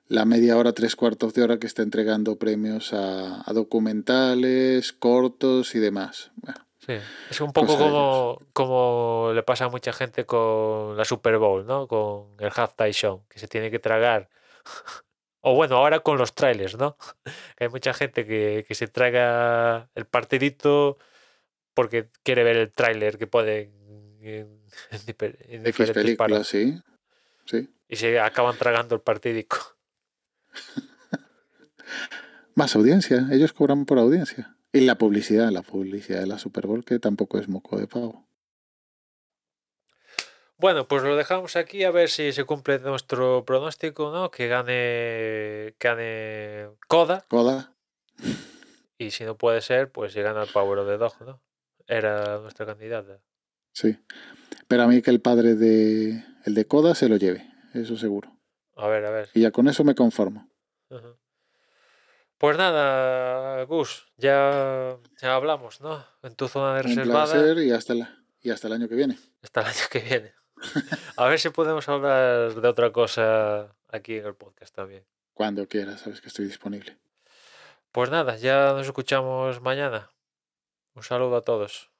la media hora, tres cuartos de hora que está entregando premios a, a documentales, cortos y demás. Bueno, Sí, es un poco de como, como le pasa a mucha gente con la Super Bowl, ¿no? Con el Halftime Show, que se tiene que tragar. (laughs) O bueno, ahora con los trailers, ¿no? (laughs) Hay mucha gente que, que se traga el partidito porque quiere ver el tráiler que ponen en, en (laughs) en diferentes películas, sí. Sí. Y se acaban tragando el partidico. Más audiencia, ellos cobran por audiencia. Y la publicidad, la publicidad de la Super Bowl, que tampoco es moco de pavo. Bueno, pues lo dejamos aquí a ver si se cumple nuestro pronóstico, ¿no? Que gane, que gane Coda. Coda, Y si no puede ser, pues si gana el Power of the Dog, ¿no? Era nuestra candidata. sí. Pero a mí que el padre de el de Coda se lo lleve, eso seguro. A ver, a ver. Y ya con eso me conformo. Ujú. Pues nada, Gus, ya, ya hablamos, ¿no? En tu zona de Un reservada placer y hasta, la, y hasta el año que viene. hasta el año que viene. (laughs) A ver si podemos hablar de otra cosa aquí en el podcast también. Cuando quieras, sabes que estoy disponible. Pues nada, ya nos escuchamos mañana. Un saludo a todos.